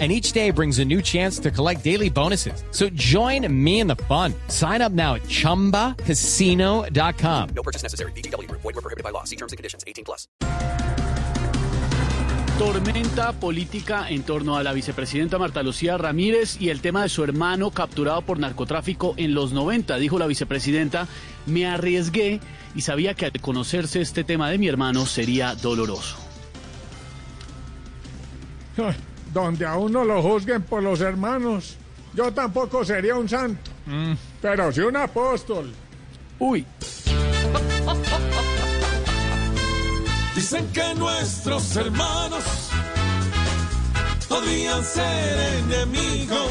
and each day brings a new chance to collect daily bonuses. So join me in the fun. Sign up now at ChumbaCasino.com. No purchase necessary. BGW. Void were prohibited by law. See terms and conditions. 18 plus. Tormenta política en torno a la vicepresidenta Marta Lucía Ramírez y el tema de su hermano capturado por narcotráfico en los 90. Dijo la vicepresidenta, me arriesgué y sabía que al conocerse este tema de mi hermano sería doloroso. Donde a uno lo juzguen por los hermanos. Yo tampoco sería un santo, pero sí un apóstol. Uy, Dicen que nuestros hermanos podrían ser enemigos.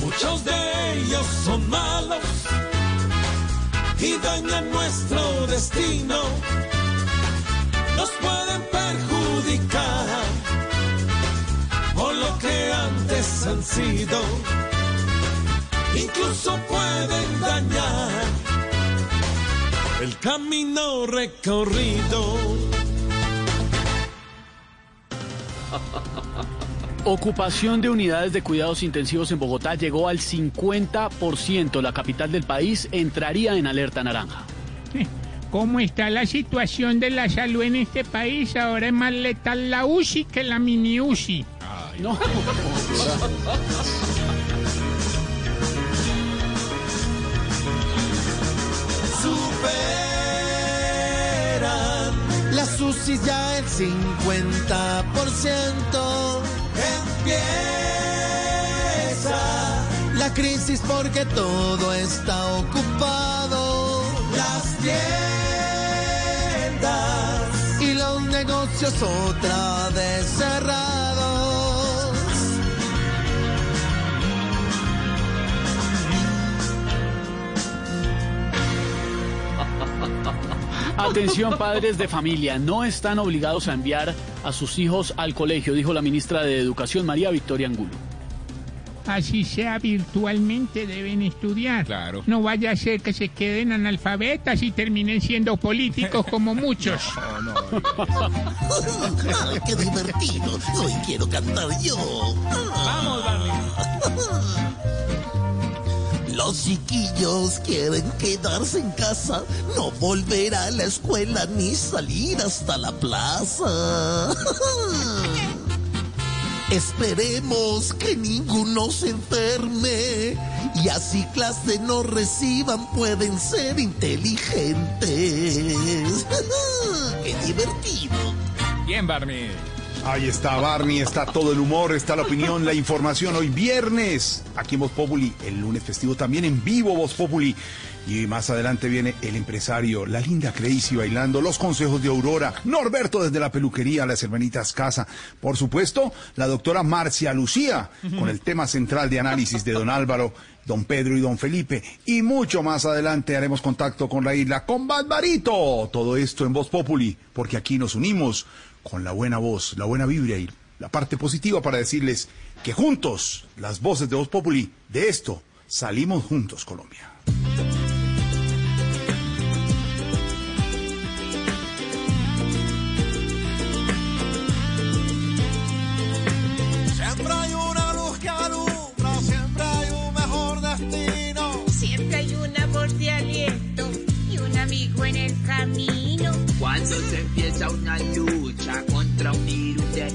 Muchos de ellos son malos y dañan nuestro destino. Nos pueden perjudicar lo que antes han sido. Incluso pueden dañar el camino recorrido. ocupación de unidades de cuidados intensivos en Bogotá llegó al 50%. La capital del país entraría en alerta naranja. ¿Cómo está la situación de la salud en este país? Ahora es más letal la UCI que la mini UCI. No. Superan Las UCI ya el 50%. empieza La crisis porque todo está ocupado. las tiendas. Y los negocios otra vez cerrados. Atención padres de familia, no están obligados a enviar a sus hijos al colegio, dijo la ministra de Educación María Victoria Angulo. Así sea virtualmente deben estudiar. Claro. No vaya a ser que se queden analfabetas y terminen siendo políticos como muchos. ¡Qué divertido! Hoy quiero cantar yo. Vamos, Barney. Los chiquillos quieren quedarse en casa, no volver a la escuela ni salir hasta la plaza. Esperemos que ninguno se enferme y así clase no reciban, pueden ser inteligentes. ¡Qué divertido! Bien, Barney. Ahí está Barney, está todo el humor, está la opinión, la información. Hoy viernes, aquí en Voz Populi, el lunes festivo también en vivo Voz Populi. Y más adelante viene el empresario, la linda Crazy bailando, los consejos de Aurora, Norberto desde la peluquería, las hermanitas Casa. Por supuesto, la doctora Marcia Lucía, con el tema central de análisis de don Álvaro, don Pedro y don Felipe. Y mucho más adelante haremos contacto con la isla, con Barbarito. Todo esto en Voz Populi, porque aquí nos unimos con la buena voz, la buena vibra y la parte positiva para decirles que juntos, las voces de Voz Populi, de esto, salimos juntos, Colombia. Siempre hay una luz que alumbra, siempre hay un mejor destino. Siempre hay una voz de aliento y un amigo en el camino. Cuando se empieza una lucha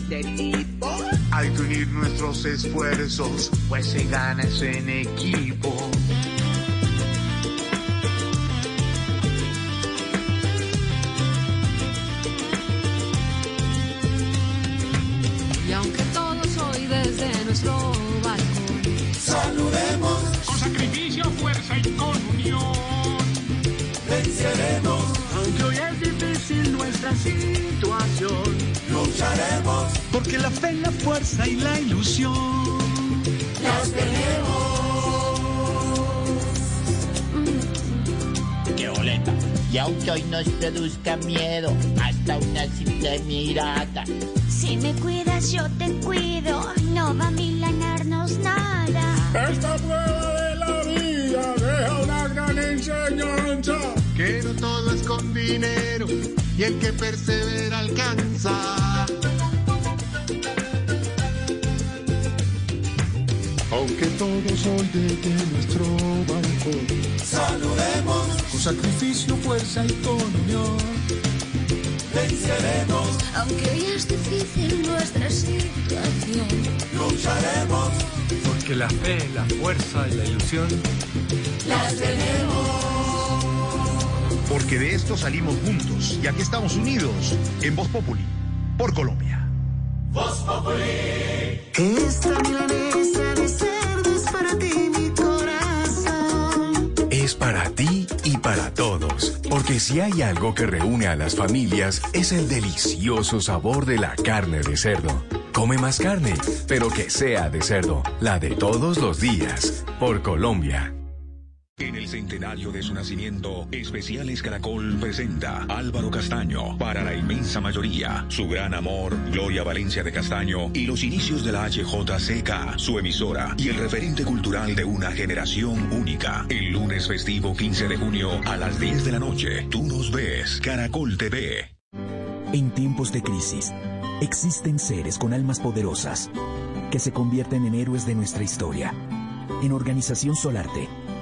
Hay que unir nuestros esfuerzos, pues se gana en equipo. Lucharemos. Porque la fe, la fuerza y la ilusión. Las tenemos. ¡Qué boleta! y aunque hoy nos produzca miedo, hasta una simple mirada. Si me cuidas, yo te cuido. No va a milanarnos nada. Esta prueba de la vida deja una gran enseñanza. Que no todo es con dinero y el que persevera alcanza. Aunque todo sol de nuestro balcón, saludemos con sacrificio, fuerza y con unión. Venceremos, Aunque hoy es difícil nuestra situación. lucharemos, Porque la fe, la fuerza y la ilusión Las tenemos. Porque de esto salimos juntos y aquí estamos unidos en Voz Populi por Colombia. Esta milanesa de cerdo es para ti, mi corazón. Es para ti y para todos, porque si hay algo que reúne a las familias es el delicioso sabor de la carne de cerdo. Come más carne, pero que sea de cerdo, la de todos los días, por Colombia. En el centenario de su nacimiento, Especiales Caracol presenta Álvaro Castaño para la inmensa mayoría, su gran amor, Gloria Valencia de Castaño y los inicios de la HJCK, su emisora y el referente cultural de una generación única. El lunes festivo 15 de junio a las 10 de la noche, tú nos ves, Caracol TV. En tiempos de crisis, existen seres con almas poderosas que se convierten en héroes de nuestra historia. En Organización Solarte,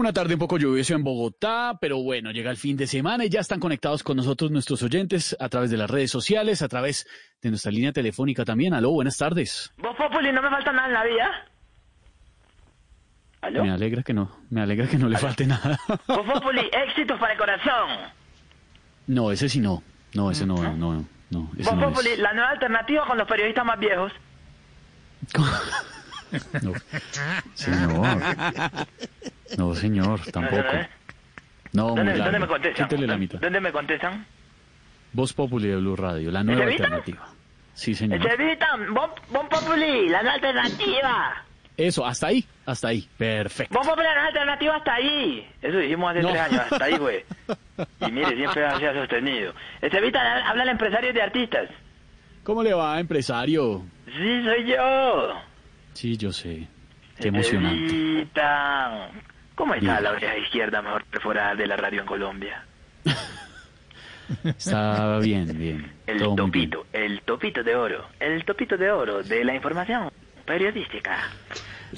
Una tarde un poco lluviosa en Bogotá, pero bueno, llega el fin de semana y ya están conectados con nosotros nuestros oyentes a través de las redes sociales, a través de nuestra línea telefónica también. Aló, buenas tardes. Vos, Populi, no me falta nada en la vida. ¿Aló? Me alegra que no, me alegra que no le falte nada. Vos, Populi, éxitos para el corazón. No, ese sí no. No, ese no, no, no. Ese Vos, no Populi, es. la nueva alternativa con los periodistas más viejos. No. Señor. No, señor, tampoco. No, muy ¿Dónde, ¿dónde largo. me contestan? La mitad. ¿Dónde me contestan? Voz Populi de Blue Radio, la nueva alternativa. Sí, señor. Vos, vos, Populi, la nueva alternativa. Eso, hasta ahí, hasta ahí. Perfecto. Vos, Populi, la nueva alternativa hasta ahí. Eso dijimos hace No. tres años, hasta ahí, güey. Y mire, siempre se ha sostenido. Echevita, habla el empresario de artistas. ¿Cómo le va, empresario? Sí, soy yo. Sí, yo sé. Qué emocionante. ¿Cómo está la oreja izquierda mejor perforada de la radio en Colombia? Está bien, bien. El Todo muy bien. topito, el topito de oro, el topito de oro de la información periodística.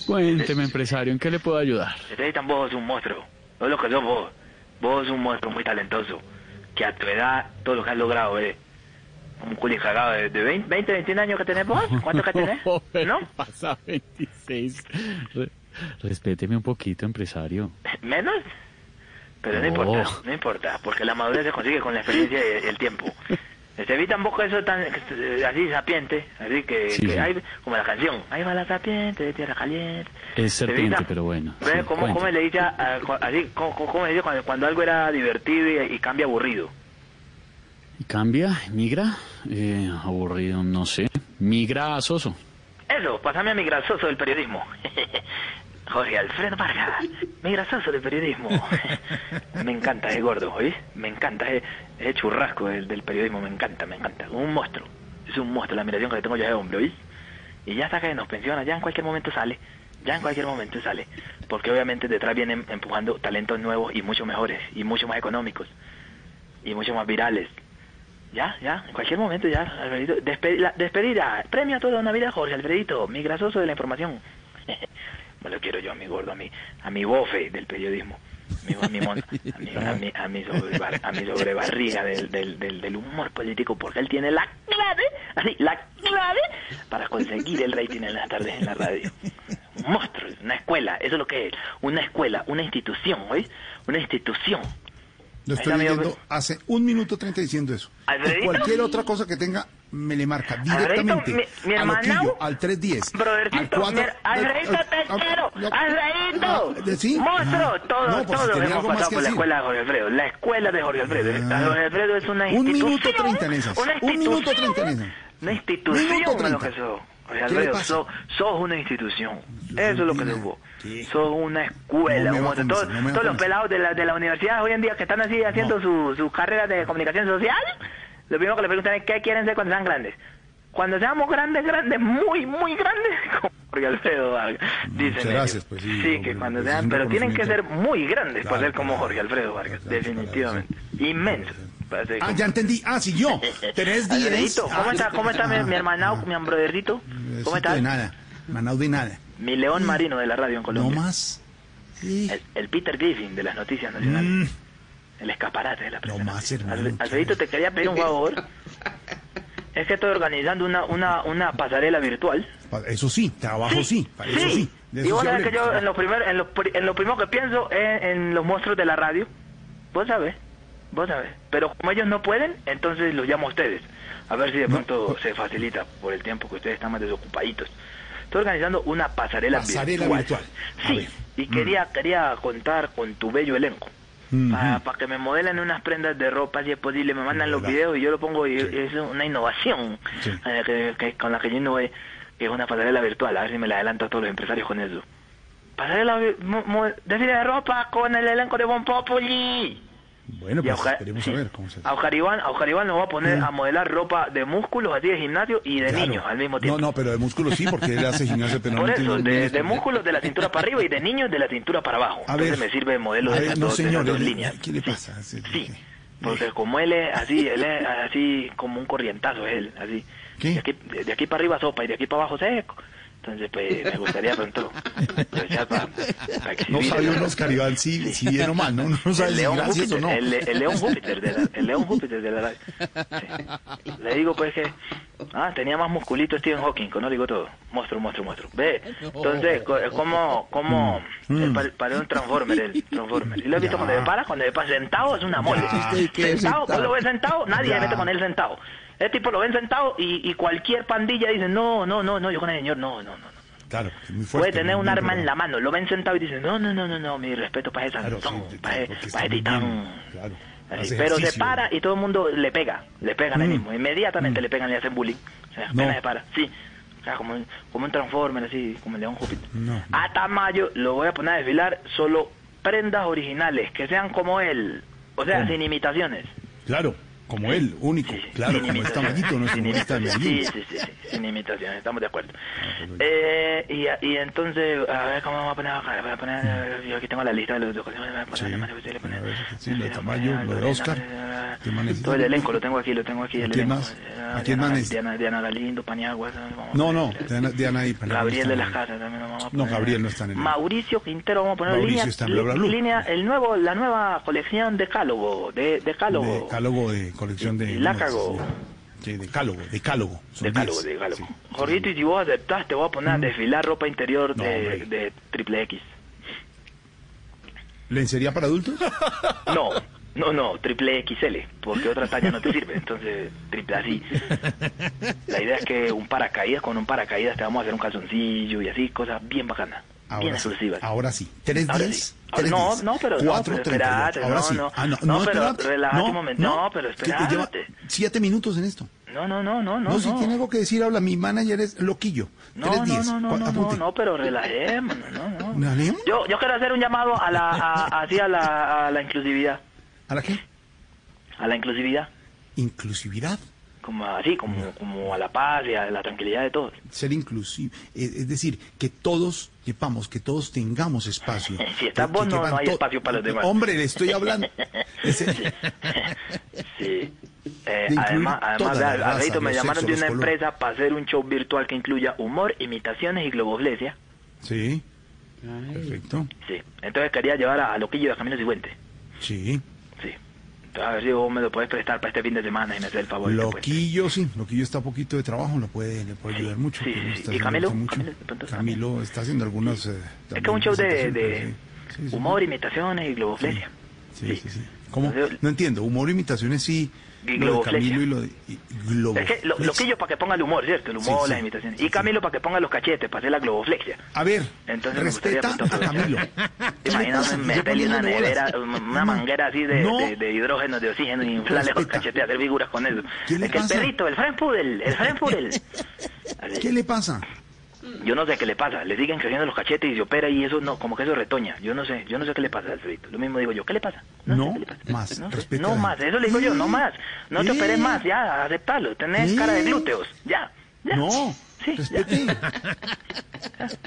Cuénteme, empresario, ¿en qué le puedo ayudar? Necesitan vos un monstruo, no lo que sos vos. Vos un monstruo muy talentoso, que a tu edad todo lo que has logrado, eh. Un culi cagado de, de 20, 20, 21 años que tenés vos. ¿Cuántos que tenés? ¿No? Pasa 26. Re- respéteme un poquito, empresario. ¿Menos? Pero no. No. importa, no importa, porque la madurez se consigue con la experiencia y el tiempo. Se evita un poco eso tan eh, así sapiente, así que, Sí, que sí. hay como la canción, ahí va la sapiente de tierra caliente. Es Se serpiente, pero bueno. ¿Ves sí, cómo, cómo le dice, así, cómo, cómo- le dice cuando, cuando algo era divertido y, y cambia aburrido? ¿Y ¿Cambia? ¿Migra? Eh, aburrido, no sé. ¿Migra a soso? Eso, pásame a mi grasoso del periodismo. Jorge Alfredo Vargas, mi grasoso del periodismo. me encanta ese gordo, ¿oís? Me encanta ese, ese churrasco del, del periodismo, me encanta, me encanta. Un monstruo, es un monstruo la admiración que le tengo yo a ese hombre, ¿oís? Y ya hasta que nos pensiona, ya en cualquier momento sale, ya en cualquier momento sale. Porque obviamente detrás vienen empujando talentos nuevos y mucho mejores, y mucho más económicos, y mucho más virales. Ya, ya, en cualquier momento ya, Alfredito. Despe- la- despedida, premio a toda una vida, Jorge Alfredito, mi grasoso de la información. Me lo quiero yo a mi gordo, a mi, a mi bofe del periodismo. A mi, mon- a mi, a mi, a mi sobrebar- a mi sobrebarriga del, del, del, del humor político, porque él tiene la clave, así, la clave para conseguir el rating en las tardes en la radio. un monstruo, una escuela, eso es lo que es, una escuela, una institución, ¿oís? Una institución. Lo estoy leyendo hace un minuto treinta diciendo eso. Y cualquier otra cosa que tenga, me le marca directamente mi- mi hermanao, Loquillo, al 310. al Brothercito, 4. mira, Alfredito, te quiero, Alfredito, Ah, ¿sí? monstruo, Ah, todos, no, pues, tenía hemos pasado por la escuela de Jorge Alfredo, la escuela de Jorge Alfredo. Ah. Jorge Alfredo es una Un institución. minuto treinta en esas. Una Un minuto institución. treinta en esas. Una institución Minuto es lo 30. que sos. Jorge ¿Qué le Alfredo, sos, sos una institución. Eso es lo que sos vos. Sos una escuela. No convencer, todos no todos los pelados de la, de la universidad hoy en día que están así haciendo su, su carrera de comunicación social, lo primero que le preguntan es qué quieren ser cuando sean grandes. Cuando seamos grandes, grandes, muy, muy grandes, como Jorge Alfredo Vargas, dicen gracias, pues sí, Sí, que cuando pues, sean, es un pero tienen que ser muy grandes para Claro, ser como claro, Jorge Alfredo Vargas, definitivamente. Inmensos. para ser Ah, ya entendí. Ah, sí, yo. 310. Alfredito, ¿cómo Ah, está, cómo está mi, mi hermano, mi broderito? Besito ¿Cómo está? De nada. Manao de nada. Mi león marino de la radio en Colombia. No más. El, el Peter Griffin de las noticias nacionales. El escaparate de la prensa. Mm. No más, hermano. Alfred- Alfredito, te quería pedir un favor. Es que estoy organizando una, una, una pasarela virtual. Eso sí, trabajo sí. para eso sí. De y vos sí sabés que yo en lo, primer, en, lo, en lo primero que pienso es en los monstruos de la radio. Vos sabés, vos sabés. Pero como ellos no pueden, entonces los llamo a ustedes. A ver si de pronto se facilita por el tiempo que ustedes están más desocupaditos. Estoy organizando una pasarela, Pasarela virtual. virtual. Sí, y quería, quería contar con tu bello elenco. Para que me modelen unas prendas de ropa si es posible, me mandan los videos y yo lo pongo y es una innovación Sí. eh, que, que- con la que yo innové, que es una pasarela virtual, a ver si me la adelanto a todos los empresarios con eso. Pasarela, mo- mo- desfile de ropa con el elenco de Bon Populi. Bueno, pues a ver cómo se A Iván, a Oscar Iván lo voy a poner Mm. a modelar ropa de músculos, así de gimnasio y de Claro. niños al mismo No, tiempo. no, pero de músculo sí, porque él hace gimnasia, pero no Por eso, de, músculos de la cintura para arriba y de niños de la cintura para abajo. A Entonces ver. me sirve de modelo A de ver, no, dos, de dos líneas. ¿qué le pasa? Sí, Sí, porque como él es así, él es así como un corrientazo, él, así. De, aquí, de- de aquí para arriba sopa y de aquí para abajo seco. Entonces, pues, me gustaría pronto aprovechar para, para exhibir No sabe uno, Oscar Iván, si, si bien o mal, ¿no? No sabe el si león gracias o Júpiter, no. el, el león Júpiter de la, el león Júpiter de la radio. Sí. Le digo pues que ah, tenía más musculito Stephen Hawking, que no digo todo. Monstruo, monstruo, monstruo. Ve, entonces, como, como, Mm. pare- parece un Transformer, el Transformer. ¿Y lo has visto cuando se para? Cuando se para sentado es una mole. ¿Usted qué es Sentado, lo ves sentado, nadie Ya. se mete con él sentado. Ese tipo lo ven sentado y, y cualquier pandilla dice, no, no, no, no, yo con el señor, no, no, no. Claro, muy fuerte. Puede tener muy un arma en la mano, lo ven sentado y dicen, no, no, no, no, no, mi respeto para ese Claro, sí, para está para titán. Claro. Así, hace pero se para y todo el mundo le pega, le pegan ahí Mm. mismo, inmediatamente le pegan y hacen bullying. O sea, No. apenas se para, sí. O sea, como, un- como un Transformer, así, como el León Júpiter. No. Hasta mayo lo voy a poner a desfilar solo prendas originales, que sean como él, o sea, ¿Cómo? sin imitaciones. Claro, como él, único. Claro, sin como está imitaciones, Mayito, nuestro sin humorista de. Medellín. Sí, sí, sí, sin imitaciones, estamos de acuerdo. Ah, Eh, y, y entonces, a ver cómo vamos a poner acá, voy a poner, eh, yo aquí tengo la lista de los poner, Sí. sí, lo de a Tamayo, poner, lo de Oscar. poner, ¿Qué más necesita? Todo el elenco lo tengo aquí, lo tengo aquí, el ¿A quién más? Eh, ¿A quién Diana- más? Diana, Diana Galindo, Paniagua, No, no. Diana, Diana y Panamá Gabriel no de las Casas también lo vamos a No, poner. Gabriel no está en el- Mauricio Quintero, vamos a poner Mauricio línea, está en línea, el nuevo, la nueva colección de Cálogo, de, de Cálogo. De cálogo de colección de... Lácago. Sí, de cálogo, de cálogo. Son De cálogo, 10. de cálogo. Jorgito, y si vos aceptás, te voy a poner a desfilar ropa interior Mm. No, de, triple X. ¿Lencería para adultos? No, no, no, triple XL, porque otra talla no te sirve, entonces triple así. La idea es que un paracaídas, con un paracaídas te vamos a hacer un calzoncillo y así, cosas bien bacanas, bien Ahora sí, exclusivas. ahora sí. ¿Tres días? Ahora- no, no, pero no, Cuatro, pero treinta y ocho. espérate, Ahora no, sí. no. Ah, no, No, no, pero relájate un momento. No, pero lleva espérate. siete minutos en esto. No, no, no, no, no. No, si tiene algo que decir, habla. Mi manager es Loquillo. No, Tres no, días. no, no, no, no, pero relajémonos, no, no. ¿Relajemos? Yo, yo quiero hacer un llamado a la, a, así a la, a la inclusividad, ¿A la qué? a la inclusividad, Inclusividad. Como así, como, como a la paz y a la tranquilidad de todos. Ser inclusivo. Es, decir, que todos sepamos, que todos tengamos espacio. Si estás vos, no, hay espacio para los demás. Hombre, le estoy hablando. Ese- Sí. Eh, además, además razas, Alfredito, me llamaron sexos, de una empresa para hacer un show virtual que incluya humor, imitaciones y globoflesia. Sí. Perfecto. Sí. Entonces quería llevar a, a Loquillo de Caminos y Fuentes. Sí. A ver si vos me lo puedes prestar para este fin de semana y me haces el favor. pues. Loquillo, sí, Loquillo está a poquito de trabajo, lo puede, le puede ayudar mucho. sí, sí. ¿Y Camilo? mucho. Camilo, está- Camilo está haciendo algunos... eh, Es que es un show de, humor, imitaciones y globoflesia. Sí, sí, sí. ¿Cómo? No entiendo, humor, imitaciones sí, lo de. Camilo y lo de... y- globo- Es que lo, Loquillo para que ponga el humor, ¿cierto? El humor, Sí, sí. las imitaciones. Y Camilo para que ponga los cachetes, para hacer la globoflexia. A ver, Entonces me gustaría respeta a Camilo. Imagínate meterle una nevera, una manguera así de, No. de, de hidrógeno, de oxígeno y inflarle los cachetes, hacer figuras con eso. ¿Qué le Es que pasa? el perrito, el Frankfurt, el, el Frankfurt, el... ¿Qué le pasa? Yo no sé qué le pasa, le siguen creciendo los cachetes y se opera y eso no, como que eso retoña. Yo no sé, yo no sé qué le pasa al Alfredito. Lo mismo digo yo, ¿qué le pasa? No, más, No, sé, no más, eso le digo yo, no más. No te operes más, ya, aceptalo. Tenés cara de glúteos, ya. ya. No, Sí.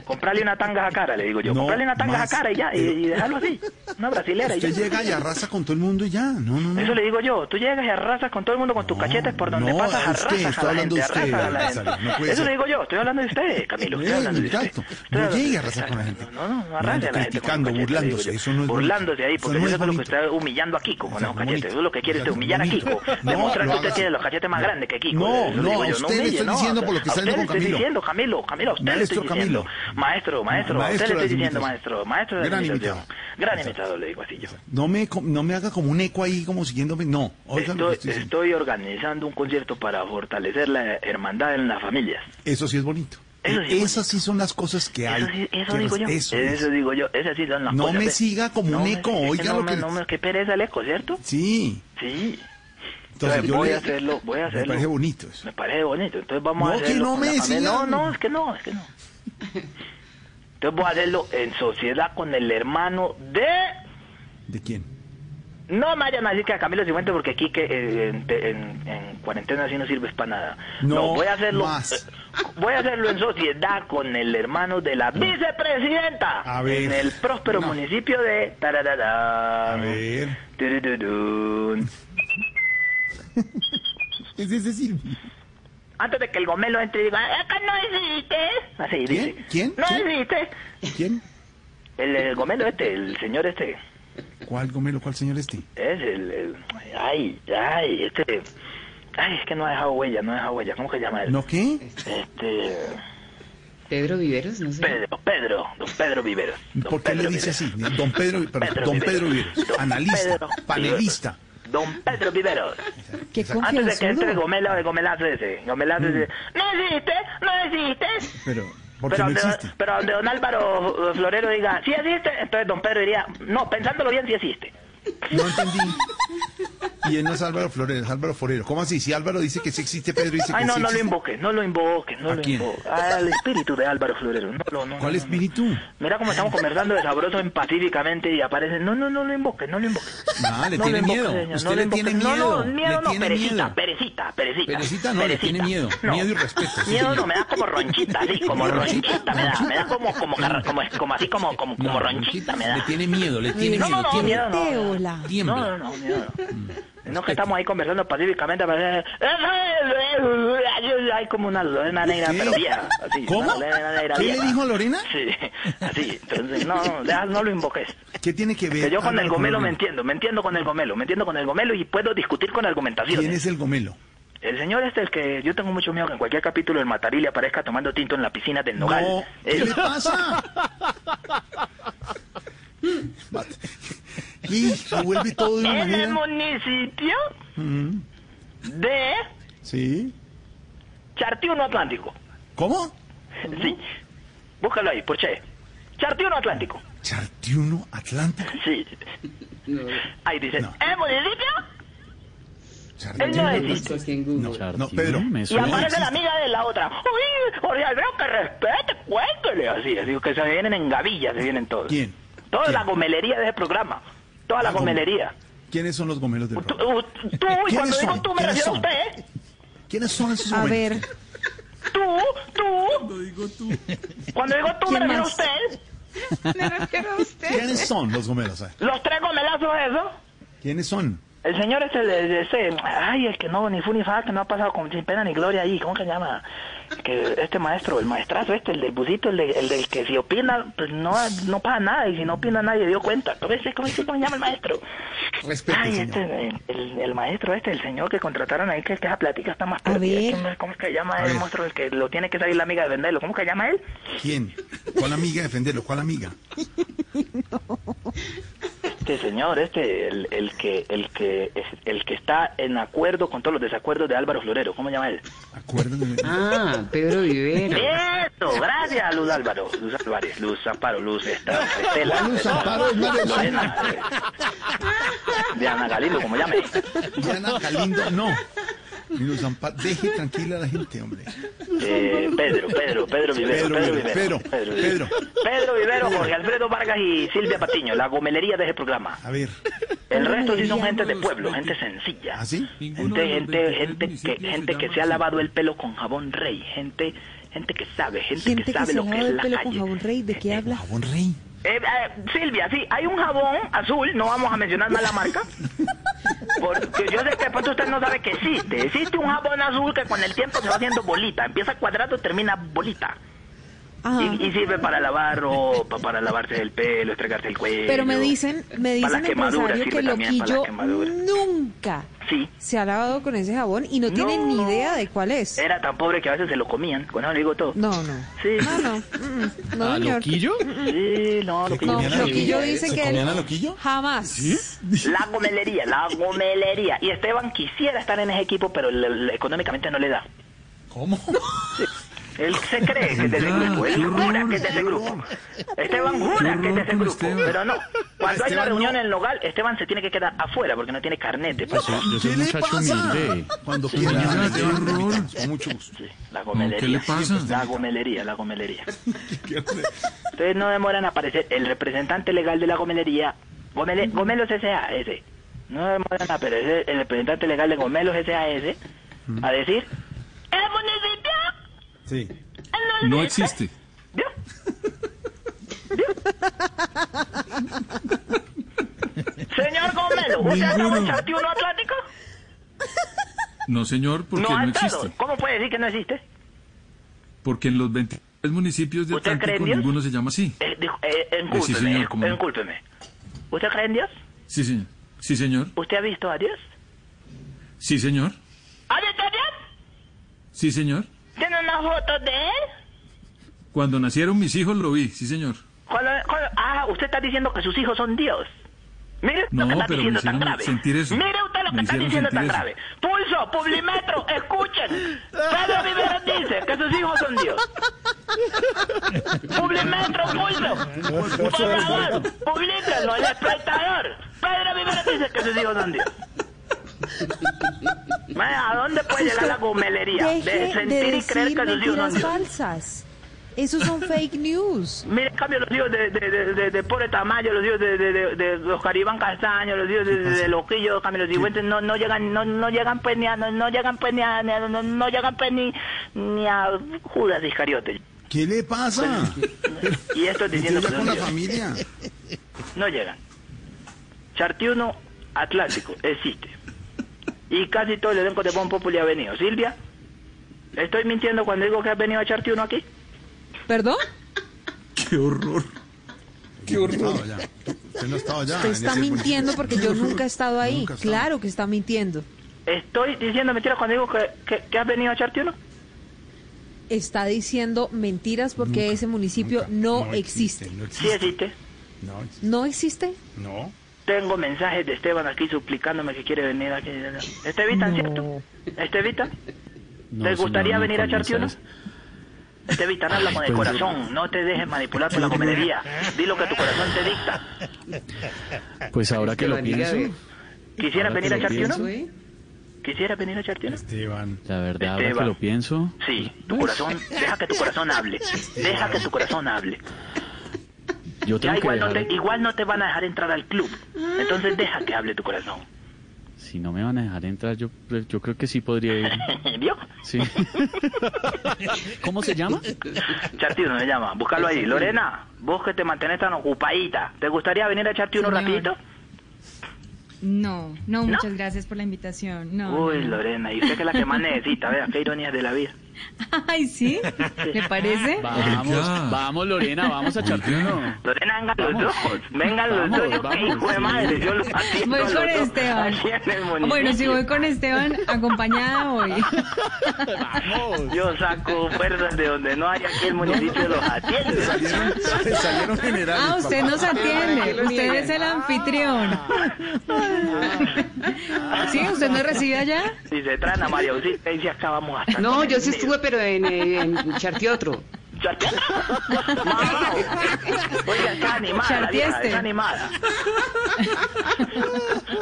Comprarle una tanga a cara, le digo yo. No, Comprarle una tanga más. a cara y ya, y, y dejarlo así. Una brasilera y Usted ya. llega y arrasa con todo el mundo y ya. No, no, no. Eso le digo yo, tú llegas y arrasas con todo el mundo con tus cachetes por donde no, pasas, usted, arrasas estoy a la hablando gente, de usted, arrasas a la Nazario, gente. no Eso le digo yo, estoy hablando de usted, Camilo, estoy hablando de usted. Estoy No llegue a arrasar con la gente. No, no, no No, arrase a la gente. criticando, los burlándose, eso no es Burlándose ahí, porque Eso no es lo que está humillando a Kiko con no es cachetes. Eso es lo que quiere usted, no humillar a Kiko. No, Demostrar que usted tiene los cachetes más grandes que Kiko. No, no, usted le estoy no, diciendo por lo que está usted con estoy diciendo, Camilo, Camilo, a usted le Maestro estoy diciendo. Camilo. Maestro, maestro, a Maestro usted le estoy diciendo, maestro, maestro de Gran imitador. Gran imitador, le digo así yo. No me, no me haga como un eco ahí, como siguiéndome. No, Estoy, estoy estoy organizando un concierto para fortalecer la hermandad en las familias. Eso sí es bonito. Eso sí es Esas sí son las cosas que hay. Eso, sí- eso que digo yo. Eso Eso, es. digo yo. Esas sí son las No cosas. me Ve- siga como un me- eco, que oiga no lo me, que- no me- qué pereza el eco, ¿cierto? Sí. Sí. Entonces, Entonces, yo voy le- a hacerlo, voy a Me hacerlo. parece bonito eso. Me parece bonito. Entonces vamos No, a que hacerlo. no me. No, no, es que no, es que no. Entonces voy a hacerlo en sociedad con el hermano de... ¿De quién? No me vayan a decir que a Camilo Cifuentes porque aquí que eh, en, en- en cuarentena así no sirves para nada. No voy a hacerlo. más. eh, voy a hacerlo en sociedad con el hermano de la vicepresidenta. A ver. En el próspero No. municipio de Tararará. A ver. Es ese Silvio. Antes de que el gomelo entre y diga, acá no existe. Así dice. ¿Quién? No ¿Quién? existe. ¿Quién? El, el gomelo este, el señor este. ¿Cuál gomelo? ¿Cuál señor este? Es el, el- Ay, ay, este... Ay, es que no ha dejado huella, no ha dejado huella. ¿Cómo se llama él? ¿No qué? Este... Pedro Viveros, no sé. Pedro, Pedro, don Pedro Viveros. don ¿Por qué Pedro le dice Viveros. así? Don Pedro, perdón, Pedro don Viveros. Pedro Viveros, analista, Pedro panelista. Don Pedro Viveros. Qué Antes de que entre gomelo, el gomelazo ese. Gomelazo ese. No existe, no existe. Pero, ¿por qué Pero no donde, existe? pero donde don Álvaro Florero diga, sí existe, entonces don Pedro diría, no, pensándolo bien, sí existe. No entendí. Y él no es Álvaro Florero, es Álvaro Forero. ¿Cómo así? Si Álvaro dice que sí existe, Pedro dice Ay, que no, sí no lo existe. invoque, no lo invoque, no ¿A lo quién? invoque. Al espíritu de Álvaro Florero. No, no, no, ¿Cuál no, no. espíritu? Mira cómo estamos conversando de sabroso en pacíficamente y aparece. No, no, no lo invoque, no lo invoque. Ah, le no tiene lo invoque, miedo. señor, Usted no lo le invoque. tiene No, miedo. no, miedo Le no, tiene perecita, miedo. perecita, perecita. Perecita no, le tiene miedo. No. Miedo y respeto. sí, Miedo señor. no, me da como ronchita, así, como ronchita, me da, me da como, como, como, como así, como, como, como No, ronchita, me Le da. tiene miedo, le tiene No, miedo. no, no, tiembla. miedo no. No, no, no, miedo no. Que estamos ahí conversando pacíficamente, pero hay como una Lorena negra, pero vieja, así. ¿Cómo? negra ¿Qué le dijo Lorena? Sí, así, entonces no, no, no lo invoques. ¿Qué tiene que ver? Que yo con el gomelo me entiendo, me entiendo con el gomelo, me entiendo con el gomelo y puedo discutir con argumentaciones. ¿Quién es el gomelo? El señor este, el que yo tengo mucho miedo que en cualquier capítulo el Matarili aparezca tomando tinto en la piscina del Nogal. No, ¿qué le pasa? Y se vuelve todo de una En el manera. municipio Mm, de Sí. Chartiuno Atlántico. ¿Cómo? Sí. Búscalo ahí, por Che. Chartiuno Atlántico. Chartiuno Atlántico. Sí. Ahí dice, No. ¿el municipio? Él no existe. Google. No, Pedro. Y aparece la amiga de la otra. Uy, Jorge Alfredo, que respete, cuéntele. Así, así que se vienen en gavillas, se vienen todos. ¿Quién? Toda ¿Quién? la gomelería de ese programa. Toda la Ah, gomelería. ¿Quiénes son los gomelos del Tú, programa? tú, y cuando ¿Quiénes digo son? tú me ¿Quiénes refiero a son? usted. ¿eh? ¿Quiénes son esos A gomelos? ver, Tú, tú. Cuando digo tú. Cuando digo tú me ¿Quién refiero a usted. me refiero a usted. ¿Quiénes son los gomelos? eh? Los tres gomelazos esos. ¿Quiénes son? El señor es el, ese, ay, el que no, ni fu ni fa, que no ha pasado con sin pena ni gloria ahí, ¿cómo que se llama? Que este maestro, el maestrazo este, el del busito, el, de- el del que si opina, pues no, no pasa nada, y si no opina nadie dio cuenta. ¿Cómo se, cómo se, cómo se llama el maestro? Respete, Ay, señor. este, el, maestro este, el señor que contrataron ahí, que, que esa plática está más perdida. ¿Cómo, es- cómo es que llama el monstruo? El que lo tiene que salir la amiga a defenderlo. ¿Cómo que llama él? ¿Quién? ¿Cuál amiga defenderlo? ¿Cuál amiga? Este señor, este, el, el que, el que, es- el que está en acuerdo con todos los desacuerdos de Álvaro Florero. ¿Cómo llama él? Acuérdate. Ah, Pedro Vivero. Eso, gracias, Luz Álvaro, Luz Álvarez, Luz Amparo, Luz esta, Estela, Luz Amparo eh, Diana Galindo, como llame. Diana Galindo, no. Amparo, deje tranquila a la gente, hombre. Eh, Pedro, Pedro, Pedro Vivero, Pedro, Pedro, Pedro, Vivero, Pedro, Vivero. Pedro Vivero, Jorge Alfredo Vargas y Silvia Patiño, la gomelería de ese programa. A ver. El resto sí son gente de pueblo, gente sencilla. ¿Ah, sí? Gente, gente, gente que, gente que se ha lavado el pelo con jabón rey, gente, gente que sabe, gente, Gente que que sabe se lo que lava es el la pelo con calle. jabón rey, ¿de qué habla? Jabón rey. Eh, eh, Silvia, sí, hay un jabón azul, no vamos a mencionar más la marca, porque yo sé que pronto usted no sabe que existe. Existe un jabón azul que con el tiempo se va haciendo bolita, empieza cuadrado, termina bolita. Ajá. Y, y sirve para lavar ropa, para lavarse el pelo, estregarse el cuello. Pero me dicen, me dicen empresario que Loquillo nunca Sí. se ha lavado con ese jabón y no tiene ni idea de cuál es. Era tan pobre que a veces se lo comían, con eso le digo todo. No, no. Sí. No, no. mm, No, ¿A señor. Loquillo? Sí, no, Loquillo Loquillo? dice ¿Se que comían él Loquillo? jamás. La gomelería, la gomelería. Y Esteban quisiera estar en ese equipo, pero le- le- económicamente no le da. ¿Cómo? Él se cree que es de ese grupo, él jura que es de ese grupo. Esteban jura que es de ese grupo, pero no. Cuando hay una reunión no. en el local, Esteban se tiene que quedar afuera porque no tiene carnete. pues. Yo soy un muchacho humilde. Cuando quiera. Con mucho gusto. Sí, la gomelería. ¿qué le pasa? La gomelería, la gomelería. Entonces no demoran a aparecer el representante legal de la gomelería, Gomele- Gomelos SAS. No demoran a aparecer el representante legal de Gomelos SAS a decir, el municipio Sí. No existe. ¿Vio? Señor Gomelo, ¿usted ha estado en Ninguno. Chati uno Atlántico? No, señor, porque No no existe. ¿Cómo puede decir que no existe? Porque en los 23 municipios de ¿Usted cree Atlántico ninguno se llama así. Eh, dijo, eh, Eh, sí, encúlpeme, señor, ¿cómo no? encúlpeme. ¿Usted cree en Dios? Sí, señor. Sí, señor. ¿Usted ha visto a Dios? Sí, señor. ¿Ha visto a Dios? Sí, señor. ¿Tiene una foto de él? Cuando nacieron mis hijos lo vi, sí, señor. Cuando- cuando- ah, usted está diciendo que sus hijos son Dios. Mire No, lo que está pero me diciendo tan grave. sentir eso. Mire usted lo que está diciendo tan sentir grave. Pulso, Publimetro, escuchen. Pedro Rivera dice que sus hijos son Dios. Publimetro, pulso. Por favor, publíquenlo, el espectador. Pedro Rivera dice que sus hijos son Dios. ¿A dónde puede llegar la gomelería? De sentir de y creer que sus hijos son falsas. Esos son fake news. Mire, en cambio, los hijos de, de, de, de, de Pobre Tamayo, los hijos de, de, de, Oscar Iván Castaño, los hijos de, de, de Loquillo, Camilo Cifuentes, no, no llegan, no, no llegan pues ni a, no, no llegan pues ni a, ni a- no, no llegan pues ni, ni a Judas Iscariote. ¿Qué le pasa? Y esto diciendo que ¿Qué son con la familia? No llegan. Chartiuno Atlántico existe. Y casi todo el elenco de Bon Populi ha venido. Silvia, ¿estoy mintiendo cuando digo que has venido a Chartiuno aquí? ¿Perdón? Qué horror. Qué horror. Usted no estaba allá. Usted está mintiendo porque yo nunca he estado ahí. Nunca ha. Claro que está mintiendo. ¿Estoy diciendo mentiras cuando digo que, que, que has venido a Chartiuno? Está diciendo mentiras porque ese municipio no, existe. No Sí existe. No, ¿No existe? no. Tengo mensajes de Esteban aquí suplicándome que quiere venir aquí. Estevita, ¿cierto? Estevita, No, ¿te gustaría señor, no, venir a Chartiuno? mensajes. Estevita, habla con el pues- corazón. No te dejes manipular por la comedería. Di lo que tu corazón te dicta. Pues ahora que lo pienso, ¿Quisieras Ahora que venir a lo Chartiuno? Eso, ¿eh? ¿Quisieras venir a Chartiuno? Esteban. la verdad, ahora Esteban. que lo pienso, Sí, tu corazón, deja que tu corazón hable. Deja que tu corazón hable. Yo Ya tengo que igual no, dejar, te, igual no te van a dejar entrar al club. Entonces deja que hable tu corazón. si no me van a dejar entrar, yo, yo creo que sí podría ir. ¿Vio? Sí. ¿Cómo se llama? Chartiuno se llama, búscalo ahí. Lorena, vos que te mantenés tan ocupadita, ¿te gustaría venir a echarte uno rapidito? No, no, muchas gracias por la invitación. No, Uy, no, no. Lorena, y usted que es la que más necesita, vea, qué ironías de la vida. Ay, ¿sí? ¿Le parece? Vamos, vamos, Lorena, vamos a echarte uno. Lorena, vengan los Vamos. dos. Vengan los Vamos, dos. Vamos. hijo de madre. Yo los Voy los con Esteban. Bueno, si voy con Esteban, acompañada voy. Yo saco fuerzas de donde no hay aquí el municipio los atiende. Salieron, salieron generales. Ah, usted papá. nos atiende. Usted es el anfitrión. ¿Sí? ¿Usted me recibe allá? Si se traen a María Auxilio, y si acabamos hasta No, yo sí mío. Estuve, pero en, en Chartiotro. Mamá. Oiga, está animada, la vieja, Chartieste. está animada.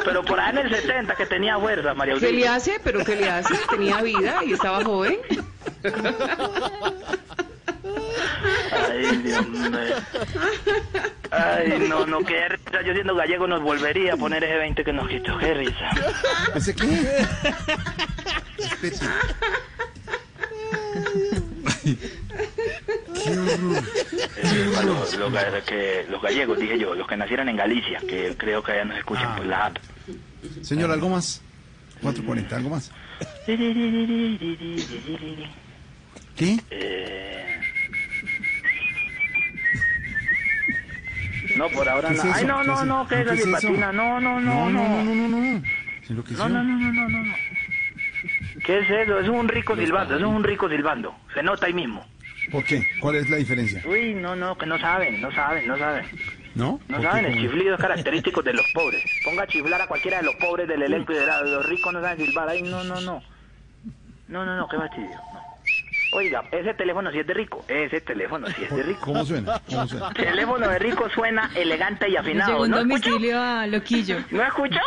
Pero por ahí en el 70 que tenía fuerza, María ¿Qué Auxilio. le hace? ¿Pero qué le hace? Tenía vida y estaba joven. Ay, Dios mío. Ay, no, no, qué risa. Yo siendo gallego nos volvería a poner ese 20 que nos quitó. Qué risa. ¿Ese qué? Qué horror. A los, los ga- que, los gallegos, dije yo, los que nacieron en Galicia, que creo que allá nos escuchan por la app. Señor, ¿algo más? 440, ¿algo más? ¿Qué? Eh, No, por ahora ¿Qué es no. Ay, no, ¿Qué no, no, que ¿No, es patina. No, no, no, No, no, no. no, no, no, no. No, no, no, no, no, no, no. ¿Qué es eso? Es un rico silbando, es un rico silbando. Se nota ahí mismo. ¿Por qué? ¿Cuál es la diferencia? Uy, no, no, que no saben, no saben, no saben. ¿No? No saben, el chiflido es característico de los pobres. Ponga a chiflar a cualquiera de los pobres del elenco y de los ricos no saben silbar. Ay, no, no, no. No, no, no, qué fastidio. no. Oiga, ese teléfono sí es de rico. Ese teléfono sí es de rico. ¿Cómo suena? ¿Cómo suena? Teléfono de rico suena elegante y afinado. llegó un ¿No escuchó? domicilio a Loquillo. ¿No escuchó?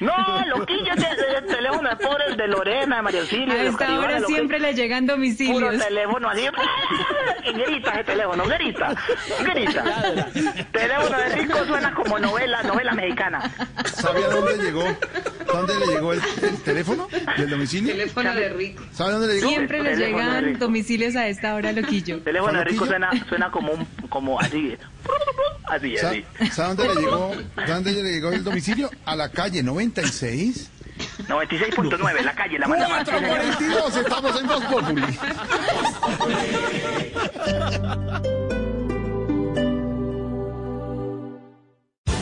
No, loquillo, ese es el teléfono de pobres de Lorena, de María Auxilio, A esta hora siempre le llegan Puro domicilios. teléfono así, grita ese teléfono, grita, grita. Teléfono de rico suena como novela, novela mexicana. ¿Sabe a dónde llegó? ¿Dónde le llegó el, el teléfono? ¿Del domicilio? Teléfono de rico. ¿Sabe dónde le llegó? Siempre le llegan. Domicilios a esta hora, Loquillo. Teléfono de rico suena, suena como un, como así, así, así. ¿Sabe dónde le llegó? ¿Sabe dónde le llegó el domicilio? A la calle 96. 96.9, la calle, la manda más. 442, estamos en Voz Populi.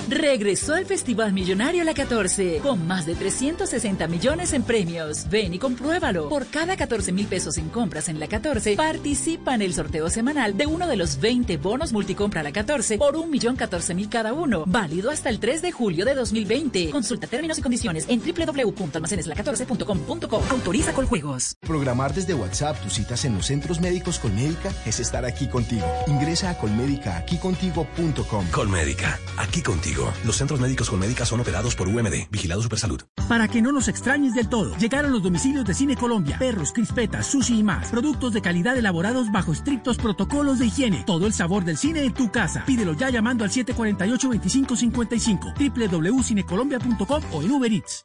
Regresó el Festival Millonario La 14 con más de 360 millones en premios. Ven y compruébalo. Por cada 14 mil pesos en compras en La 14, participa en el sorteo semanal de uno de los 20 bonos multicompra La 14 por un millón 14 mil cada uno. Válido hasta el 3 de julio de 2020. Consulta términos y condiciones en www.almacenesla14.com.co. Autoriza con juegos. Programar desde WhatsApp tus citas en los centros médicos Colmédica es estar aquí contigo. Ingresa a colmédica.com. Colmédica, aquí contigo. Los centros médicos Colmédica son operados por UMD, Vigilado Supersalud. Para que no nos extrañes del todo, llegaron los domicilios de Cine Colombia, perros, crispetas, sushi y más. Productos de calidad elaborados bajo estrictos protocolos de higiene. Todo el sabor del cine en tu casa. Pídelo ya llamando al 748-2555, www.cinecolombia.com o en Uber Eats.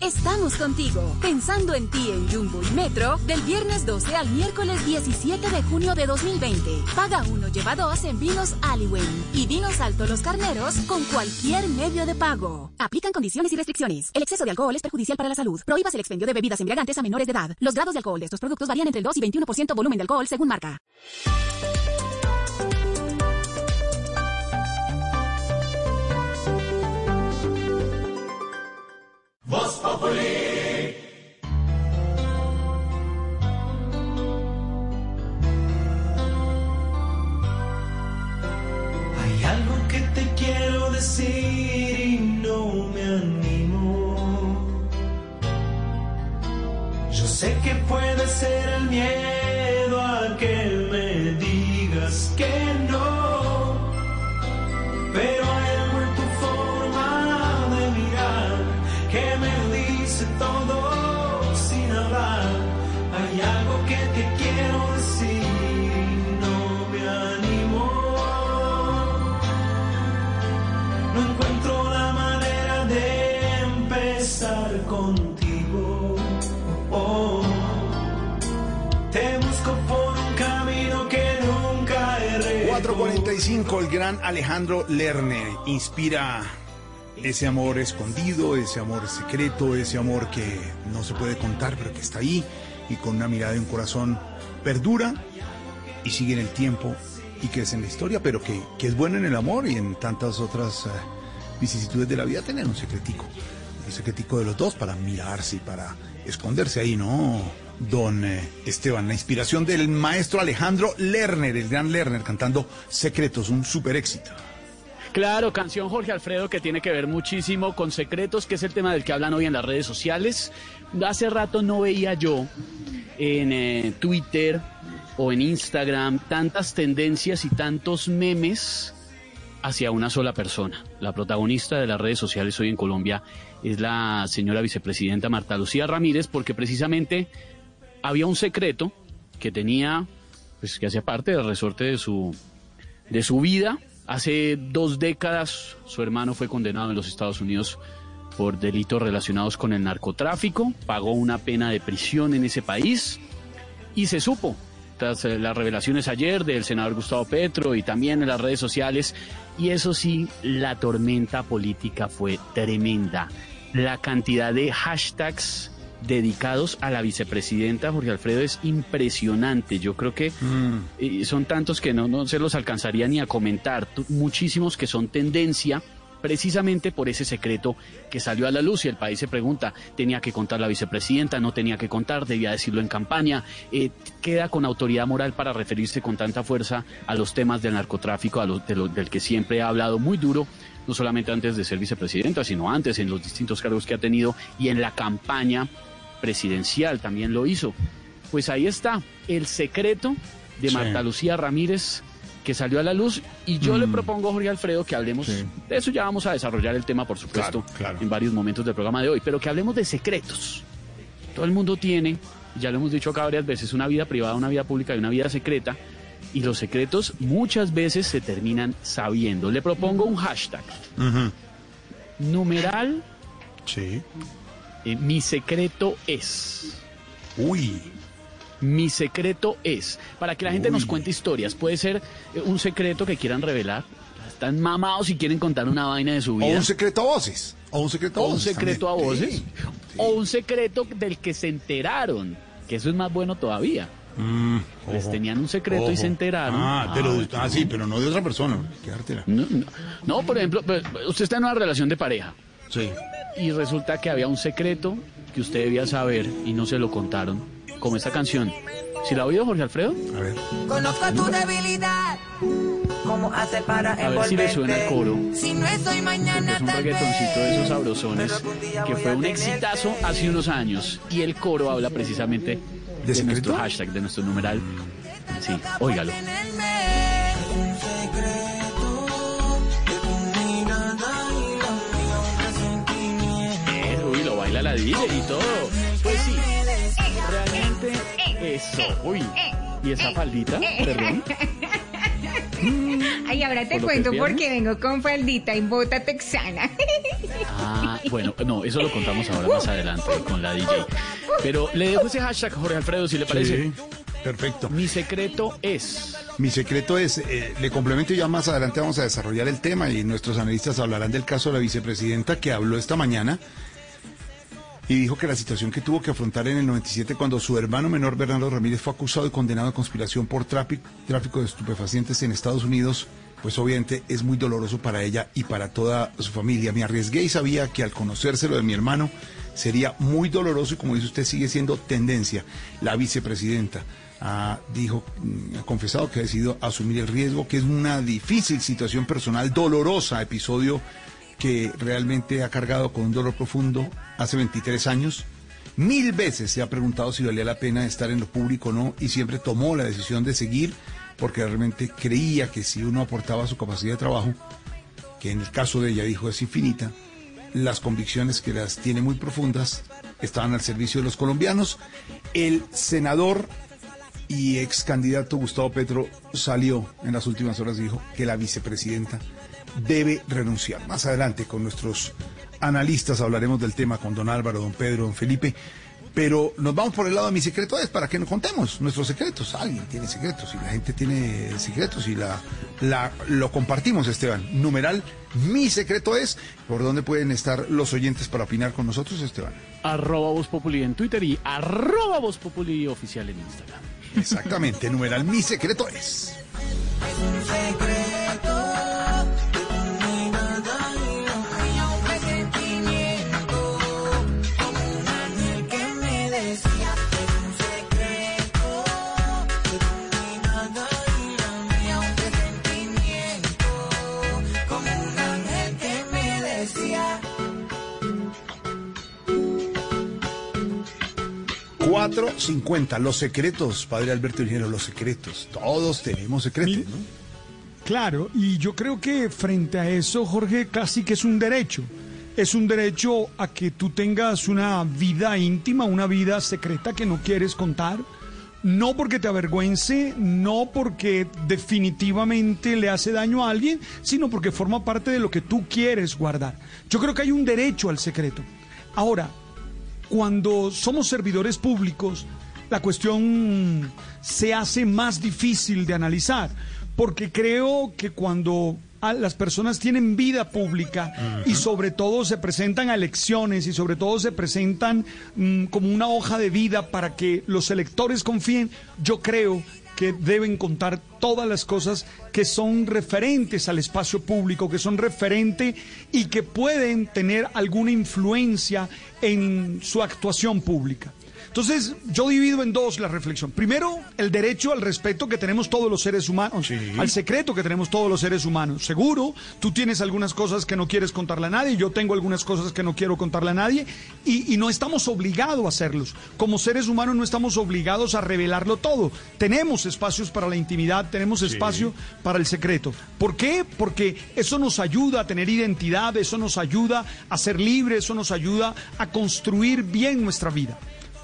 Estamos contigo, pensando en ti en Jumbo y Metro, del viernes 12 al miércoles 17 de junio de 2020. Paga uno, lleva dos en vinos Aliwen y vinos Alto Los Carneros con cualquier medio de pago. Aplican condiciones y restricciones. El exceso de alcohol es perjudicial para la salud. Prohíbas el expendio de bebidas embriagantes a menores de edad. Los grados de alcohol de estos productos varían entre el 2 y 21% volumen de alcohol según marca. Voz Populi. Hay algo que te quiero decir y no me animo. Yo sé que puede ser el miedo 8.35, el gran Alejandro Lerner inspira ese amor escondido, ese amor secreto, ese amor que no se puede contar, pero que está ahí y con una mirada y un corazón perdura y sigue en el tiempo y es en la historia, pero que, que es bueno en el amor y en tantas otras eh, vicisitudes de la vida tener un secretico, un secretico de los dos para mirarse y para esconderse ahí, ¿no? Don eh, Esteban, la inspiración del maestro Alejandro Lerner, el gran Lerner, cantando Secretos, un super éxito. Claro, canción Jorge Alfredo que tiene que ver muchísimo con secretos, que es el tema del que hablan hoy en las redes sociales. Hace rato no veía yo en eh, Twitter o en Instagram tantas tendencias y tantos memes hacia una sola persona. La protagonista de las redes sociales hoy en Colombia es la señora vicepresidenta Marta Lucía Ramírez, porque precisamente había un secreto que tenía, pues que hacía parte del resorte de su, de su vida. Hace dos décadas su hermano fue condenado en los Estados Unidos por delitos relacionados con el narcotráfico, pagó una pena de prisión en ese país y se supo, tras eh, las revelaciones ayer del senador Gustavo Petro y también en las redes sociales, y eso sí, la tormenta política fue tremenda. La cantidad de hashtags dedicados a la vicepresidenta Jorge Alfredo es impresionante. Yo creo que eh, son tantos que no, no se los alcanzaría ni a comentar. Muchísimos que son tendencia precisamente por ese secreto que salió a la luz y el país se pregunta, ¿tenía que contar la vicepresidenta? ¿No tenía que contar? ¿Debía decirlo en campaña? Eh, ¿Queda con autoridad moral para referirse con tanta fuerza a los temas del narcotráfico, a los, de lo- del que siempre ha hablado muy duro? No solamente antes de ser vicepresidenta, sino antes en los distintos cargos que ha tenido y en la campaña presidencial también lo hizo. Pues ahí está, el secreto de Sí. Marta Lucía Ramírez que salió a la luz y yo le Mm. propongo Jorge Alfredo que hablemos de eso ya vamos a desarrollar el tema por supuesto Claro, claro. en varios momentos del programa de hoy, pero que hablemos de secretos. Todo el mundo tiene, ya lo hemos dicho acá varias veces, una vida privada, una vida pública y una vida secreta y los secretos muchas veces se terminan sabiendo. Le propongo un hashtag. Numeral. Sí. mi secreto es. Uy. Mi secreto es. Para que la gente nos cuente historias. Puede ser eh, un secreto que quieran revelar. Están mamados y quieren contar una vaina de su O vida. un secreto a voces. O un secreto a O un voces. secreto a voces. Sí. O un secreto del que se enteraron. Que eso es más bueno todavía. Les ojo, tenían un secreto y se enteraron. Ah, lo- Ah, ah, sí, pero no de otra persona. Quedártela. No, no. No, por ejemplo, pues, usted está en una relación de pareja. Sí. Y resulta que había un secreto que usted debía saber y no se lo contaron. Como esta canción. ¿Si la ha oído Jorge Alfredo? A ver. Conozco tu debilidad. ¿Cómo hacer para A ver si le suena el coro. Si no estoy mañana, Es un reggaetoncito de esos sabrosones que fue un exitazo hace unos años. Y el coro habla precisamente de, nuestro hashtag, de nuestro numeral. Sí, óigalo. Eh, uy, lo baila la DJ y todo. Pues sí, realmente eso. Uy, ¿y esa faldita? Perdón. Ay, ahora te ¿Por lo cuento que porque vengo con faldita y bota texana. Ah, bueno, no, eso lo contamos ahora más adelante con la DJ. Pero le dejo ese hashtag, Jorge Alfredo, si le parece. Sí, perfecto. Mi secreto es. Mi secreto es, eh, le complemento y ya más adelante vamos a desarrollar el tema y nuestros analistas hablarán del caso de la vicepresidenta que habló esta mañana y dijo que la situación que tuvo que afrontar en el 97 cuando su hermano menor Bernardo Ramírez fue acusado y condenado de conspiración por tráfico, de estupefacientes en Estados Unidos, pues obviamente es muy doloroso para ella y para toda su familia. Me arriesgué y sabía que al conocérselo de mi hermano sería muy doloroso y como dice usted sigue siendo tendencia. La vicepresidenta dijo, mm, ha confesado que ha decidido asumir el riesgo, que es una difícil situación personal, dolorosa, episodio que realmente ha cargado con un dolor profundo hace 23 años. Mil veces se ha preguntado si valía la pena estar en lo público o no y siempre tomó la decisión de seguir porque realmente creía que si uno aportaba su capacidad de trabajo, que en el caso de ella dijo es infinita, las convicciones que las tiene muy profundas estaban al servicio de los colombianos. El senador y ex candidato Gustavo Petro salió en las últimas horas y dijo que la vicepresidenta debe renunciar. Más adelante con nuestros analistas hablaremos del tema con don Álvaro, don Pedro, don Felipe. Pero nos vamos por el lado de mi secreto es para que nos contemos nuestros secretos. Alguien tiene secretos y la gente tiene secretos y la, la lo compartimos, Esteban. Numeral, mi secreto es. ¿Por dónde pueden estar los oyentes para opinar con nosotros, Esteban? Arroba Voz Populi en Twitter y arroba Voz Populi oficial en Instagram. Exactamente, numeral, mi secreto es. 450, los secretos, padre Alberto Ingeniero, los secretos. Todos tenemos secretos, ¿no? Claro, y yo creo que frente a eso, Jorge, casi que es un derecho. Es un derecho a que tú tengas una vida íntima, una vida secreta que no quieres contar. No porque te avergüence, no porque definitivamente le hace daño a alguien, sino porque forma parte de lo que tú quieres guardar. Yo creo que hay un derecho al secreto. Ahora, cuando somos servidores públicos, la cuestión se hace más difícil de analizar, porque creo que cuando las personas tienen vida pública y sobre todo se presentan a elecciones y sobre todo se presentan mm, como una hoja de vida para que los electores confíen, yo creo que deben contar todas las cosas que son referentes al espacio público, que son referentes y que pueden tener alguna influencia en su actuación pública. Entonces, yo divido en dos la reflexión. Primero, el derecho al respeto que tenemos todos los seres humanos, al secreto que tenemos todos los seres humanos. Seguro, tú tienes algunas cosas que no quieres contarle a nadie, yo tengo algunas cosas que no quiero contarle a nadie, y, y no estamos obligados a hacerlos. Como seres humanos no estamos obligados a revelarlo todo. Tenemos espacios para la intimidad, tenemos espacio para el secreto. ¿Por qué? Porque eso nos ayuda a tener identidad, eso nos ayuda a ser libres, eso nos ayuda a construir bien nuestra vida.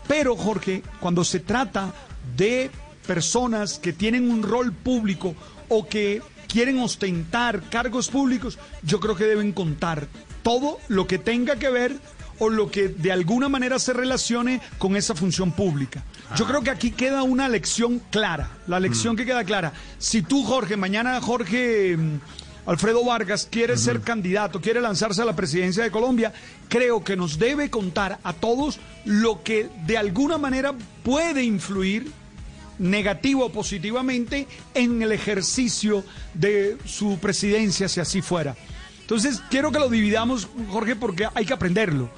Pero, Jorge, cuando se trata de personas que tienen un rol público o que quieren ostentar cargos públicos, yo creo que deben contar todo lo que tenga que ver o lo que de alguna manera se relacione con esa función pública. Yo creo que aquí queda una lección clara, la lección que queda clara. Si tú, Jorge, mañana Jorge mm, Alfredo Vargas quiere ser candidato, quiere lanzarse a la presidencia de Colombia, creo que nos debe contar a todos lo que de alguna manera puede influir negativo o positivamente en el ejercicio de su presidencia, si así fuera. Entonces, quiero que lo dividamos, Jorge, porque hay que aprenderlo.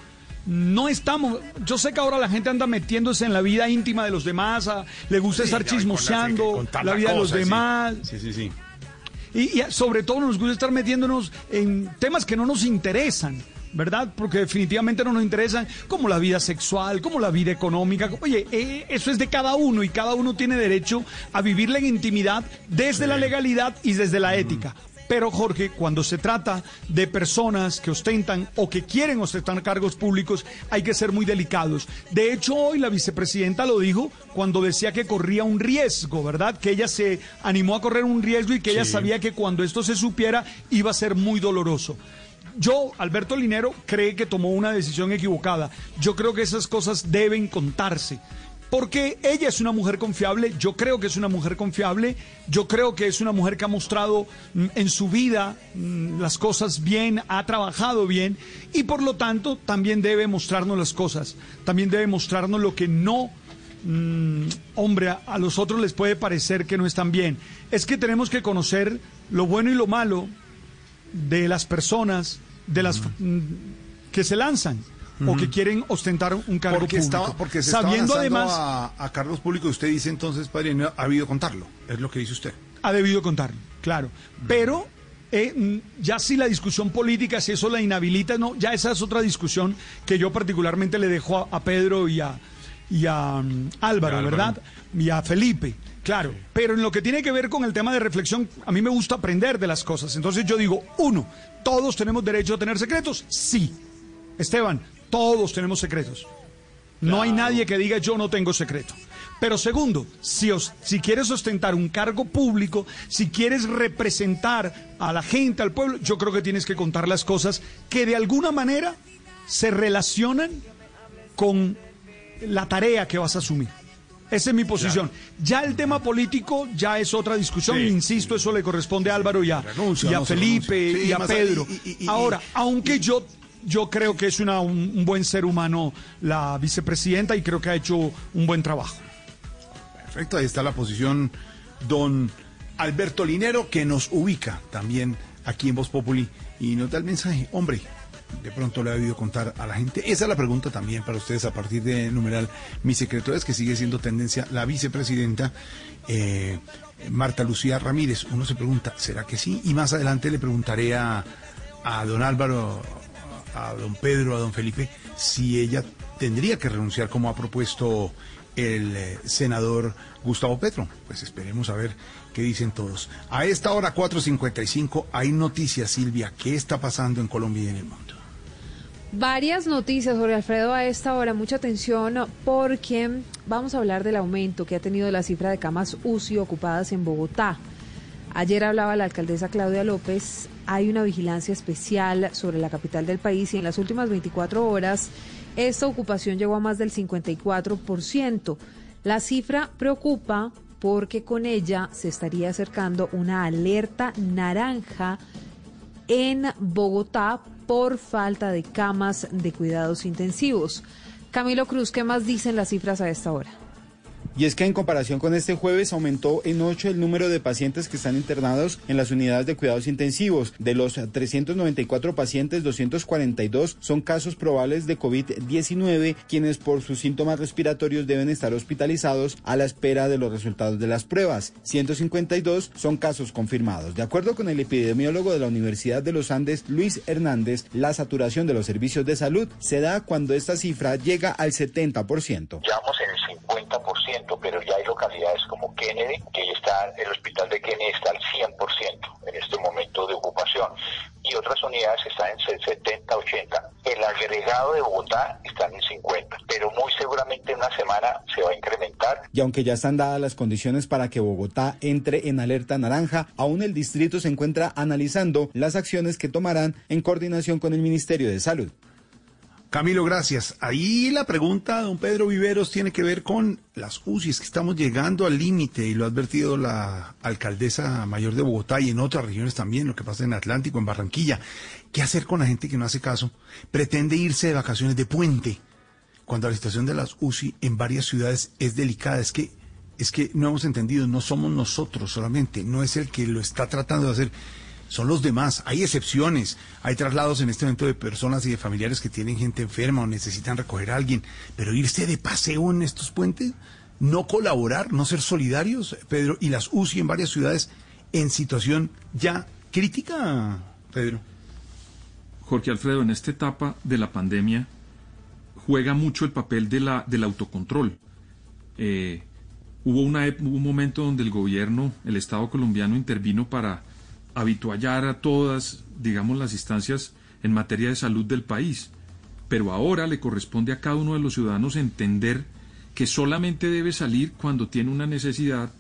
No estamos, yo sé que ahora la gente anda metiéndose en la vida íntima de los demás, a- le gusta Sí, estar chismoseando la la vida de los demás. Sí, sí, sí. Y, y sobre todo nos gusta estar metiéndonos en temas que no nos interesan, ¿verdad? Porque definitivamente no nos interesan, como la vida sexual, como la vida económica. Oye, eh, eso es de cada uno y cada uno tiene derecho a vivirla en intimidad desde la legalidad y desde la ética. Pero Jorge, cuando se trata de personas que ostentan o que quieren ostentar cargos públicos, hay que ser muy delicados. De hecho, hoy la vicepresidenta lo dijo cuando decía que corría un riesgo, ¿verdad? Que ella se animó a correr un riesgo y que ella sabía que cuando esto se supiera iba a ser muy doloroso. Yo, Alberto Linero, cree que tomó una decisión equivocada. Yo creo que esas cosas deben contarse. Porque ella es una mujer confiable, yo creo que es una mujer confiable, yo creo que es una mujer que ha mostrado mm, en su vida mm, las cosas bien, ha trabajado bien y por lo tanto también debe mostrarnos las cosas, también debe mostrarnos lo que no Mm, hombre, a, a los otros les puede parecer que no están bien. Es que tenemos que conocer lo bueno y lo malo de las personas de las mm, que se lanzan o que quieren ostentar un cargo Porque, público. estaba, porque se sabiendo además a, a cargos públicos, usted dice entonces, padre, no ha habido contarlo. Es lo que dice usted. ha debido contarlo, claro. Pero eh, mm, ya si la discusión política, si eso la inhabilita, no, ya esa es otra discusión que yo particularmente le dejo a, a Pedro y a, y a mm, Álvaro, Álvaro. ¿verdad? Y a Felipe. Claro, pero en lo que tiene que ver con el tema de reflexión, a mí me gusta aprender de las cosas. Entonces yo digo, uno, ¿todos tenemos derecho a tener secretos? Sí. Esteban, todos tenemos secretos. No hay nadie que diga yo no tengo secreto. Pero segundo, si, os- si quieres ostentar un cargo público, si quieres representar a la gente, al pueblo, yo creo que tienes que contar las cosas que de alguna manera se relacionan con la tarea que vas a asumir. Esa es mi posición. Ya el tema político ya es otra discusión. Sí. Insisto, eso le corresponde a Álvaro y a, Renuncia, y a no se Felipe. Sí, y a Pedro. y- y- Ahora, aunque yo, yo creo que es una, un, buen ser humano la vicepresidenta y creo que ha hecho un buen trabajo. Perfecto, ahí está la posición don Alberto Linero que nos ubica también aquí en Voz Populi y nos da el mensaje, hombre, de pronto le ha debido contar a la gente. Esa es la pregunta también para ustedes a partir de numeral Mi secreto es que sigue siendo tendencia la vicepresidenta eh, Marta Lucía Ramírez. Uno se pregunta, ¿será que sí? Y más adelante le preguntaré a, a don Álvaro, a don Pedro, a don Felipe, si ella tendría que renunciar como ha propuesto el eh, senador Gustavo Petro. Pues esperemos a ver qué dicen todos. A esta hora 4.55 hay noticias, Silvia. ¿Qué está pasando en Colombia y en el mundo? Varias noticias, Jorge Alfredo, a esta hora. Mucha atención porque vamos a hablar del aumento que ha tenido la cifra de camas UCI ocupadas en Bogotá. Ayer hablaba la alcaldesa Claudia López. Hay una vigilancia especial sobre la capital del país y en las últimas 24 horas esta ocupación llegó a más del 54%. La cifra preocupa porque con ella se estaría acercando una alerta naranja en Bogotá por falta de camas de cuidados intensivos. Camilo Cruz, ¿qué más dicen las cifras a esta hora? Y es que en comparación con este jueves aumentó en 8 el número de pacientes que están internados en las unidades de cuidados intensivos. De los 394 pacientes, 242 son casos probables de COVID-19, quienes por sus síntomas respiratorios deben estar hospitalizados a la espera de los resultados de las pruebas. 152 son casos confirmados. De acuerdo con el epidemiólogo de la Universidad de los Andes, Luis Hernández, la saturación de los servicios de salud se da cuando esta cifra llega al 70%. ya vamos en el 50%, pero ya hay localidades como Kennedy, que está, el hospital de Kennedy está al 100% en este momento de ocupación, y otras unidades están en el 70, 80. El agregado de Bogotá está en el 50, pero muy seguramente en una semana se va a incrementar. Y aunque ya están dadas las condiciones para que Bogotá entre en alerta naranja, aún el distrito se encuentra analizando las acciones que tomarán en coordinación con el Ministerio de Salud. Camilo, gracias. Ahí la pregunta, don Pedro Viveros, tiene que ver con las UCI. Es que estamos llegando al límite y lo ha advertido la alcaldesa mayor de Bogotá y en otras regiones también, lo que pasa en Atlántico, en Barranquilla. ¿Qué hacer con la gente que no hace caso? Pretende irse de vacaciones de puente cuando la situación de las UCI en varias ciudades es delicada. Es que, es que no hemos entendido, no somos nosotros solamente, no es el que lo está tratando de hacer son los demás. Hay excepciones. Hay traslados en este momento de personas y de familiares que tienen gente enferma o necesitan recoger a alguien. Pero irse de paseo en estos puentes, no colaborar, no ser solidarios, Pedro, y las UCI en varias ciudades en situación ya crítica, Pedro. Jorge Alfredo, en esta etapa de la pandemia juega mucho el papel de la, del autocontrol. Eh, hubo, una, hubo un momento donde el gobierno, el Estado colombiano intervino para habituallar a todas, digamos, las instancias en materia de salud del país. Pero ahora le corresponde a cada uno de los ciudadanos entender que solamente debe salir cuando tiene una necesidad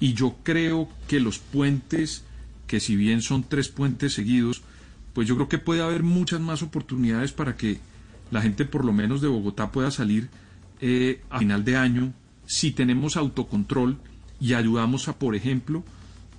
y yo creo que los puentes, que si bien son tres puentes seguidos, pues yo creo que puede haber muchas más oportunidades para que la gente por lo menos de Bogotá pueda salir eh, a final de año si tenemos autocontrol y ayudamos a, por ejemplo,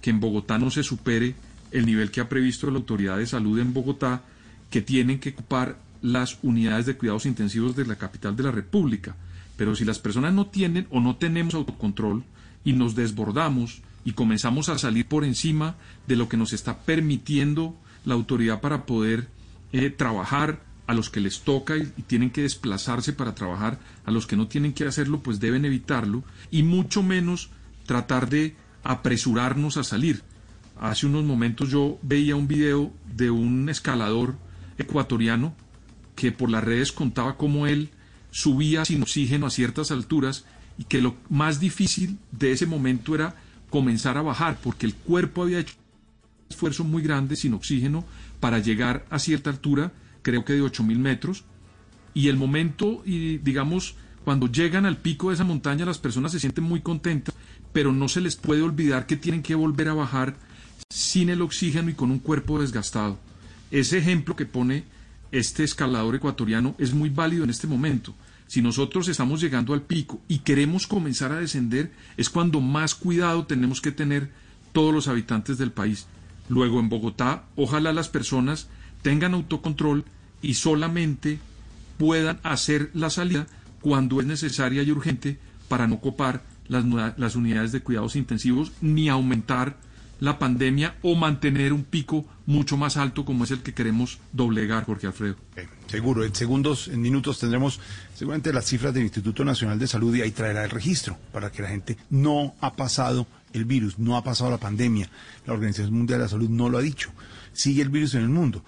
que en Bogotá no se supere el nivel que ha previsto la Autoridad de Salud en Bogotá, que tienen que ocupar las unidades de cuidados intensivos de la capital de la República. Pero si las personas no tienen o no tenemos autocontrol y nos desbordamos y comenzamos a salir por encima de lo que nos está permitiendo la autoridad para poder eh, trabajar a los que les toca y, y tienen que desplazarse para trabajar, a los que no tienen que hacerlo, pues deben evitarlo y mucho menos tratar de apresurarnos a salir. Hace unos momentos yo veía un video de un escalador ecuatoriano que por las redes contaba cómo él subía sin oxígeno a ciertas alturas y que lo más difícil de ese momento era comenzar a bajar porque el cuerpo había hecho un esfuerzo muy grande sin oxígeno para llegar a cierta altura, creo que de 8.000 metros, y el momento, y digamos, cuando llegan al pico de esa montaña las personas se sienten muy contentas, pero no se les puede olvidar que tienen que volver a bajar sin el oxígeno y con un cuerpo desgastado. Ese ejemplo que pone este escalador ecuatoriano es muy válido en este momento. Si nosotros estamos llegando al pico y queremos comenzar a descender, es cuando más cuidado tenemos que tener todos los habitantes del país. Luego en Bogotá, ojalá las personas tengan autocontrol y solamente puedan hacer la salida cuando es necesaria y urgente para no copar las, las unidades de cuidados intensivos ni aumentar la pandemia o mantener un pico mucho más alto como es el que queremos doblegar, Jorge Alfredo. Seguro, en segundos, en minutos tendremos seguramente las cifras del Instituto Nacional de Salud y ahí traerá el registro para que la gente no ha pasado el virus, no ha pasado la pandemia. La Organización Mundial de la Salud no lo ha dicho. Sigue el virus en el mundo.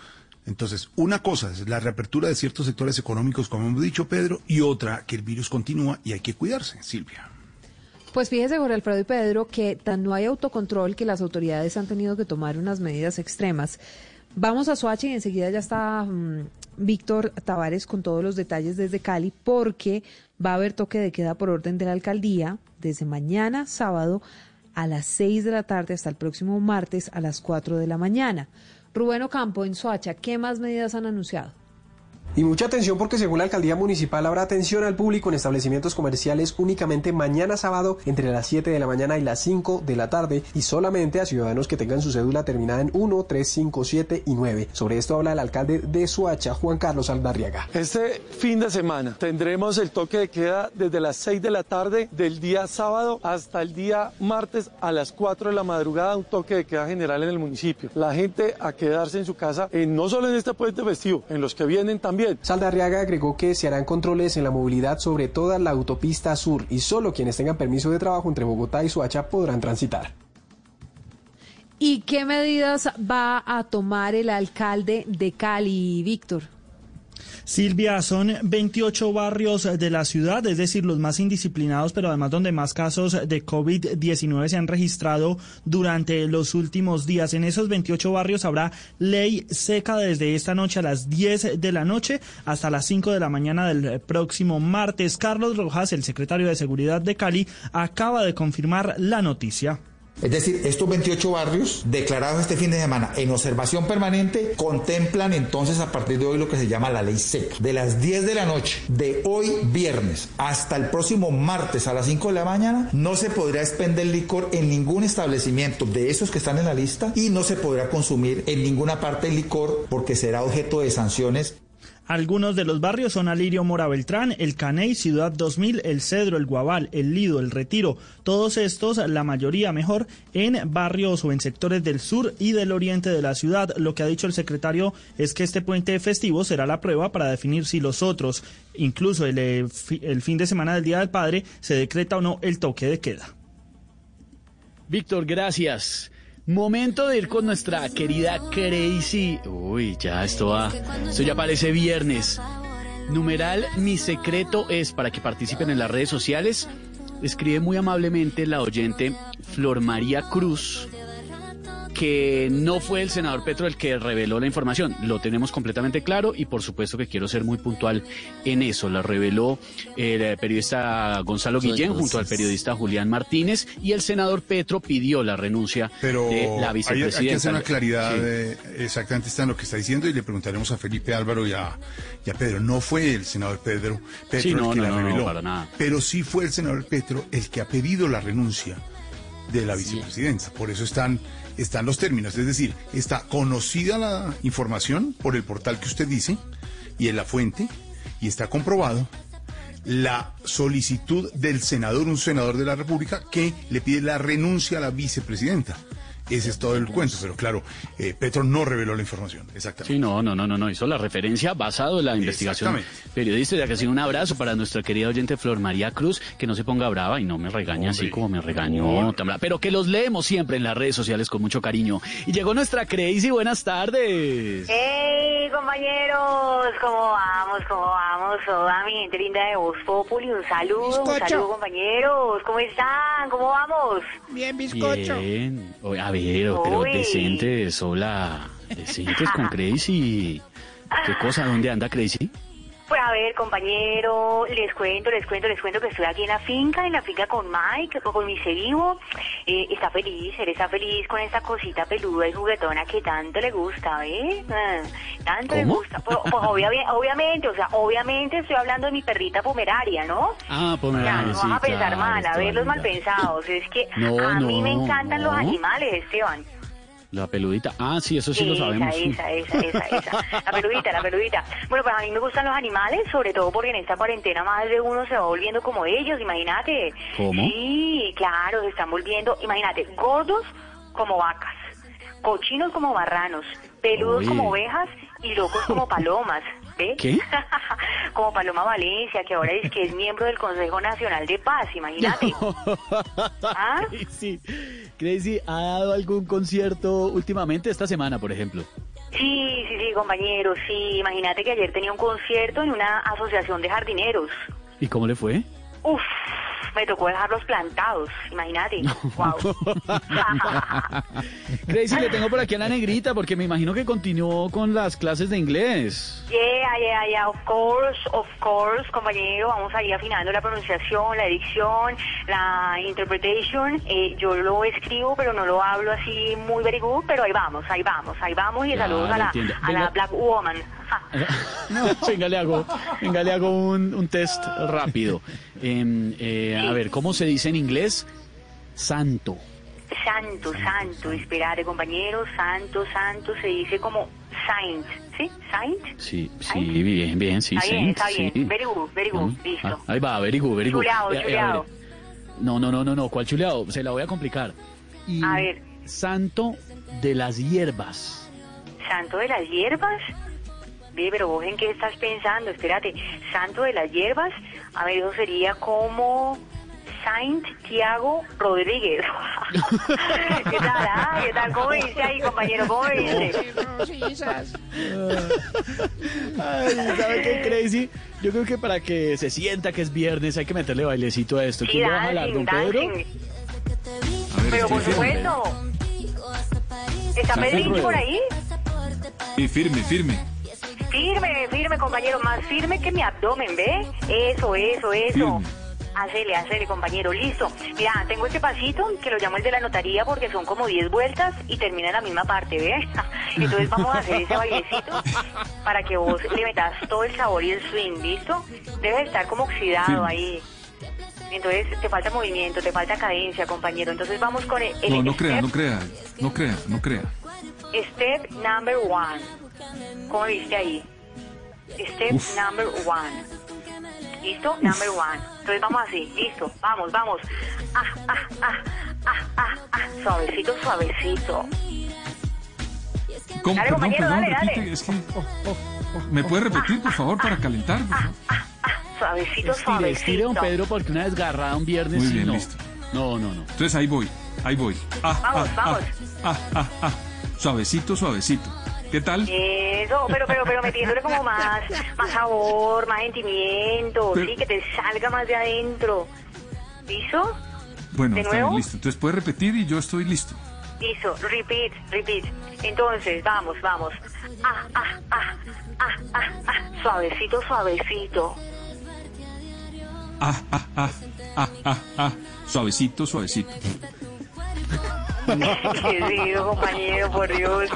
Entonces, una cosa es la reapertura de ciertos sectores económicos, como hemos dicho, Pedro, y otra que el virus continúa y hay que cuidarse, Silvia. Pues fíjese, Jorge Alfredo y Pedro, que tan no hay autocontrol que las autoridades han tenido que tomar unas medidas extremas. Vamos a Soacha y enseguida ya está mm, Víctor Tavares con todos los detalles desde Cali, porque va a haber toque de queda por orden de la alcaldía desde mañana sábado a las 6 de la tarde hasta el próximo martes a las 4 de la mañana. Rubén Ocampo, en Soacha, ¿qué más medidas han anunciado? Y mucha atención porque según la alcaldía municipal habrá atención al público en establecimientos comerciales únicamente mañana sábado entre las 7 de la mañana y las 5 de la tarde y solamente a ciudadanos que tengan su cédula terminada en 1, 3, 5, 7 y 9. Sobre esto habla el alcalde de Suacha, Juan Carlos Aldarriaga. Este fin de semana tendremos el toque de queda desde las 6 de la tarde del día sábado hasta el día martes a las 4 de la madrugada, un toque de queda general en el municipio. La gente a quedarse en su casa, eh, no solo en este puente festivo, en los que vienen también. Saldarriaga agregó que se harán controles en la movilidad sobre toda la autopista sur y solo quienes tengan permiso de trabajo entre Bogotá y Suacha podrán transitar. ¿Y qué medidas va a tomar el alcalde de Cali, Víctor? Silvia, son 28 barrios de la ciudad, es decir, los más indisciplinados, pero además donde más casos de COVID-19 se han registrado durante los últimos días. En esos 28 barrios habrá ley seca desde esta noche a las 10 de la noche hasta las 5 de la mañana del próximo martes. Carlos Rojas, el secretario de Seguridad de Cali, acaba de confirmar la noticia. Es decir, estos 28 barrios declarados este fin de semana en observación permanente contemplan entonces a partir de hoy lo que se llama la ley seca. De las 10 de la noche de hoy viernes hasta el próximo martes a las 5 de la mañana no se podrá expender licor en ningún establecimiento de esos que están en la lista y no se podrá consumir en ninguna parte el licor porque será objeto de sanciones. Algunos de los barrios son Alirio Mora Beltrán, El Caney, Ciudad 2000, El Cedro, El Guabal, El Lido, El Retiro. Todos estos, la mayoría mejor, en barrios o en sectores del sur y del oriente de la ciudad. Lo que ha dicho el secretario es que este puente festivo será la prueba para definir si los otros, incluso el, eh, el fin de semana del Día del Padre, se decreta o no el toque de queda. Víctor, gracias. Momento de ir con nuestra querida Crazy. Uy, ya esto va. Esto ya parece viernes. Numeral Mi secreto es para que participen en las redes sociales. Escribe muy amablemente la oyente Flor María Cruz que no fue el senador Petro el que reveló la información. Lo tenemos completamente claro y por supuesto que quiero ser muy puntual en eso. La reveló el eh, periodista Gonzalo Guillén junto al periodista Julián Martínez y el senador Petro pidió la renuncia Pero de la hay, vicepresidenta. hay que hacer una claridad Sí. de exactamente está en lo que está diciendo y le preguntaremos a Felipe Álvaro y a, y a Pedro. No fue el senador Pedro, Petro Sí, no, el que no, la no, no, reveló, para nada. pero sí fue el senador Petro el que ha pedido la renuncia de la vicepresidenta. Por eso están, están los términos. Es decir, está conocida la información por el portal que usted dice y en la fuente y está comprobado la solicitud del senador, un senador de la República, que le pide la renuncia a la vicepresidenta. Ese es todo el cuento, pero claro, eh, Petro no reveló la información, exactamente. Sí, no, no, no, no, no. Hizo la referencia basado en la investigación periodística. Ya que sí, un abrazo para nuestra querida oyente Flor María Cruz, que no se ponga brava y no me regañe así como me regañó. brava, Pero que los leemos siempre en las redes sociales con mucho cariño. Y llegó nuestra Crazy, buenas tardes. ¡Hey, compañeros! ¿Cómo vamos? ¿Cómo vamos? Toda mi gente linda de Voz Populi, un saludo, un Bizcocho. saludo, compañeros. ¿Cómo están? ¿Cómo vamos? Bien, Bien. Oye, A ver, pero Uy. decentes, hola. Decentes con Crazy. ¿Qué cosa? ¿Dónde anda Crazy? Pues a ver, compañero, les cuento, les cuento, les cuento que estoy aquí en la finca, en la finca con Mike, con mi vivo. Eh, está feliz, él está feliz con esta cosita peluda y juguetona que tanto le gusta. Ah, tanto le gusta. Pues, pues obvia- obviamente, o sea, obviamente estoy hablando de mi perrita pomeraria, ¿no? Ah, Ya, Pomerania, no sí, vas a pensar claro, mal, a ver los mal pensados. Es que No, a mí me no, encantan los animales, Esteban. La peludita. Ah, sí, eso sí lo sabemos. Esa, esa, esa, esa. La peludita, la peludita. Bueno, pues a mí me gustan los animales, sobre todo porque en esta cuarentena más de uno se va volviendo como ellos, imagínate. ¿Cómo? Sí, claro, se están volviendo, imagínate, gordos como vacas, cochinos como marranos, peludos como ovejas y locos como palomas. ¿Ve? ¿Qué? como Paloma Valencia, que ahora es que es miembro del Consejo Nacional de Paz, imagínate. ¿Ah? Sí. Crazy, ¿ha dado algún concierto últimamente esta semana, por ejemplo? Sí, sí, sí, compañero, sí. Imagínate que ayer tenía un concierto en una asociación de jardineros. ¿Y cómo le fue? Uf, me tocó dejarlos plantados, imagínate. Wow. Crazy, le tengo por aquí a la negrita porque me imagino que continuó con las clases de inglés. Yeah, yeah, yeah, of course, of course, compañero. Vamos a ir afinando la pronunciación, la dicción, la interpretation. Eh, yo lo escribo, pero no lo hablo así muy very good, pero ahí vamos, ahí vamos, ahí vamos. Y Claro, saludos a la, a. Black Woman. Venga, le hago, venga, le hago un, un test rápido. Em, eh, a ver, ¿cómo se dice en inglés? Santo. Santo, santo, esperare compañero, santo, santo, se dice como saint, ¿sí? Saint. Sí, sí, bien, bien, sí, está bien, saint, está sí. bien, very good, very good, listo. Ah, ahí va, very good, very good. Eh, eh. No, no, no, no, no, ¿cuál chuleado? Se la voy a complicar. Y A ver. Santo de las hierbas. Santo de las hierbas. Ve, pero vos en qué estás pensando, espérate. Santo de las hierbas, a ver, eso sería como Saint Tiago Rodríguez. ¿Qué tal, ah? ¿Qué tal? ¿Cómo dice ahí, compañero? ¿Cómo dice? Ay, ¿sabe qué, Crazy? Yo creo que para que se sienta que es viernes hay que meterle bailecito a esto. Sí, ¿Quién le va a jalar, don Pedro? Pero por supuesto. ¿Está firme. por ahí? Sí, firme, firme. Firme, firme, compañero, más firme que mi abdomen, ¿ve? Eso, eso, eso. Firme. Hacele, hacele, compañero, listo. Mira, tengo este pasito que lo llamo el de la notaría porque son como 10 vueltas y termina en la misma parte, ¿ve? Entonces vamos a hacer ese bailecito para que vos le metas todo el sabor y el swing, ¿listo? Debe estar como oxidado ahí. Entonces te falta movimiento, te falta cadencia, compañero. Entonces vamos con el, el No, no crea, no crea, no crea, no crea. step number one. ¿Cómo viste ahí? Step Uf. number one. ¿Listo? Number one. Entonces vamos así, listo, vamos, vamos. Ah, ah, ah, ah, ah, ah. Suavecito, suavecito. ¿Cómo? Dale, Perdón, compañero, perdón, dale, repite, dale. es que... ¿Me puede repetir, por favor, para calentar? por favor? Suavecito, Estire, estire, don. Pedro, porque una desgarrada un viernes Muy bien, no. listo. No, no, no. Entonces ahí voy, ahí voy. Ah, Vamos, ah, vamos. Ah, ah, ah, ah. Suavecito, suavecito. ¿Qué tal? Eso, pero, pero, pero metiéndole como más, más sabor, más sentimiento, Pero- sí, que te salga más de adentro. ¿Listo? Bueno, ¿de está bien, nuevo? listo. Entonces puede repetir y yo estoy listo. Listo, repeat, repeat. Entonces, vamos, vamos. Ah, ah, ah, ah, ah, ah. Suavecito, suavecito. Ah, ah, ah, ah, ah, ah. Suavecito, suavecito. Qué rico, compañero, por Dios.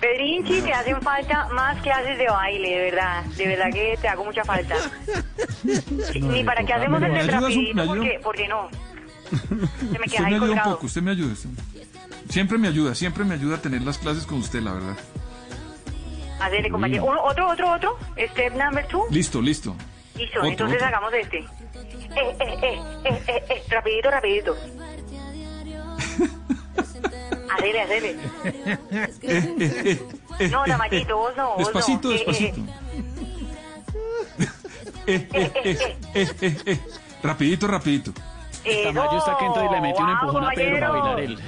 Pedrinchi, te hacen falta más clases de baile, de verdad. De verdad que te hago mucha falta. Ni para qué hacemos el ¿Me del rapidito, me porque, porque no. Se me Usted queda me ahí ayuda un colgado. poco, usted me ayuda. usted- Siempre me ayuda, siempre me ayuda a tener las clases con usted, la verdad. Hacele, compañero. Uno, otro, otro, otro. Step number two. Listo, listo. Listo, Otro, entonces otro. hagamos este. Eh, eh, eh, eh, eh, eh, rapidito, rapidito. Hacele, hacele. Eh, eh, eh, No, eh, Tamayito, vos no, vos no. Despacito, Eh, eh, despacito. Eh, eh, eh, eh, eh, eh. Rapidito, rapidito. Tamayo está que entra y le mete un empujón a Pedro para bailar él.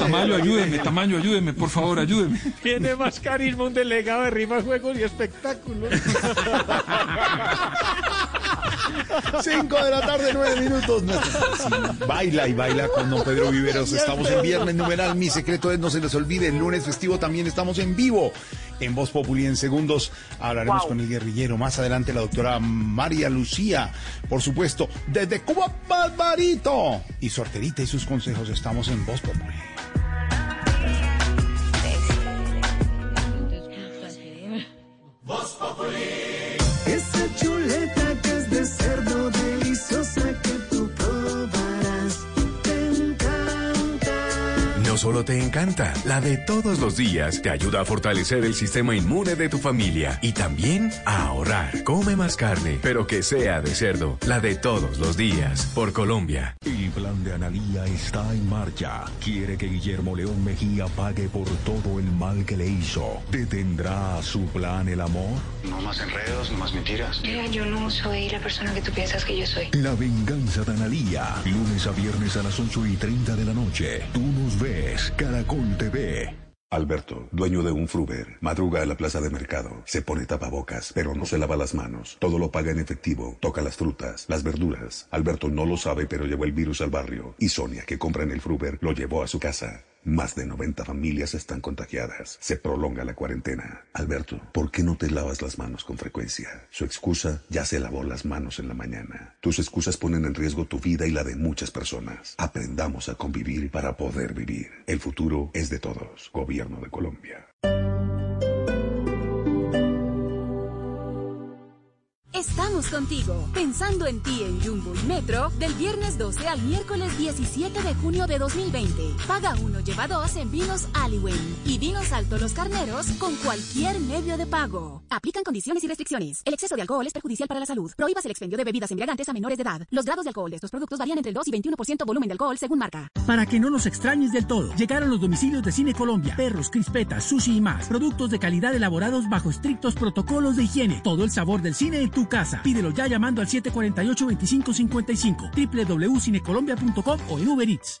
Tamaño, ayúdeme, Tamaño, ayúdeme, por favor, ayúdeme. Tiene más carisma un delegado de rima, juegos y espectáculos. Cinco de la tarde, nueve minutos. Sí, baila y baila con don Pedro Viveros. Estamos en viernes numeral. Mi secreto es no se les olvide. El lunes festivo también estamos en vivo. En Voz Populi en segundos hablaremos Wow. con el guerrillero. Más adelante la doctora María Lucía. Por supuesto, desde Cuba, Barbarito. Y Sorterita y sus consejos. Estamos en Voz Populi. Esa solo te encanta, la de todos los días te ayuda a fortalecer el sistema inmune de tu familia y también a ahorrar. Come más carne, pero que sea de cerdo, la de todos los días, por Colombia. El plan de Analía está en marcha. Quiere que Guillermo León Mejía pague por todo el mal que le hizo. ¿Detendrá a su plan el amor? No más enredos, no más mentiras. Mira, yo no soy la persona que tú piensas que yo soy. La venganza de Analía. Lunes a viernes a las 8 y 30 de la noche. Tú nos ves. Caracol TV. Alberto, dueño de un Fruver, madruga a la plaza de mercado, se pone tapabocas, pero no se lava las manos, todo lo paga en efectivo, toca las frutas, las verduras. Alberto no lo sabe, pero llevó el virus al barrio, y Sonia, que compra en el Fruver, lo llevó a su casa. Más de 90 familias están contagiadas. Se prolonga la cuarentena. Alberto, ¿por qué no te lavas las manos con frecuencia? Su excusa, ya se lavó las manos en la mañana. Tus excusas ponen en riesgo tu vida y la de muchas personas. Aprendamos a convivir para poder vivir. El futuro es de todos. Gobierno de Colombia. Estamos contigo, pensando en ti en Jumbo y Metro, del viernes 12 al miércoles 17 de junio de 2020. Paga uno, lleva dos en vinos Aliwen y vinos Alto Los Carneros con cualquier medio de pago. Aplican condiciones y restricciones. El exceso de alcohol es perjudicial para la salud. Prohíbas el expendio de bebidas embriagantes a menores de edad. Los grados de alcohol de estos productos varían entre el 2 y 21% volumen de alcohol según marca. Para que no nos extrañes del todo, llegaron los domicilios de Cine Colombia, perros, crispetas, sushi y más. Productos de calidad elaborados bajo estrictos protocolos de higiene. Todo el sabor del cine casa. Pídelo ya llamando al 748-2555, www.cinecolombia.com o en Uber Eats.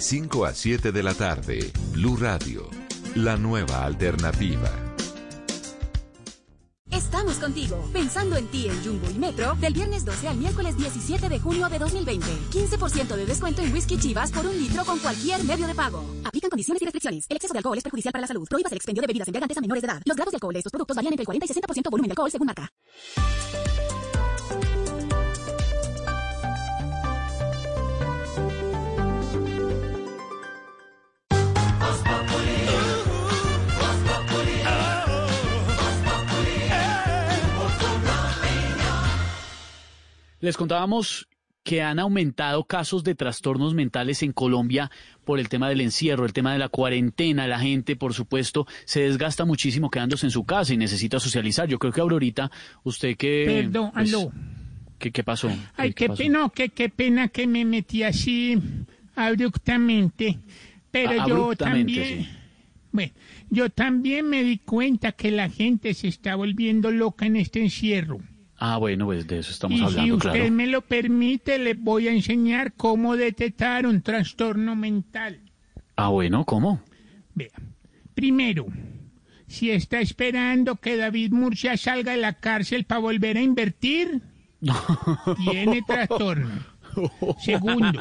5 a 7 de la tarde, Blue Radio, la nueva alternativa. Estamos contigo, pensando en ti en Jumbo y Metro, del viernes 12 al miércoles 17 de junio de 2020. 15% de descuento en whisky chivas por un litro con cualquier medio de pago. Aplican condiciones y restricciones. El exceso de alcohol es perjudicial para la salud. Prohíbas el expendio de bebidas embriagantes a menores de edad. Los grados de alcohol de estos productos varían entre el 40 y 60% volumen de alcohol según marca. Les contábamos que han aumentado casos de trastornos mentales en Colombia por el tema del encierro, el tema de la cuarentena. La gente, por supuesto, se desgasta muchísimo quedándose en su casa y necesita socializar. Yo creo que Aurorita, usted que... Perdón, pues, aló. ¿qué, qué pasó? Ay, qué, pasó? pena, qué, qué pena que me metí así abruptamente. Pero yo también. sí. Bueno, yo también me di cuenta que la gente se está volviendo loca en este encierro. Ah, bueno, pues de eso estamos y si usted claro. me lo permite, le voy a enseñar cómo detectar un trastorno mental. Ah, bueno, ¿cómo? Vea, primero, si está esperando que David Murcia salga de la cárcel para volver a invertir, tiene trastorno. Segundo,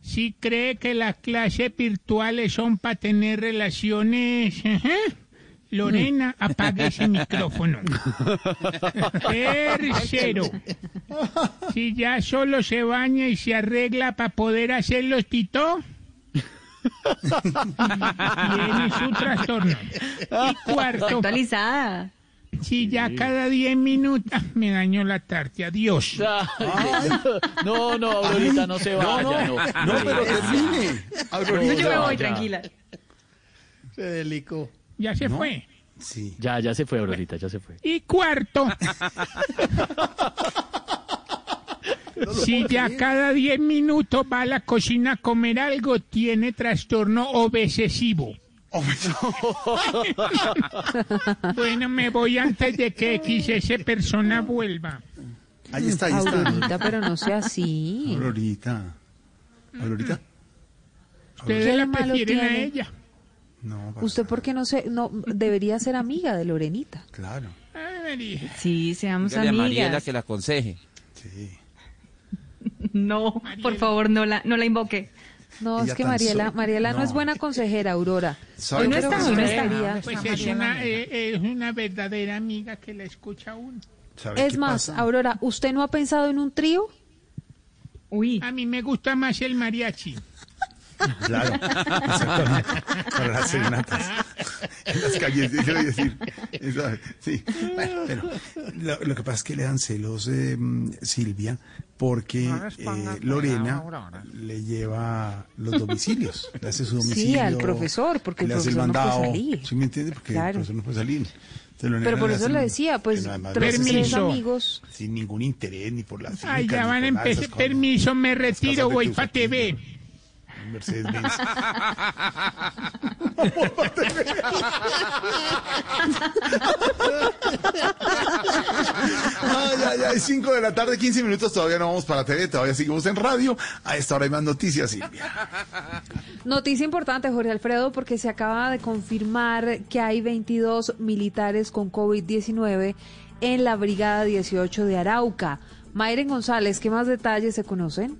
si cree que las clases virtuales son para tener relaciones, ajá, Lorena, apague ese micrófono. Tercero, si ya solo se baña y se arregla para poder hacer los titó, tiene su trastorno. Y cuarto, Actualizada. Si ya cada 10 minutos ah, me dañó la tarde, adiós. No, no, Aurorita, no se vaya. No, no, pero termine. Yo, yo me voy, tranquila. Se delicó. Ya se fue. Sí. Ya, ya se fue, Aurorita, ya se fue. Y cuarto, Si ya cada 10 minutos va a la cocina a comer algo, tiene trastorno obsesivo. bueno, me voy antes de que XS persona vuelva. Ahí está, ahí está. Aurorita, pero no sea así. Aurorita. Aurorita. Ustedes ¿Qué la malo prefieren a tiene? ella. No, ¿Usted por qué no se, no, debería ser amiga de Lorenita? Claro. Sí, seamos Dígale a Mariela amigas. que la aconseje. No, por favor, no la, no la invoque. No, es que Mariela. Mariela no. No. es buena consejera, Aurora. Que hoy no está. debería- Pues es una, eh, es una verdadera amiga que la escucha uno. ¿Sabe Es más, pasa? Aurora, ¿usted no ha pensado en un trío? Uy, A mí me gusta más el mariachi. Claro, exactamente. Para las serenatas. En las calles, quiero decir. Esa- Sí. Bueno, pero lo, lo que pasa es que le dan celos eh, Silvia porque eh, Lorena le lleva los domicilios. Le hace su domicilio. Sí, al profesor, porque el le hace profesor no puede mandado. salir. ¿Sí me entiende? Porque Claro. el profesor no puede salir. Pero por eso le decía, pues, tres, amigos. Sin ningún interés ni por la finca. Ay, ya van a empezar. Permiso, me Las retiro, voy tus pa' TV. Mercedes-Benz. Ay, ay, ay, 5 de la tarde, 15 minutos, todavía no vamos para TV, todavía seguimos en radio. A esta hora hay más noticias, Silvia. Noticia importante, Jorge Alfredo, porque se acaba de confirmar que hay 22 militares con COVID-19 en la Brigada 18 de Arauca. Mayren González, ¿qué más detalles se conocen?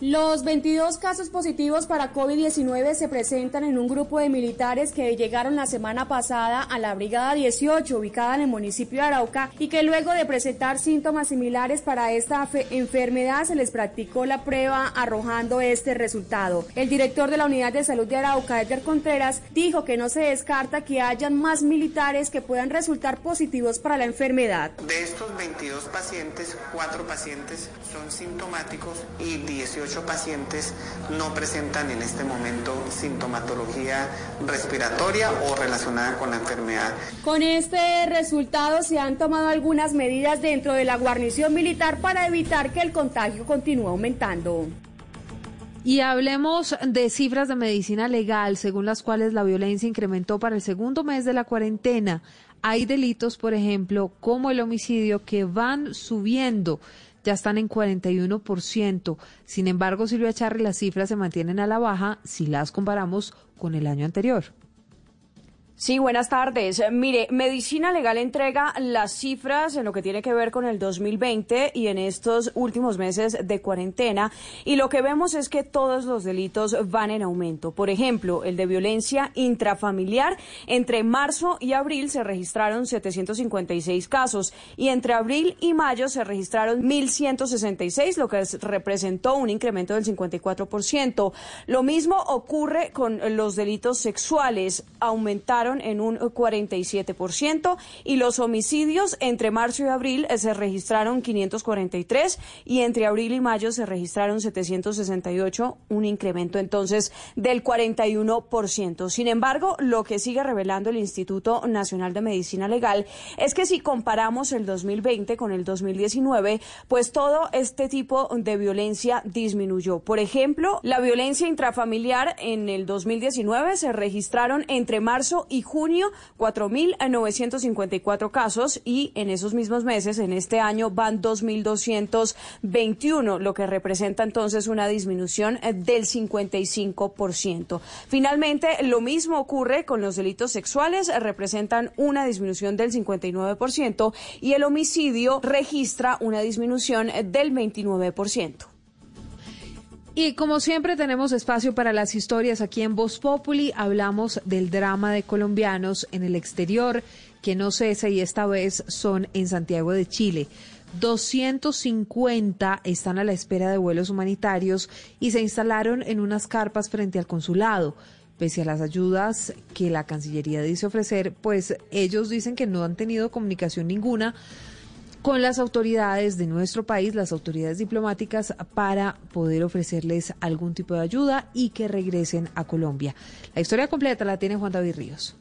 Los 22 casos positivos para COVID-19 se presentan en un grupo de militares que llegaron la semana pasada a la Brigada 18, ubicada en el municipio de Arauca, y que luego de presentar síntomas similares para esta fe- enfermedad se les practicó la prueba arrojando este resultado. El director de la Unidad de Salud de Arauca, Edgar Contreras, dijo que no se descarta que hayan más militares que puedan resultar positivos para la enfermedad. De estos 22 pacientes, 4 pacientes son sintomáticos y 18 pacientes no presentan en este momento sintomatología respiratoria o relacionada con la enfermedad. Con este resultado se han tomado algunas medidas dentro de la guarnición militar para evitar que el contagio continúe aumentando. Y hablemos de cifras de medicina legal, según las cuales la violencia incrementó para el segundo mes de la cuarentena. Hay delitos, por ejemplo, como el homicidio, que van subiendo. Ya están en 41%. Sin embargo, Silvia Charri, las cifras se mantienen a la baja si las comparamos con el año anterior. Sí, buenas tardes. Mire, Medicina Legal entrega las cifras en lo que tiene que ver con el 2020 y en estos últimos meses de cuarentena. Y lo que vemos es que todos los delitos van en aumento. Por ejemplo, el de violencia intrafamiliar. Entre marzo y abril se registraron 756 casos y entre abril y mayo se registraron 1.166, lo que es- representó un incremento del 54%. Lo mismo ocurre con los delitos sexuales. Aumentaron en un 47% y los homicidios entre marzo y abril eh, se registraron 543 y entre abril y mayo se registraron 768, un incremento entonces del 41%. Sin embargo, lo que sigue revelando el Instituto Nacional de Medicina Legal es que si comparamos el 2020 con el 2019, pues todo este tipo de violencia disminuyó. Por ejemplo, la violencia intrafamiliar en el 2019 se registraron entre marzo y junio 4.954 casos y en esos mismos meses, en este año, van 2.221, lo que representa entonces una disminución eh, del 55%. Finalmente, lo mismo ocurre con los delitos sexuales, eh, representan una disminución del 59% y el homicidio registra una disminución eh, del 29%. Y como siempre tenemos espacio para las historias aquí en Voz Populi, hablamos del drama de colombianos en el exterior que no cesa y esta vez son en Santiago de Chile. 250 están a la espera de vuelos humanitarios y se instalaron en unas carpas frente al consulado. Pese a las ayudas que la Cancillería dice ofrecer, pues ellos dicen que no han tenido comunicación ninguna con las autoridades de nuestro país, las autoridades diplomáticas, para poder ofrecerles algún tipo de ayuda y que regresen a Colombia. La historia completa la tiene Juan David Ríos.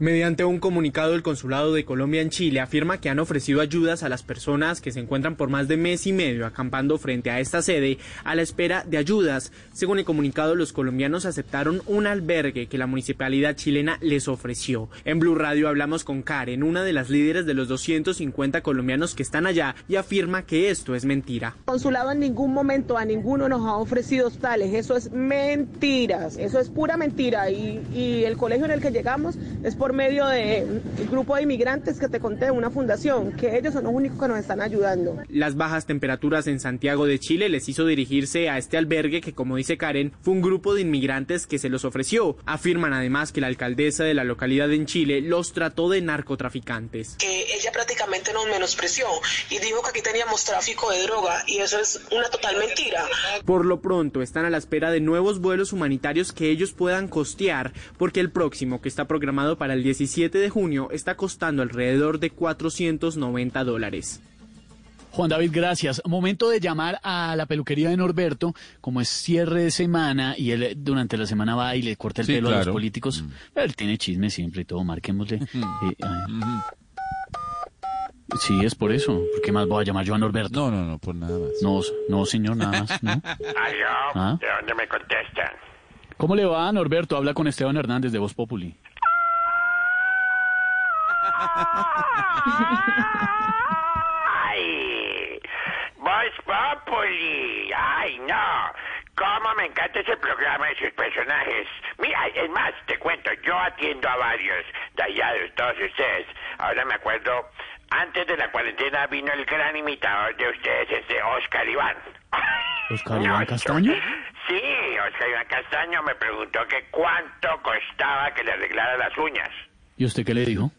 Mediante un comunicado, el Consulado de Colombia en Chile afirma que han ofrecido ayudas a las personas que se encuentran por más de mes y medio acampando frente a esta sede a la espera de ayudas. Según el comunicado, los colombianos aceptaron un albergue que la municipalidad chilena les ofreció. En Blue Radio hablamos con Karen, una de las líderes de los 250 colombianos que están allá, y afirma que esto es mentira. Consulado en ningún momento a ninguno nos ha ofrecido hostales, eso es mentiras, eso es pura mentira y el colegio en el que llegamos es por medio del grupo de inmigrantes que te conté, una fundación, que ellos son los únicos que nos están ayudando. Las bajas temperaturas en Santiago de Chile les hizo dirigirse a este albergue que, como dice Karen, fue un grupo de inmigrantes que se los ofreció. Afirman además que la alcaldesa de la localidad en Chile los trató de narcotraficantes. Que ella prácticamente nos menospreció y dijo que aquí teníamos tráfico de droga y eso es una total mentira. Por lo pronto están a la espera de nuevos vuelos humanitarios que ellos puedan costear, porque el próximo, que está programado para el 17 de junio, está costando alrededor de 490 dólares. Juan David, gracias. Momento de llamar a la peluquería de Norberto, como es cierre de semana y él durante la semana va y le corta el Sí, pelo a los políticos. Él tiene chisme siempre y todo, marquémosle. Eh. Sí, es por eso. ¿Por qué más voy a llamar yo a Norberto? No, no, no, por nada más. No, no, señor, nada más. ¿no? Aló, ¿Ah? ¿de dónde me contestan? ¿Cómo le va, Norberto? Habla con Esteban Hernández de Voz Populi. ¡Ay! ¡Voz Populi! ¡Ay, no! ¿Cómo me encanta ese programa y sus personajes? Mira, es más, te cuento, yo atiendo a varios de allá de todos ustedes. Ahora me acuerdo, antes de la cuarentena vino el gran imitador de ustedes, este Oscar Iván. ¿Oscar Iván Castaño? Sí, Oscar Iván Castaño me preguntó que cuánto costaba que le arreglara las uñas. ¿Y usted qué le dijo?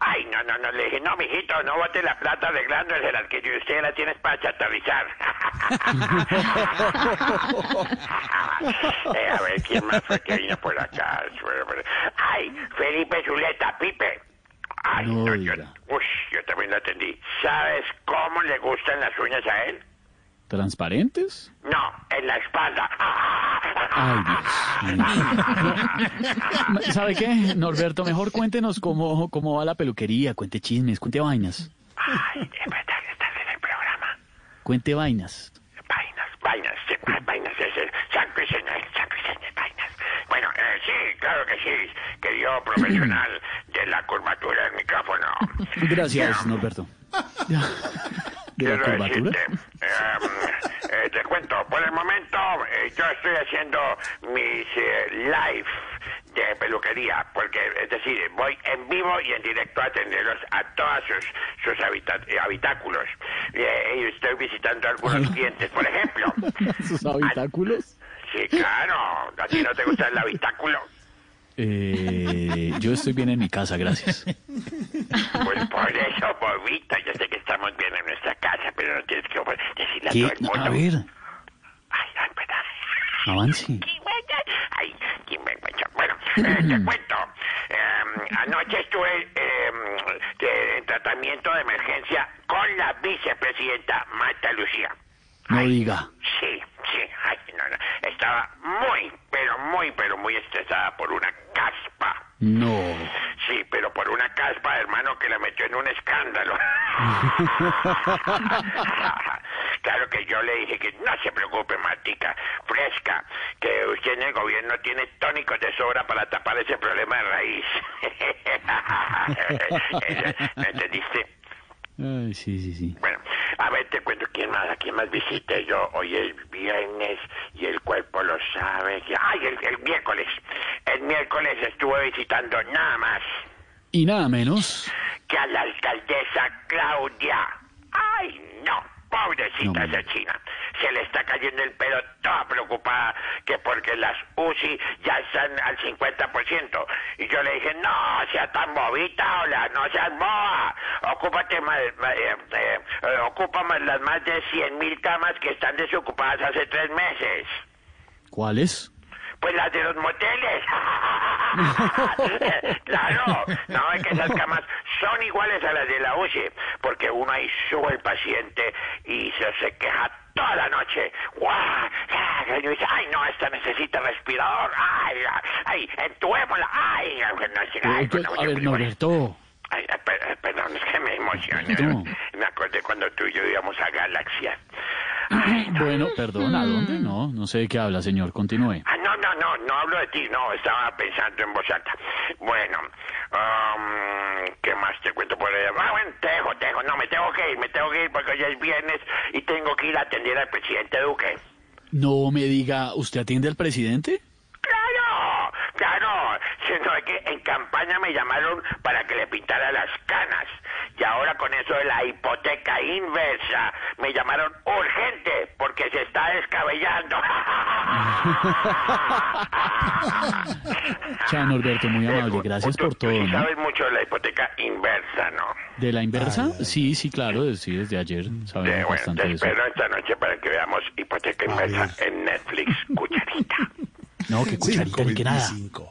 Ay, no, no, no, le dije, no, mijito, no bote la plata arreglándoselas, que usted la tienes para chatarrizar. Eh, a ver, ¿quién más fue que vino por acá? Ay, Felipe Zuleta, Pipe. Ay, no, yo, uy, yo también lo atendí. ¿Sabes cómo le gustan las uñas a él? ¿Transparentes? No, en la espalda. Ay, Dios mío. ¿Sabe qué, Norberto? Mejor cuéntenos cómo, cómo va la peluquería. Cuente chismes, cuente vainas. Ay, es verdad que estás en el programa. Cuente vainas. Vainas, vainas, vainas, es el San Cristiano, San Cristiano, vainas. Bueno, eh, sí, claro que sí, querido profesional de la curvatura del micrófono. Gracias, Norberto. ¿De la curvatura? eh, eh, te cuento, por el momento eh, yo estoy haciendo mis eh, live de peluquería, porque es decir, voy en vivo y en directo a atenderlos a todos sus, sus habita- eh, habitáculos. Eh, y estoy visitando a algunos clientes, por ejemplo. ¿Sus habitáculos? Sí, claro, ¿a ti no te gusta el habitáculo? Eh, yo estoy bien en mi casa, gracias. Pues por eso, bobito, yo sé que estamos bien en nuestra casa, pero no tienes que decirle a ¿Qué? todo el mundo. A ver, Ay, ay, espera. avance. Ay, qué vergüenza. Bueno, eh, te cuento. Eh, anoche estuve de- en tratamiento de emergencia con la vicepresidenta Marta Lucía. No diga. Sí, sí, ay, no, no. Estaba muy, pero muy, pero muy estresada por una caspa. No. Sí, pero por una caspa, hermano, que la metió en un escándalo. claro que yo le dije que no se preocupe, Martica, fresca, que usted en el gobierno tiene tónicos de sobra para tapar ese problema de raíz. ¿Me entendiste? Ay, sí, sí, sí. Bueno, a ver, te cuento quién más, a quién más visité yo. Hoy es viernes y el cuerpo lo sabe. Ay, el, el miércoles. El miércoles estuve visitando nada más Y nada menos. que a la alcaldesa Claudia. Ay, no, pobrecita esa china. Se le está cayendo el pelo toda preocupada que porque las UCI ya están al 50%. Y yo le dije, no sea tan bobita, hola, no seas boba. Ocúpate más, eh, eh, eh, ocupa más las más de 100 mil camas que están desocupadas hace tres meses. ¿Cuáles? Pues las de los moteles. claro, no, es que esas camas son iguales a las de la UCI, porque uno ahí sube el paciente y se, se queja toda la noche. ¡Guau! sueño y dice, ay, no, esta necesita respirador, ay, ay, entubémosla, ay, no, ay, Oye, a ver, Norberto. Ay, eh, perdón, es que me emocioné. No. Me acordé cuando tú y yo íbamos a Galaxia. Bueno, perdón, ¿a dónde? No, no sé de qué habla, señor. Continúe. Ah, no, no, no, no hablo de ti, no, estaba pensando en voz alta. Bueno, am, ¿qué más te cuento por allá? Ah, bueno, dejo, no, me tengo que ir, me tengo que ir porque ya es viernes y tengo que ir a atender al presidente Duque. No me diga, ¿usted atiende al presidente? ¡Claro! ¡Claro! Sino que en campaña me llamaron para que le pintara las canas. Y ahora con eso de la hipoteca inversa, me llamaron urgente porque se está descabellando. Chao, Norberto, muy amable. Gracias por todo. ¿no? Sabes mucho de la hipoteca inversa, ¿no? ¿De la inversa? Sí, sí, claro, sí, desde ayer sabemos bueno, bastante te de eso. espero esta noche para que veamos hipoteca inversa en Netflix, cucharita. No, que cucharita ni que nada. 5:25.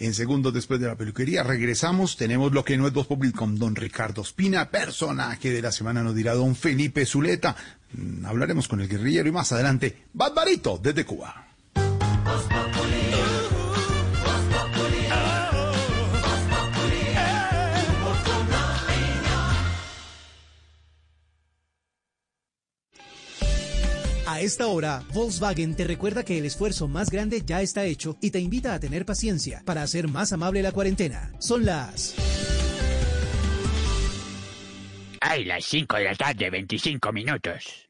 En segundos después de la peluquería regresamos, tenemos lo que no es Voz Populi con don Ricardo Espina, personaje de la semana nos dirá don Felipe Zuleta. Mm, Hablaremos con el guerrillero y más adelante, Barbarito desde Cuba. A esta hora, Volkswagen te recuerda que el esfuerzo más grande ya está hecho y te invita a tener paciencia para hacer más amable la cuarentena. Son las... Ay, las 5 de la tarde, 25 minutos.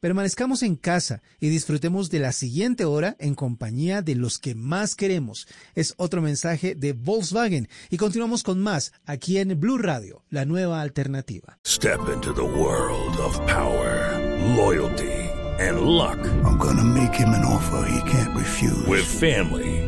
permanezcamos en casa y disfrutemos de la siguiente hora en compañía de los que más queremos. Es otro mensaje de Volkswagen y continuamos con más aquí en Blue Radio, la nueva alternativa. Step into the world of power, loyalty, and luck. I'm gonna make him an offer he can't refuse. With family,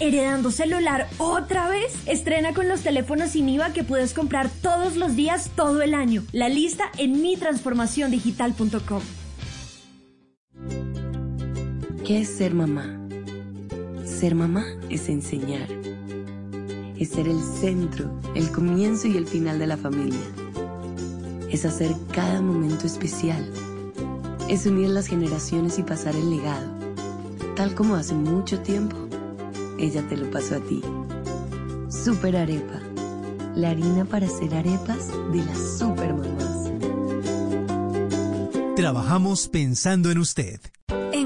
¿Heredando celular otra vez? Estrena con los teléfonos sin IVA que puedes comprar todos los días, todo el año. La lista en mitransformaciondigital.com. ¿Qué es ser mamá? Ser mamá es enseñar. Es ser el centro, el comienzo y el final de la familia. Es hacer cada momento especial. Es unir las generaciones y pasar el legado. Tal como hace mucho tiempo, ella te lo pasó a ti. Super Arepa. La harina para hacer arepas de las super mamás. Trabajamos pensando en usted.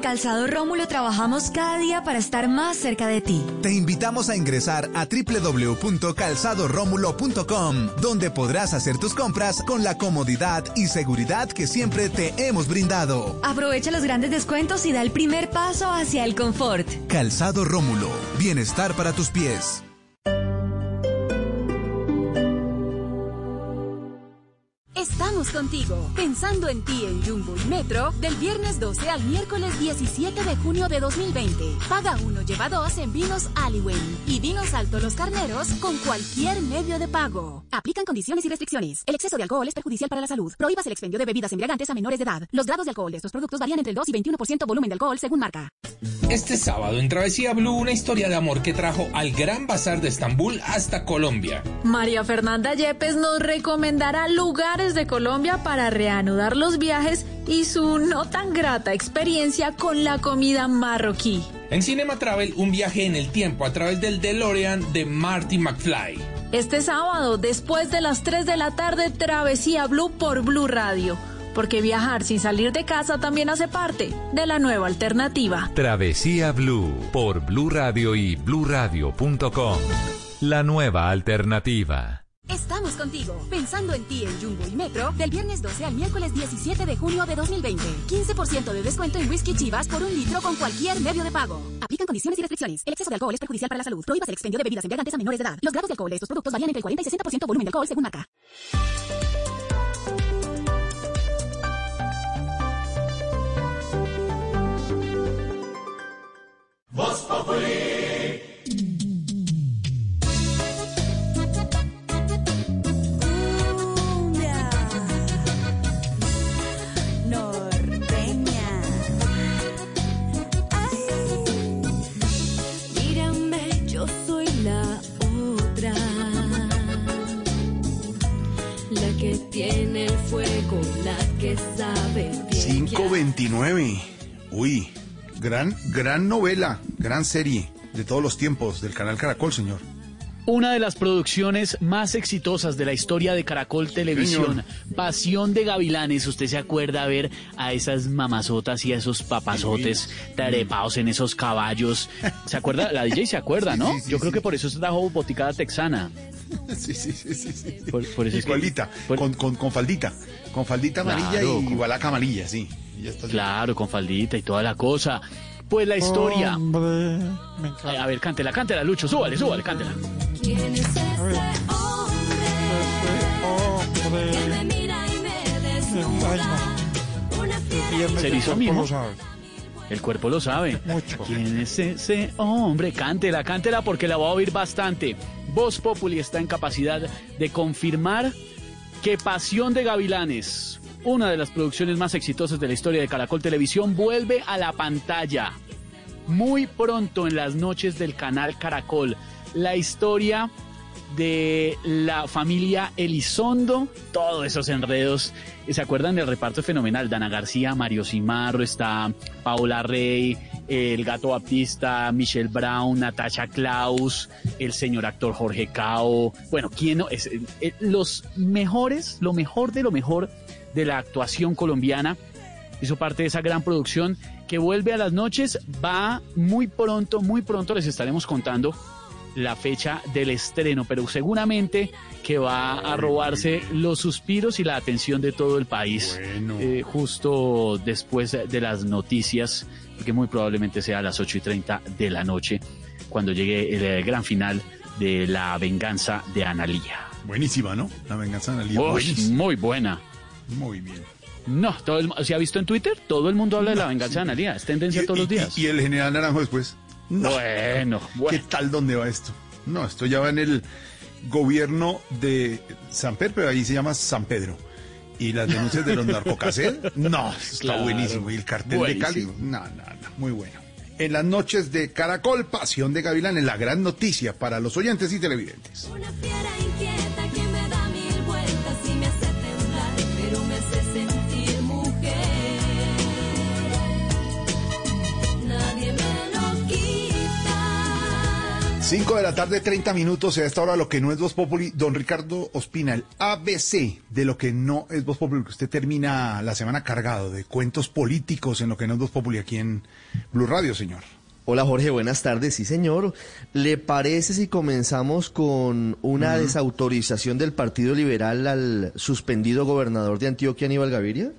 Calzado Rómulo trabajamos cada día para estar más cerca de ti. Te invitamos a ingresar a www.calzadoromulo.com, donde podrás hacer tus compras con la comodidad y seguridad que siempre te hemos brindado. Aprovecha los grandes descuentos y da el primer paso hacia el confort. Calzado Rómulo, bienestar para tus pies. Estamos contigo, pensando en ti en Jumbo y Metro, del viernes 12 al miércoles 17 de junio de 2020. Paga uno, lleva dos en vinos Aliwen y vinos Alto Los Carneros con cualquier medio de pago. Aplican condiciones y restricciones. El exceso de alcohol es perjudicial para la salud. Prohíbas el expendio de bebidas embriagantes a menores de edad. Los grados de alcohol de estos productos varían entre el 2 y 21% volumen de alcohol según marca. Este sábado en Travesía Blue una historia de amor que trajo al Gran Bazar de Estambul hasta Colombia. María Fernanda Yepes nos recomendará lugares de Colombia para reanudar los viajes y su no tan grata experiencia con la comida marroquí. En Cinema Travel un viaje en el tiempo a través del DeLorean de Marty McFly. Este sábado, después de las 3 de la tarde, Travesía Blue por Blue Radio. Porque viajar sin salir de casa también hace parte de la nueva alternativa. Travesía Blue por Blue Radio y bluradio.com. La nueva alternativa. Estamos contigo, pensando en ti en Jumbo y Metro, del viernes 12 al miércoles 17 de junio de 2020. 15% de descuento en whisky chivas por un litro con cualquier medio de pago. Aplican condiciones y restricciones. El exceso de alcohol es perjudicial para la salud. Prohíbas el expendio de bebidas embriagantes a menores de edad. Los grados de alcohol de estos productos varían entre el 40 y 60% volumen de alcohol según marca. Voz. 529. Uy, gran, gran novela, gran serie de todos los tiempos del canal Caracol, señor. Una de las producciones más exitosas de la historia de Caracol Televisión, Pasión de Gavilanes. Usted se acuerda ver a esas mamazotas y a esos papazotes tarepados en esos caballos. ¿Se acuerda? La DJ se acuerda, ¿no? Sí, sí, Yo creo sí. que por eso se trajo boticada texana. Sí, sí, sí, sí. sí. Por, por eso es que- Igualita, con, con, con faldita. Con faldita amarilla Claro, y con- balaca amarilla, sí. Y ya está. Claro, con faldita y toda la cosa. Pues la historia. Eh, A ver, cántela, cántela, Lucho, súbale, súbale, cántela. ¿Quién es este hombre que me mira y me desnuda? Una fiera Se hizo mijo. El cuerpo lo sabe. ¿Quién es ese hombre? Cántela, cántela porque la voy a oír bastante. Voz Populi está en capacidad de confirmar que Pasión de Gavilanes, una de las producciones más exitosas de la historia de Caracol Televisión, vuelve a la pantalla muy pronto en las noches del canal Caracol. La historia de la familia Elizondo, todos esos enredos. ¿Se acuerdan del reparto fenomenal? Dana García, Mario Cimarro, está Paola Rey, el gato Baptista, Michelle Brown, Natasha Klaus, el señor actor Jorge Cao. Bueno, ¿quién no? Es, eh, los mejores, lo mejor de lo mejor de la actuación colombiana hizo parte de esa gran producción que vuelve a las noches. Va muy pronto, muy pronto les estaremos contando la fecha del estreno, pero seguramente que va a robarse los suspiros y la atención de todo el país eh, justo después de las noticias, porque muy probablemente sea a las 8 y 30 de la noche, cuando llegue el, eh, gran final de La venganza de Analía. Buenísima, ¿no? La venganza de Analía. Uy, muy buena. Muy bien. No, todo el, ¿se ha visto en Twitter? Todo el mundo habla de la venganza de Analía. Es tendencia todos los días. Y el general Naranjo después. No. Bueno, ¿Qué tal dónde va esto? No, esto ya va en el gobierno de San Pedro, pero ahí se llama San Pedro. Y las denuncias de los narcocaset, no, está Claro. buenísimo. Y el cartel de Cali, no, no, no, muy bueno. En las noches de Caracol, Pasión de Gavilanes, la gran noticia para los oyentes y televidentes. Una fiera 5 de la tarde, 30 minutos. A esta hora lo que no es Voz Populi. Don Ricardo Ospina, el ABC de lo que no es Voz Populi. Que usted termina la semana cargado de cuentos políticos en lo que no es Voz Populi aquí en Blue Radio, señor. Hola Jorge, buenas tardes. Sí, señor. ¿Le parece si comenzamos con una desautorización del Partido Liberal al suspendido gobernador de Antioquia, Aníbal Gaviria?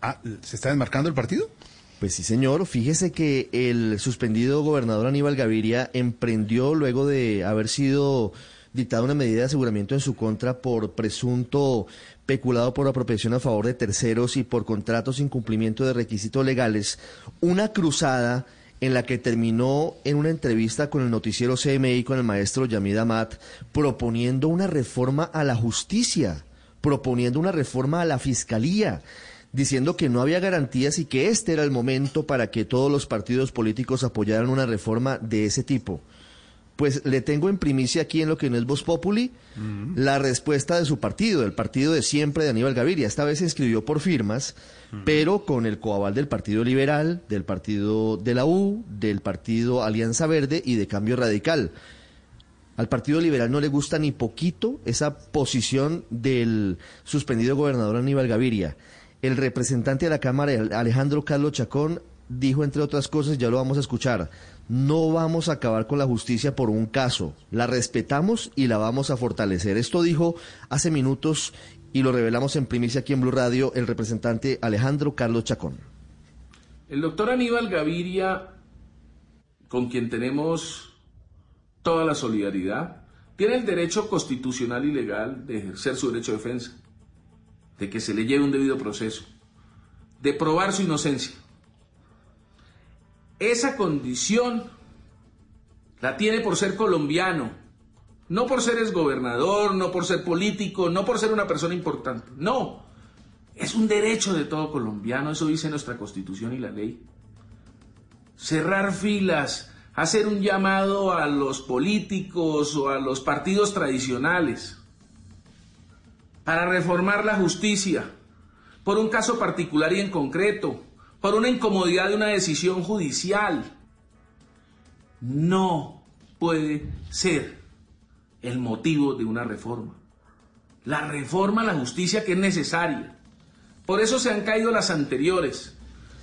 Ah, ¿se está desmarcando el partido? Pues sí, señor. Fíjese que el suspendido gobernador Aníbal Gaviria emprendió luego de haber sido dictada una medida de aseguramiento en su contra por presunto peculado por apropiación a favor de terceros y por contratos sin cumplimiento de requisitos legales, una cruzada en la que terminó en una entrevista con el noticiero CMI con el maestro Yamid Amat proponiendo una reforma a la justicia, proponiendo una reforma a la fiscalía, diciendo que no había garantías y que este era el momento para que todos los partidos políticos apoyaran una reforma de ese tipo. Pues le tengo en primicia aquí en lo que no es Voz Populi la respuesta de su partido, el partido de siempre de Aníbal Gaviria. Esta vez se inscribió por firmas, pero con el coaval del Partido Liberal, del Partido de la U, del Partido Alianza Verde y de Cambio Radical. Al Partido Liberal no le gusta ni poquito esa posición del suspendido gobernador Aníbal Gaviria. El representante de la Cámara, Alejandro Carlos Chacón, dijo, entre otras cosas, ya lo vamos a escuchar, no vamos a acabar con la justicia por un caso, la respetamos y la vamos a fortalecer. Esto dijo hace minutos y lo revelamos en primicia aquí en Blue Radio el representante Alejandro Carlos Chacón. El doctor Aníbal Gaviria, con quien tenemos toda la solidaridad, tiene el derecho constitucional y legal de ejercer su derecho de defensa, de que se le lleve un debido proceso, de probar su inocencia. Esa condición la tiene por ser colombiano, no por ser exgobernador, no por ser político, no por ser una persona importante. No, es un derecho de todo colombiano, eso dice nuestra constitución y la ley. Cerrar filas, hacer un llamado a los políticos o a los partidos tradicionales para reformar la justicia por un caso particular y en concreto, por una incomodidad de una decisión judicial. No puede ser el motivo de una reforma. La reforma a la justicia que es necesaria. Por eso se han caído las anteriores.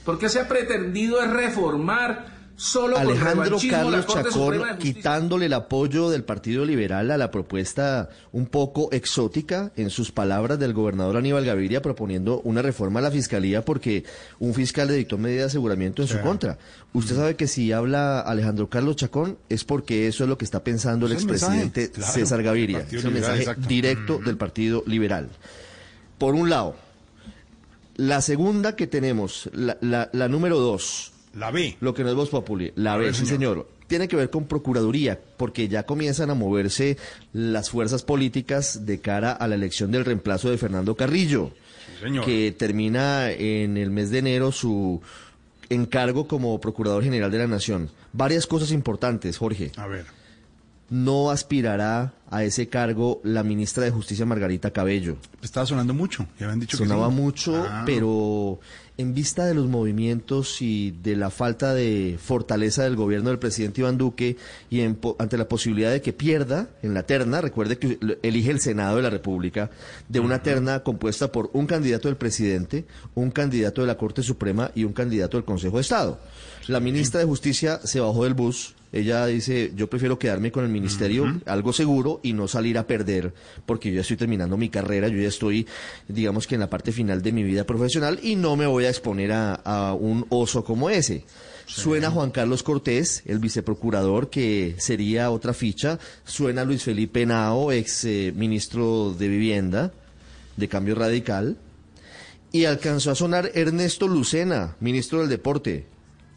Porque se ha pretendido reformar solo Alejandro Carlos Chacón quitándole el apoyo del Partido Liberal a la propuesta un poco exótica, en sus palabras, del gobernador Aníbal Gaviria proponiendo una reforma a la fiscalía porque un fiscal le dictó medida de aseguramiento en su contra. Usted sabe que si habla Alejandro Carlos Chacón es porque eso es lo que está pensando el expresidente claro, César Gaviria. Es el Liberal, mensaje exacto. directo del Partido Liberal. Por un lado, la segunda que tenemos, la, la- la número dos. La B. Lo que no es Voz Populi. La B, sí, señor. Tiene que ver con Procuraduría, porque ya comienzan a moverse las fuerzas políticas de cara a la elección del reemplazo de Fernando Carrillo, señor. que termina en el mes de enero su encargo como Procurador General de la Nación. Varias cosas importantes, Jorge. A ver. No aspirará a ese cargo la ministra de Justicia Margarita Cabello. Estaba sonando mucho. Ya habían dicho Sonaba que sí. mucho, Ah. pero en vista de los movimientos y de la falta de fortaleza del gobierno del presidente Iván Duque y en ante la posibilidad de que pierda en la terna, recuerde que elige el Senado de la República, de una terna compuesta por un candidato del presidente, un candidato de la Corte Suprema y un candidato del Consejo de Estado. La ministra de Justicia se bajó del bus. Ella dice, yo prefiero quedarme con el ministerio, algo seguro, y no salir a perder, porque yo ya estoy terminando mi carrera, yo ya estoy, digamos que en la parte final de mi vida profesional, y no me voy a exponer a, a un oso como ese. Suena Juan Carlos Cortés, el viceprocurador, que sería otra ficha. Suena Luis Felipe Nao, ex eh, ministro de Vivienda, de Cambio Radical. Y alcanzó a sonar Ernesto Lucena, ministro del Deporte.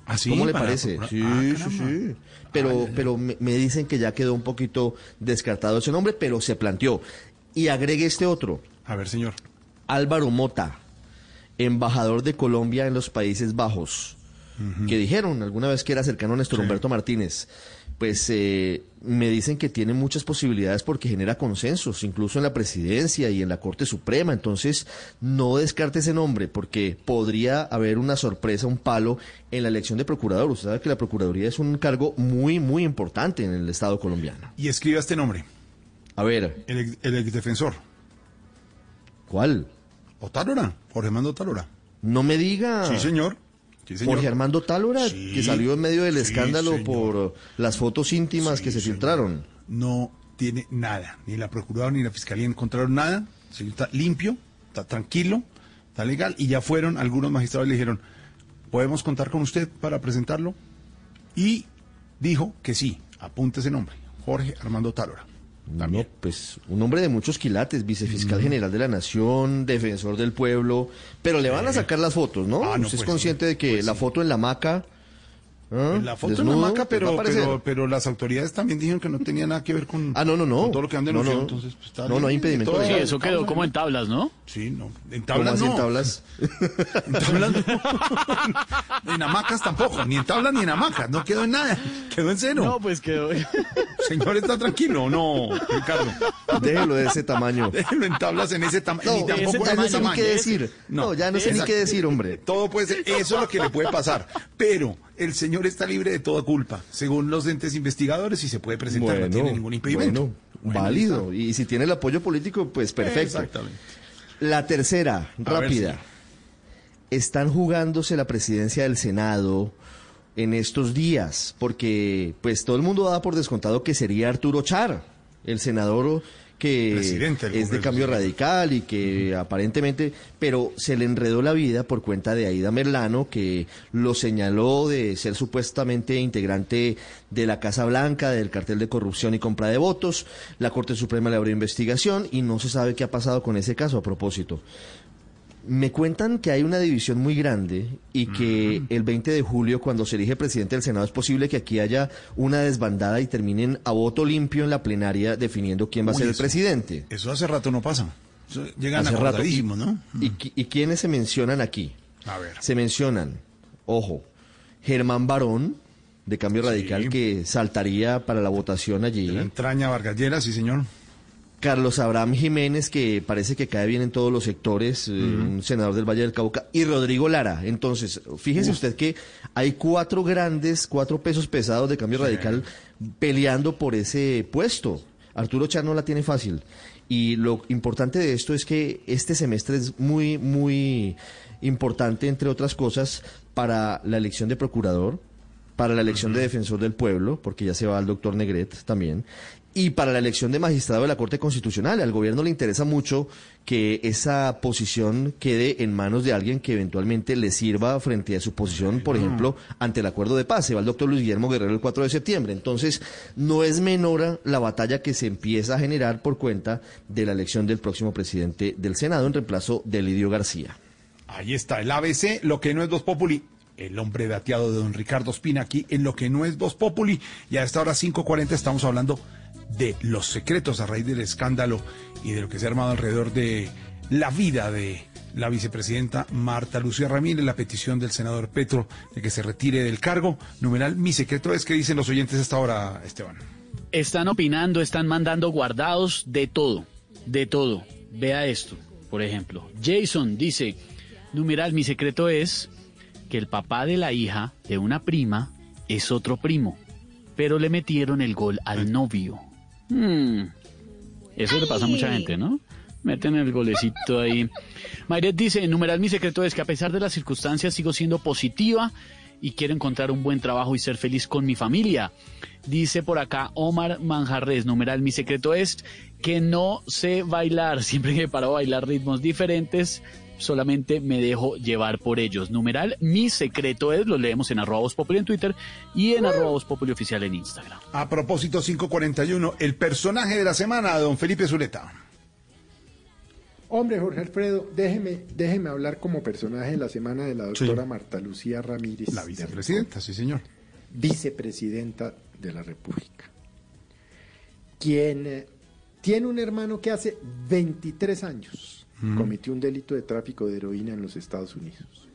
¿Ah, sí? ¿Cómo le parece? Sí, ah, sí, sí. Pero, pero me, me dicen que ya quedó un poquito descartado ese nombre, pero se planteó. Y agregue este otro. A ver, señor. Álvaro Mota, embajador de Colombia en los Países Bajos, que dijeron alguna vez que era cercano a Néstor Humberto Martínez. Pues eh, me dicen que tiene muchas posibilidades porque genera consensos, incluso en la presidencia y en la Corte Suprema. Entonces, no descarte ese nombre porque podría haber una sorpresa, un palo en la elección de procurador. Usted sabe que la Procuraduría es un cargo muy, muy importante en el Estado colombiano. Y escriba este nombre. A ver, El, ex- el exdefensor. ¿cuál? Otálora. Jorge Armando Otálora. No me diga. Sí, señor. Sí. Jorge Armando Tálora, Sí, que salió en medio del sí, escándalo señor. por las fotos íntimas que se señor. filtraron. No tiene nada. Ni la Procuraduría ni la Fiscalía encontraron nada. El señor está limpio, está tranquilo, está legal. Y ya fueron, algunos magistrados le dijeron, ¿podemos contar con usted para presentarlo? Y dijo que sí, apunte ese nombre. Jorge Armando Tálora. No, pues un hombre de muchos quilates, vicefiscal general de la Nación, defensor del pueblo, pero le van a sacar las fotos, ¿no? Ah, no, Usted es pues, consciente de que la foto en la hamaca... ¿ah? La foto en desnudo, hamaca, pues, pero, pero, pero las autoridades también dijeron que no tenía nada que ver con, Ah, no, no, no. con todo lo que han No, denunciado. no. Entonces, pues, está No, bien. no hay impedimento Todo- Sí, eso quedó como en tablas, ¿no? Sí, no. En ¿Cómo tablas así en no. tablas? En tablas no. En hamacas tampoco. Ni en tablas ni en hamacas. No quedó en nada. Quedó en cero. No, pues quedó. Señor, ¿está tranquilo no, Ricardo? Déjelo de ese tamaño. Déjelo en tablas en ese tamaño. No, ni tampoco ya en no ese sé ni tamaño. qué decir. No, ya no sé ni qué decir, hombre. Todo puede ser. Eso es lo que le puede pasar. Pero el señor está libre de toda culpa, según los entes investigadores, y se puede presentar. no tiene ningún impedimento. bueno, Bueno, válido. Y si tiene el apoyo político, pues perfecto. Exactamente. La tercera, A rápida. están jugándose la presidencia del Senado en estos días, porque pues todo el mundo da por descontado que sería Arturo Char, el senador que es de cambio radical y que aparentemente, pero se le enredó la vida por cuenta de Aida Merlano, que lo señaló de ser supuestamente integrante de la Casa Blanca, del cartel de corrupción y compra de votos. La Corte Suprema le abrió investigación y no se sabe qué ha pasado con ese caso a propósito. Me cuentan que hay una división muy grande y que el 20 de julio, cuando se elige presidente del Senado, es posible que aquí haya una desbandada y terminen a voto limpio en la plenaria definiendo quién va a Uy, ser el eso- presidente. Eso hace rato no pasa. Eso llegan Hace rato. acordadísimos, ¿no? ¿Y, qui- y quiénes se mencionan aquí? A ver. Se mencionan, ojo, Germán Barón, de Cambio Radical, que saltaría para la votación allí. Entraña Vargas Lleras, sí, señor. Carlos Abraham Jiménez, que parece que cae bien en todos los sectores, eh, un senador del Valle del Cauca, y Rodrigo Lara. Entonces, fíjese usted que hay cuatro grandes, cuatro pesos pesados de cambio radical peleando por ese puesto. Arturo Char no la tiene fácil. Y lo importante de esto es que este semestre es muy, muy importante, entre otras cosas, para la elección de procurador, para la elección de defensor del pueblo, porque ya se va el doctor Negret también, y para la elección de magistrado de la Corte Constitucional. Al gobierno le interesa mucho que esa posición quede en manos de alguien que eventualmente le sirva frente a su posición, por ejemplo, ante el acuerdo de paz. Se va el doctor Luis Guillermo Guerrero el 4 de septiembre. Entonces, no es menor la batalla que se empieza a generar por cuenta de la elección del próximo presidente del Senado en reemplazo de Lidio García. Ahí está, el ABC, lo que no es Voz Populi. El hombre dateado de don Ricardo Espina aquí en lo que no es Voz Populi. Y a esta hora 5.40 estamos hablando de los secretos a raíz del escándalo y de lo que se ha armado alrededor de la vida de la vicepresidenta Marta Lucía Ramírez, la petición del senador Petro de que se retire del cargo. Numeral, mi secreto es que dicen los oyentes a esta hora, Esteban. Están opinando, están mandando guardados de todo, de todo. Vea esto, por ejemplo. Jason dice, numeral, mi secreto es que el papá de la hija de una prima es otro primo, pero le metieron el gol al novio. Hmm, Eso le pasa a mucha gente, ¿no? Meten el golecito ahí. Mayret dice, numeral, mi secreto es que a pesar de las circunstancias sigo siendo positiva y quiero encontrar un buen trabajo y ser feliz con mi familia. Dice por acá Omar Manjarres, numeral, mi secreto es que no sé bailar. Siempre que paro a bailar ritmos diferentes, solamente me dejo llevar por ellos. Numeral, mi secreto es, lo leemos en arroba Voz Populi en Twitter y en arroba Voz Populi oficial en Instagram. A propósito, 541, el personaje de la semana, don Felipe Zuleta. Hombre, Jorge Alfredo, déjeme, déjeme hablar como personaje de la semana de la doctora Sí. Marta Lucía Ramírez. La vicepresidenta, sí, señor. Vicepresidenta de la República. Quien eh, tiene un hermano que hace 23 años Cometió un delito de tráfico de heroína en los Estados Unidos.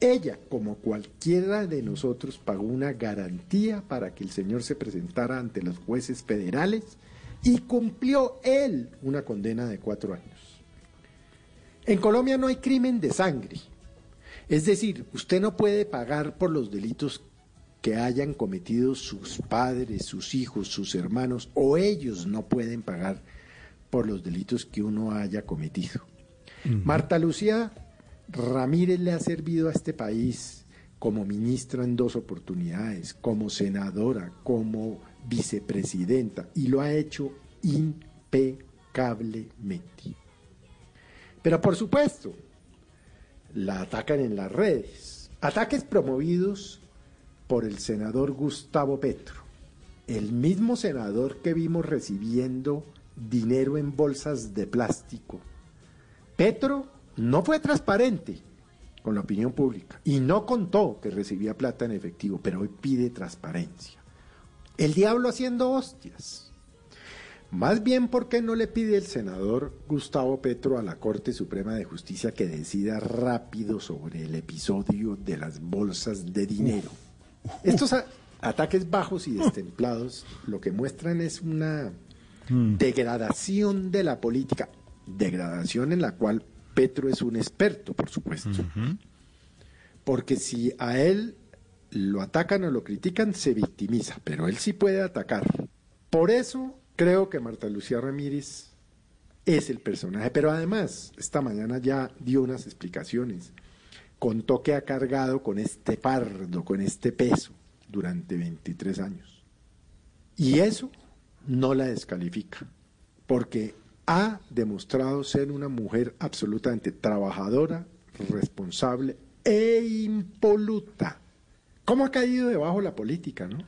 Ella, como cualquiera de nosotros, pagó una garantía para que el señor se presentara ante los jueces federales y cumplió él una condena de cuatro años. En Colombia no hay crimen de sangre. Es decir, usted no puede pagar por los delitos que hayan cometido sus padres, sus hijos, sus hermanos, o ellos no pueden pagar por los delitos que uno haya cometido. Marta Lucía Ramírez le ha servido a este país como ministra en dos oportunidades, como senadora, como vicepresidenta, y lo ha hecho impecablemente. Pero por supuesto, la atacan en las redes. Ataques promovidos por el senador Gustavo Petro, el mismo senador que vimos recibiendo dinero en bolsas de plástico. Petro no fue transparente con la opinión pública y no contó que recibía plata en efectivo, pero hoy pide transparencia. El diablo haciendo hostias. Más bien, ¿por qué no le pide el senador Gustavo Petro a la Corte Suprema de Justicia que decida rápido sobre el episodio de las bolsas de dinero? Estos ataques bajos y destemplados lo que muestran es una degradación de la política, degradación en la cual Petro es un experto, por supuesto. Porque si a él lo atacan o lo critican, se victimiza, pero él sí puede atacar. Por eso creo que Marta Lucía Ramírez es el personaje, pero además esta mañana ya dio unas explicaciones contó que ha cargado con este fardo, con este peso, durante 23 años. Y eso no la descalifica, porque ha demostrado ser una mujer absolutamente trabajadora, responsable e impoluta. ¿Cómo ha caído debajo la política, no?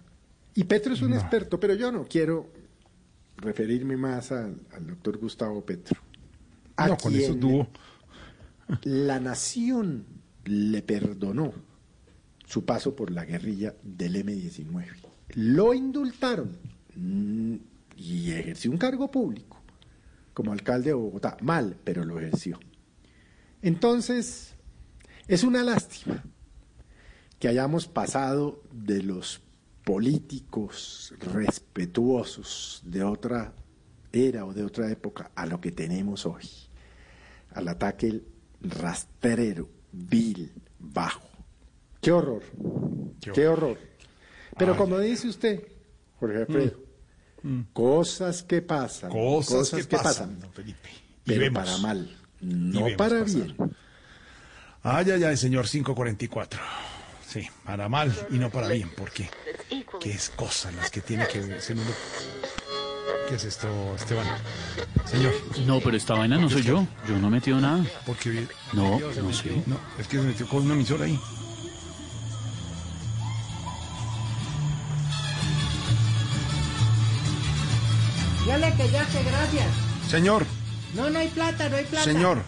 Y Petro es un experto, pero yo no quiero referirme más al, al doctor Gustavo Petro. A No, con eso tuvo. La nación le perdonó su paso por la guerrilla del M-19. Lo indultaron mm, y ejerció un cargo público como alcalde de Bogotá. Mal, pero lo ejerció. Entonces, es una lástima que hayamos pasado de los políticos respetuosos de otra era o de otra época a lo que tenemos hoy, al ataque rastrero, vil, bajo. ¡Qué horror! ¡Qué, horror! Pero Ay. como dice usted, Jorge Alfredo, cosas que pasan, Cosas, que, pasan, don Felipe. Pero vemos. para mal, no para pasar. bien. Ay, ay, ay, señor 544. Sí, para mal y no para bien, porque qué es cosas las que tiene que ver. ¿Qué es esto, Esteban? Señor. No, pero esta vaina no soy yo. Yo no he metido nada. Porque No, no sé. No, es que se metió con una emisora ahí. Dígale que ya, que gracias. Señor, No, no hay plata, no hay plata. señor,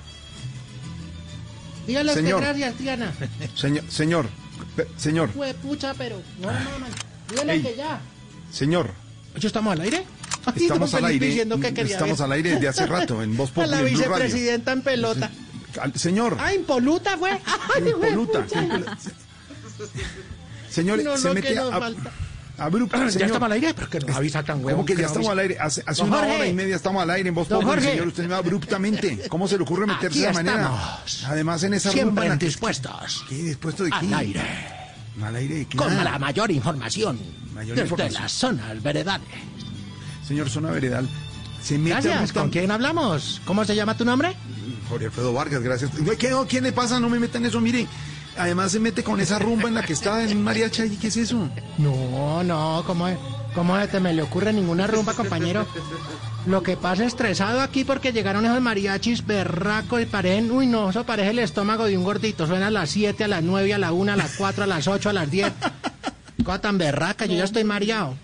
Dígale usted señor. gracias, Diana. señor, señor, señor, Fue pucha, pero. No, no, man. Dígale Ey. que ya. señor. ¿Yo estamos al aire? Ay, Estamos al aire. diciendo que quería Estamos ver al aire desde hace rato en Voz A Populi la vicepresidenta en pelota. Al- Señor, Ah, impoluta fue. Ay, Impoluta. señor, No, se mete que nos a, falta. Abrupto. Ya señor. estamos al aire, pero que nos avisa tan huevo. ¿Cómo que ya estamos al aire? Hace, hace una Jorge. hora y media estamos al aire en Voz Populi, señor. Usted me va abruptamente. ¿Cómo se le ocurre meterse de esa manera? Además, en esa Siempre rumba la dispuestos. ¿Qué? ¿Dispuesto de qué? Al aire. ¿Al aire de qué? Con la mayor información. Mayor desde información. las zonas veredales. Señor Zona Veredal, se mete Gracias. ¿Con quién hablamos? ¿Cómo se llama tu nombre? Jorge Alfredo Vargas, gracias. ¿Qué, no, ¿Quién le pasa? No me metan eso, mire. Además se mete con esa rumba en la que está en un mariachi. ¿Y qué es eso? No, no, ¿cómo, cómo se te me le ocurre ninguna rumba, compañero? Lo que pasa estresado aquí porque llegaron esos mariachis berracos y parecen, uy no, eso parece el estómago de un gordito. Suena a las 7, a las 9, a la 1, a las 4, a las 8, a las 10. Cosa tan berraca, yo ya estoy mareado.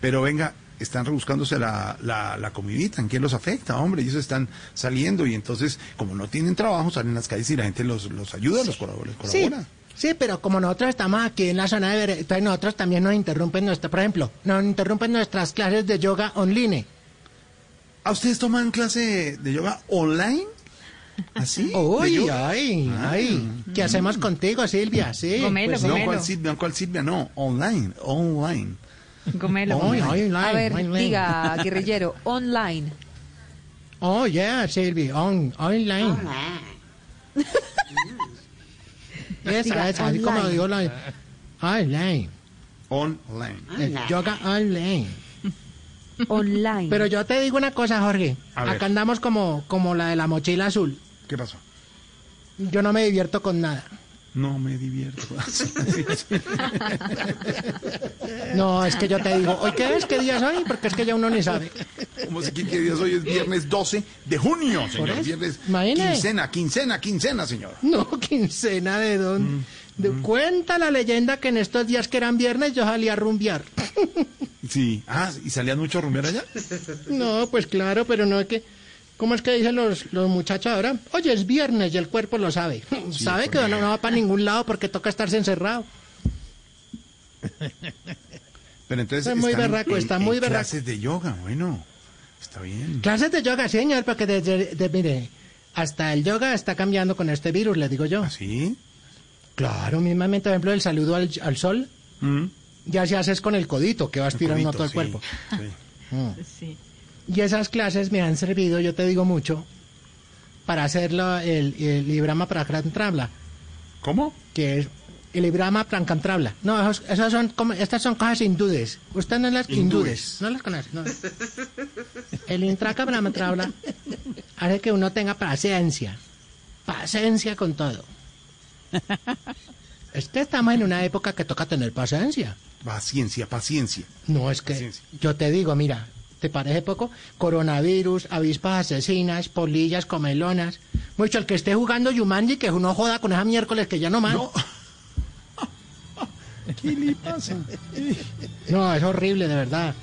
Pero venga, están rebuscándose la, la, la comidita. ¿En qué los afecta, hombre? Ellos están saliendo y entonces, como no tienen trabajo, salen a las calles y la gente los, los ayuda, los colabora. les Sí, colabora. sí, pero como nosotros estamos aquí en la zona de entonces nosotros también nos interrumpen nuestra, por ejemplo, nos interrumpen nuestras clases de yoga online. ¿A ustedes toman clase de yoga online? ¿Así? ¿De Uy, ay, Ah. ay, ¿qué hacemos contigo, Silvia? Sí. pues, no, ¿cuál Silvia? ¿Cuál Silvia? No, online, online. Gomelo. Ay, ay, A ver, diga, guerrillero, online. Oh, yeah, Silvia, on, online. Esa, Diga, esa, así como online. digo la... Online. Online. El yoga online. Online. Pero yo te digo una cosa, Jorge. A ver. Acá andamos como, como la de la mochila azul. ¿Qué pasó? Yo no me divierto con nada. No me divierto. No, es que yo te digo, ¿hoy qué es? ¿Qué día es hoy? Porque es que ya uno ni sabe. ¿Cómo se quiere que día es hoy? Es viernes 12 de junio, señor. Viernes quincena, quincena, quincena, señor. No, quincena de don. Mm, de- Cuenta la leyenda que en estos días que eran viernes yo salí a rumbear. Sí. Ah, ¿y salían mucho a rumbear allá? No, pues claro, pero no es que. ¿Cómo es que dicen los, los muchachos ahora? Oye, es viernes y el cuerpo lo sabe. sabe que no, no va para ningún lado porque toca estarse encerrado. Pero entonces Está muy berraco, está en muy berraco. clases de yoga, bueno. Está bien. Clases de yoga, señor, porque desde, de- mire, hasta el yoga está cambiando con este virus, le digo yo. ¿Ah, ¿Sí? Claro, mismamente, por ejemplo, el saludo al, al sol, Mm. ya se hace es con el codito, que va estirando codito, todo el sí, cuerpo. sí. Mm. Sí. Y esas clases me han servido, yo te digo mucho, para hacerlo el, el librama prancantrabla, ¿Cómo? que es el librama prancantrabla. No, esos, esos son como, estas son cosas hindúes. Usted no las hindúes, no las conoce. no. El intraca prancantrabla hace que uno tenga paciencia, paciencia con todo. Es que estamos en una época que toca tener paciencia. Paciencia, paciencia. No, es que yo te digo, mira, ¿te parece poco? Coronavirus, avispas asesinas, polillas, comelonas. Mucho el que esté jugando Yumanji, que uno joda con esa miércoles que ya no más. No. ¿Qué le pasa? No, es horrible, de verdad.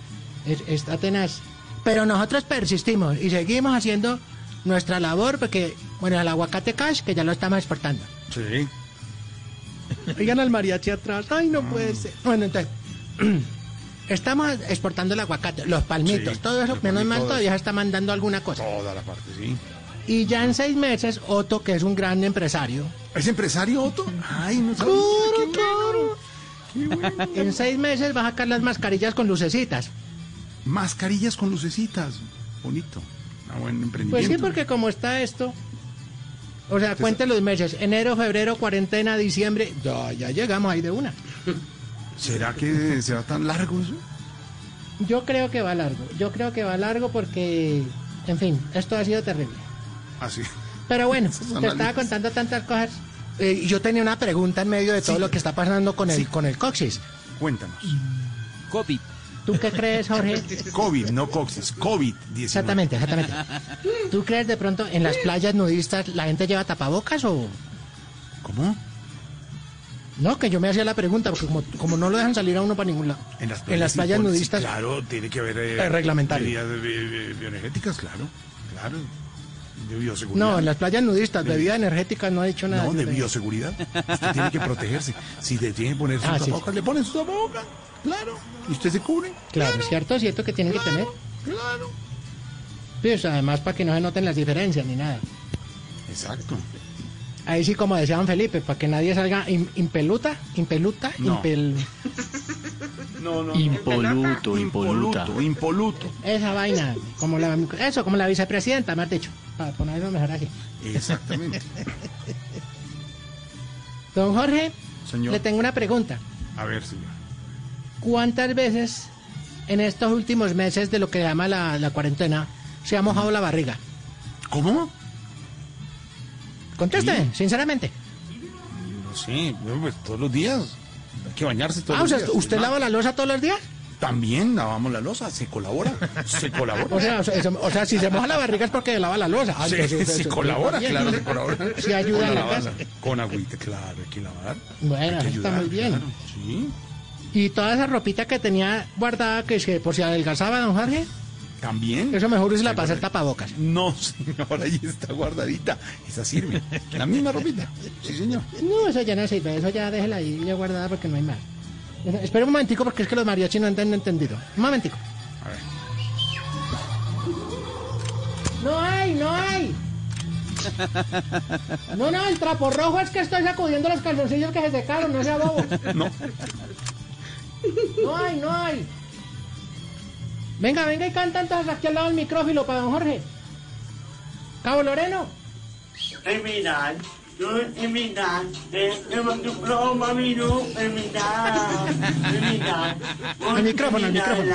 Es, está tenaz. Pero nosotros persistimos y seguimos haciendo nuestra labor porque, bueno, el aguacate cash, que ya lo estamos exportando. Sí. Oigan al mariachi atrás. Ay, no puede ser. Bueno, entonces, estamos exportando el aguacate, los palmitos, Sí, todo eso, menos mal todavía se está mandando alguna cosa. Toda la parte, sí. Y ya en seis meses, Otto, que es un gran empresario. ¿Es empresario, Otto? Ay, no sabía. Qué bueno. En seis meses va a sacar las mascarillas con lucecitas. Mascarillas con lucecitas. Bonito. Ah, buen emprendimiento. Pues sí, porque como está esto. O sea, cuente los meses. Enero, febrero, cuarentena, diciembre. Ya, ya llegamos ahí de una. ¿Será que será tan largo eso? Yo creo que va largo. Yo creo que va largo porque, en fin, esto ha sido terrible. Así. Pero bueno, te estaba contando tantas cosas. Eh, yo tenía una pregunta en medio de todo Sí. lo que está pasando con el, Sí. con el coxis. Cuéntanos. COVID. ¿Tú qué crees, Jorge? COVID, no coxis. COVID-19. Exactamente, exactamente. ¿Tú crees de pronto en las playas nudistas la gente lleva tapabocas o...? ¿Cómo? No, que yo me hacía la pregunta, porque como, como no lo dejan salir a uno para ningún lado. En las En las playas nudistas. claro, tiene que haber. eh, Es reglamentario. de- bioenergéticas, claro. Claro. De bioseguridad. No, en las playas nudistas, De- bebida energética no ha dicho nada. No, de bioseguridad. Usted tiene que protegerse. Si te tiene que poner su Ah, sí. le ponen su tapabocas. Claro. Y usted se cubre. Claro, cierto, cierto que tienen que tener. Claro. Pues además para que no se noten las diferencias ni nada. Exacto. Ahí sí, como decía don Felipe, para que nadie salga im- impeluta, impeluta, No. impel... No, no. Impoluto, impoluta. Impoluto, impoluto. Esa vaina, como la, eso, como la vicepresidenta, me has dicho, para ponerlo mejor así. Exactamente. Don Jorge, Señor. le tengo una pregunta. A ver, señor. ¿Cuántas veces en estos últimos meses de lo que llama la, la cuarentena se ha mojado la barriga? ¿Cómo? Conteste, sinceramente. No sé, pues todos los días. Hay que bañarse todos Ah, o los sea, días. ¿usted Ah, lava la losa todos los días? También lavamos la losa, se colabora. Se colabora. O sea, o sea, eso- o sea, si se moja la barriga es porque lava la losa. Sí, pues, eso- colabora, bien. claro, se colabora. Sí ayuda Con en la casa. Con agüita, claro, hay que lavar. Bueno, que eso está ayudar, muy bien. claro, sí. Y toda esa ropita que tenía guardada, que es que por si adelgazaba, don Jorge, También. eso mejor es la para hacer tapabocas. No, señor, ahí está guardadita. Esa sirve. La misma ropita. Sí, señor. No, eso ya no sirve, eso ya déjela ahí ya guardada porque no hay más. Espera un momentico porque es que los mariachis no han entendido. Un momentico. A ver. No hay, no hay. No, no, el trapo rojo es que estoy sacudiendo los calzoncillos que se secaron, no sea bobo. No. No hay, no hay. Venga, venga y canta entonces aquí al lado del micrófono para don Jorge. Cabo Loreno. No mi no. Al micrófono, al micrófono.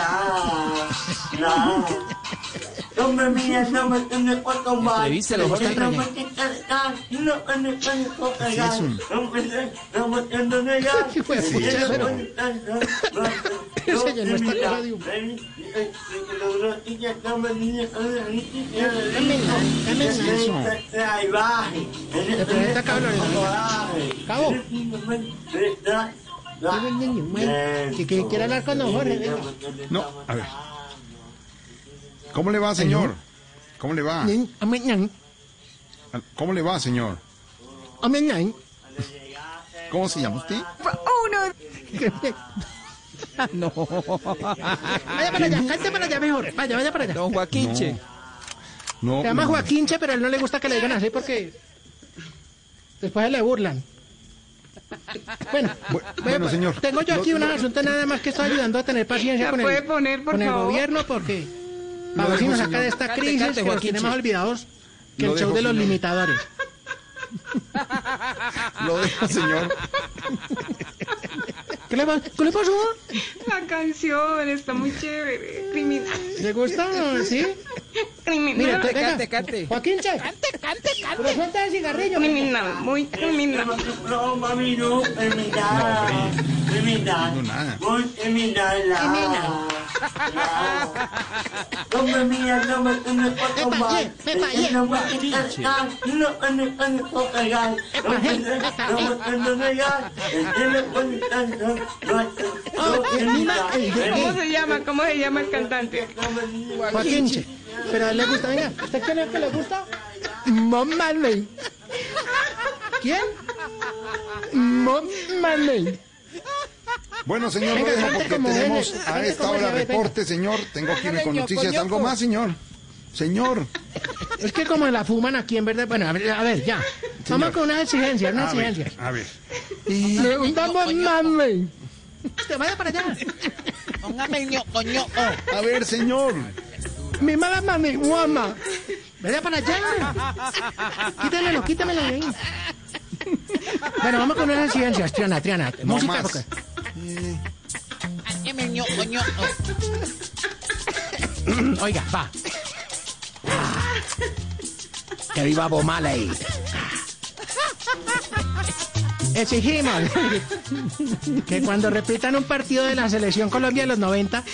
La, no me miras, no me tienes cuatro más. Revíselo, Jorge. No me tienes no me tienes cuatro ¿Qué es más. eso? No me no me tienes negar. Hijo de pucha, pero- Se llenó esta cosa de humo. Ahí va. Le pregunta Cabo Loreno. Cabo. Que, que quiere hablar con don Jorge. No, a ver. ¿Cómo le va, señor? ¿Cómo le va? ¿Cómo le va, señor? ¿Cómo se llama usted? No. Vaya para allá, cante para allá mejor. Vaya, vaya para allá. Don Joaquinche. No. Se llama no. Joaquinche, pero a él no le gusta que le digan así porque después se le burlan. Bueno, bueno, pues, señor. Tengo yo aquí un asunto nada más que estoy ayudando a tener paciencia ¿La con puede el, poner, por con el gobierno porque Lo a ver si dejo, nos saca señor. de esta Cante, crisis cante, que nos Joaquinche. tiene más olvidados que Lo el show dejo, de los señor. limitadores. Lo dejo, señor. ¿Qué le, qué le pasó? La canción está muy chévere. Criminal. ¿Le gusta? ¿Sí? Criminal. Mira, te- cante, venga, cante. Joaquinche, cante, cante. Pero suelta el cigarrillo. Criminal, muy criminal. No, mami, no, criminal. Criminal. No, nada. Muy criminal. Criminal. No me miras, no me no me puedo tomar. Me fallé, No me no me no me puedo pegar. No me misma- el de- ¿Cómo se llama? ¿Cómo se llama el cantante? Joaquín, pero a él le gusta, venga, ¿usted quién es que le gusta? Mom Marley. ¿Quién? Mom Marley. Bueno, señor, Venga, lo dejo porque como tenemos a esta hora venga. reporte, señor. Tengo aquí con noticias. ¿Algo más, señor? Señor. Es que como la fuman aquí, en verdad. Bueno, a ver, a ver, ya. Vamos con una exigencia, una A ver, exigencia. a ver. Le gusta Mom Marley. Usted vaya para allá. Póngame ñoco, ñoco. A ver, señor. Mi mala mami, guama. Vaya para allá. Quítemelo, quítemelo de ahí. Bueno, vamos con unas exigencias, Triana, Triana. No Música, más. Oiga, va. Ah. Que viva Bomaley. Exigimos que cuando repitan un partido de la selección Colombia de los 90,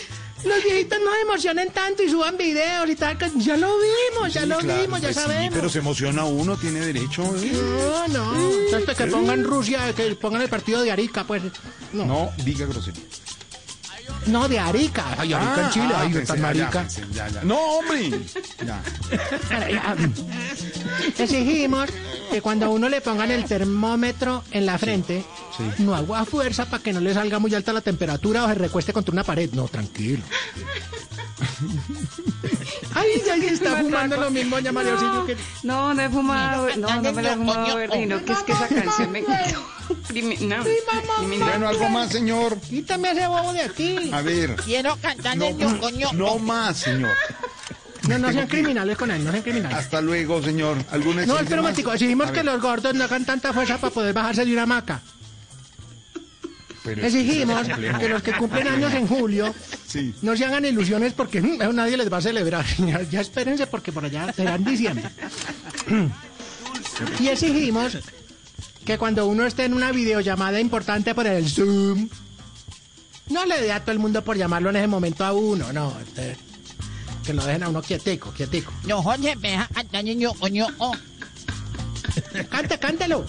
los viejitos no se emocionen tanto y suban videos y tal. Ya lo vimos, ya Sí, lo claro, vimos, ya pues sí, sabemos. pero se emociona uno, tiene derecho. ¿eh? No, no. Que pongan Rusia, que pongan el partido de Arica, pues. No, No, diga grosería. No de Arica. Ay, Arica en Chile, Ah, ay, pensé, tan ya, marica. pensé, ya, ya. No, hombre. Ya. Exigimos que cuando a uno le pongan el termómetro en la frente, sí. no haga fuerza para que no le salga muy alta la temperatura o se recueste contra una pared. No, tranquilo. Ay, ya se está fumando lo mismo, María que... No, no he fumado, no, no me la he fumado, Berlino, que es que esa canción me quitó. Criminal. Bueno, algo más, señor. Quítame ese bobo de aquí. A ver. Quiero cantar No, el ñoco, ñoco. no más, señor. No, no sean criminales con él, no sean criminales. Hasta luego, señor. ¿Alguna No, espera un momentico, exigimos que los gordos no hagan tanta fuerza para poder bajarse de una hamaca. pero Exigimos que los que cumplen años en julio Sí. no se hagan ilusiones porque mm, nadie les va a celebrar. Ya, ya espérense porque por allá será en diciembre. Y exigimos que cuando uno esté en una videollamada importante por el Zoom, no le dé a todo el mundo por llamarlo en ese momento a uno, no. este, que lo dejen a uno quietico, quietico. No, Jorge, me deja cantar el ñoco, ñoco. Cante, cántelo.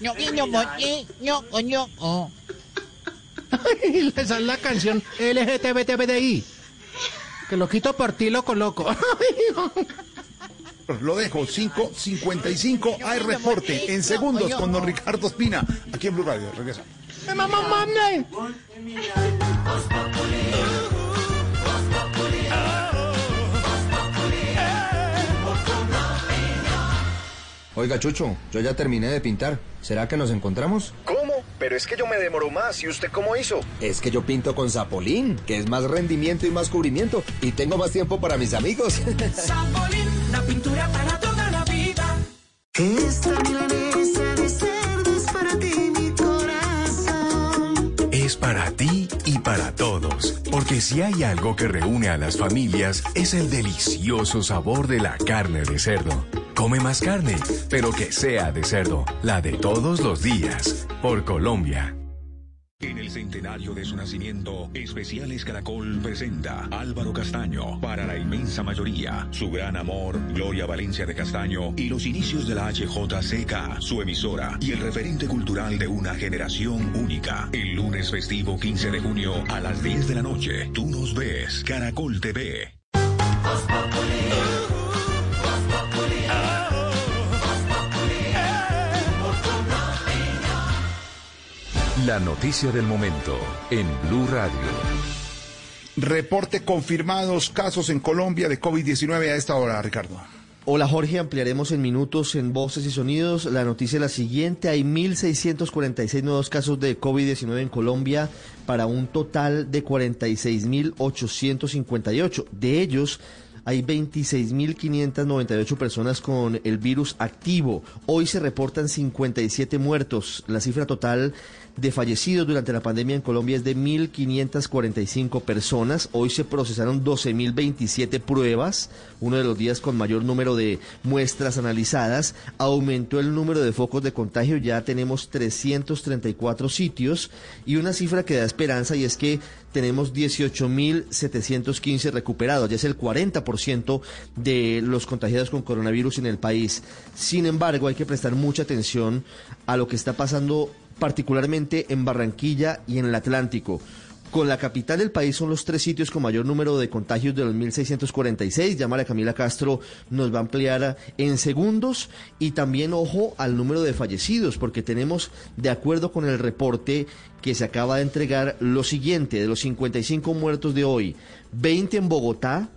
Ñoquillo, mochi, ñoco, ñoco. Y le sale la canción LGTBTBDI. Que lo quito por ti, loco, loco. Lo dejo, 5.55 hay reporte en segundos con don Ricardo Espina, aquí en Blue Radio. Regresa. ¡Mamá, mami! Oiga, Chucho, yo ya terminé de pintar. ¿Será que nos encontramos? ¿Cómo? Pero es que yo me demoro más. ¿Y usted cómo hizo? Es que yo pinto con Zapolín, que es más rendimiento y más cubrimiento. Y tengo más tiempo para mis amigos. Zapolín, la pintura para toda la vida. Esta milanesa de cerdo es para ti, para ti y para todos, porque si hay algo que reúne a las familias es el delicioso sabor de la carne de cerdo. Come más carne, pero que sea de cerdo, la de todos los días, por Colombia. Centenario de su nacimiento, Especiales Caracol presenta Álvaro Castaño para la inmensa mayoría, su gran amor, Gloria Valencia de Castaño y los inicios de la HJCK, su emisora y el referente cultural de una generación única. El lunes festivo 15 de junio a las 10 de la noche, tú nos ves, Caracol TV. La noticia del momento en Blue Radio. Reporte confirmados casos en Colombia de COVID-19 a esta hora, Ricardo. Hola Jorge, ampliaremos en minutos en voces y sonidos. La noticia es la siguiente, hay 1.646 nuevos casos de COVID-19 en Colombia para un total de 46.858. De ellos hay 26.598 personas con el virus activo. Hoy se reportan 57 muertos. La cifra total de fallecidos durante la pandemia en Colombia es de 1.545 personas. Hoy se procesaron 12.027 pruebas, uno de los días con mayor número de muestras analizadas. Aumentó el número de focos de contagio, ya tenemos 334 sitios y una cifra que da esperanza y es que tenemos 18.715 recuperados, ya es el 40% de los contagiados con coronavirus en el país. Sin embargo, hay que prestar mucha atención a lo que está pasando particularmente en Barranquilla y en el Atlántico. Con la capital del país son los tres sitios con mayor número de contagios de los 1.646. Llámala Camila Castro, nos va a ampliar en segundos. Y también ojo al número de fallecidos, porque tenemos, de acuerdo con el reporte que se acaba de entregar, lo siguiente, de los 55 muertos de hoy, 20 en Bogotá,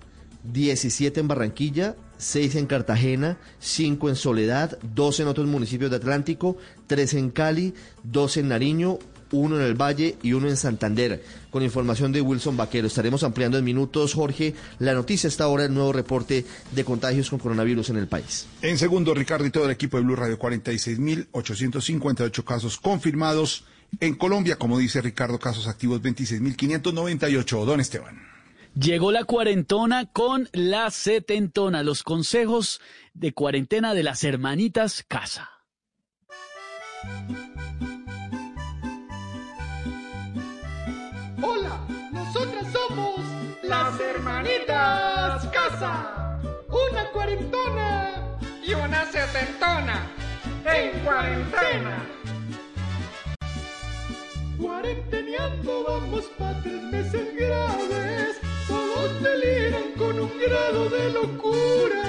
17 en Barranquilla, 6 en Cartagena, 5 en Soledad, 2 en otros municipios de Atlántico, 3 en Cali, 2 en Nariño, 1 en el Valle y 1 en Santander. Con información de Wilson Vaquero. Estaremos ampliando en minutos, Jorge, la noticia está ahora el nuevo reporte de contagios con coronavirus en el país. En segundo, Ricardo y todo el equipo de Blue Radio, 46.858 casos confirmados. En Colombia, como dice Ricardo, casos activos 26.598. Don Esteban. Llegó la cuarentona con la setentona, los consejos de cuarentena de las hermanitas Casa. Hola, nosotras somos las hermanitas Casa. Una cuarentona y una setentona en cuarentena. Cuarenteneando vamos pa' tres meses graves. Con un grado de locura.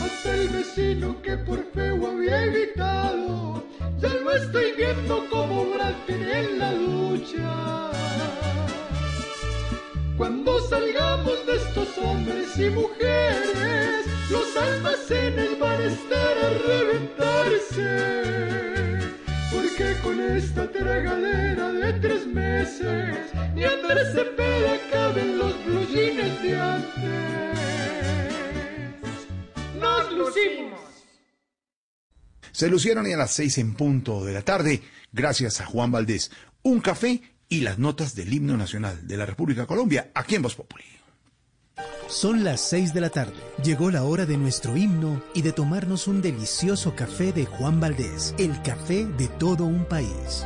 Hasta el vecino que por feo había evitado. Ya lo estoy viendo como Pitt en la ducha. Cuando salgamos de estos hombres y mujeres, los almacenes van a estar a reventarse. Porque con esta tragadera de tres meses, ni Andrés Cepeda caben los blue jeans de antes. ¡Nos lucimos! Se lucieron y a las seis en punto de la tarde, gracias a Juan Valdés. Un café y las notas del himno nacional de la República Colombia, aquí en Voz Populi. Son las 6 de la tarde. Llegó la hora de nuestro himno y de tomarnos un delicioso café de Juan Valdés, el café de todo un país.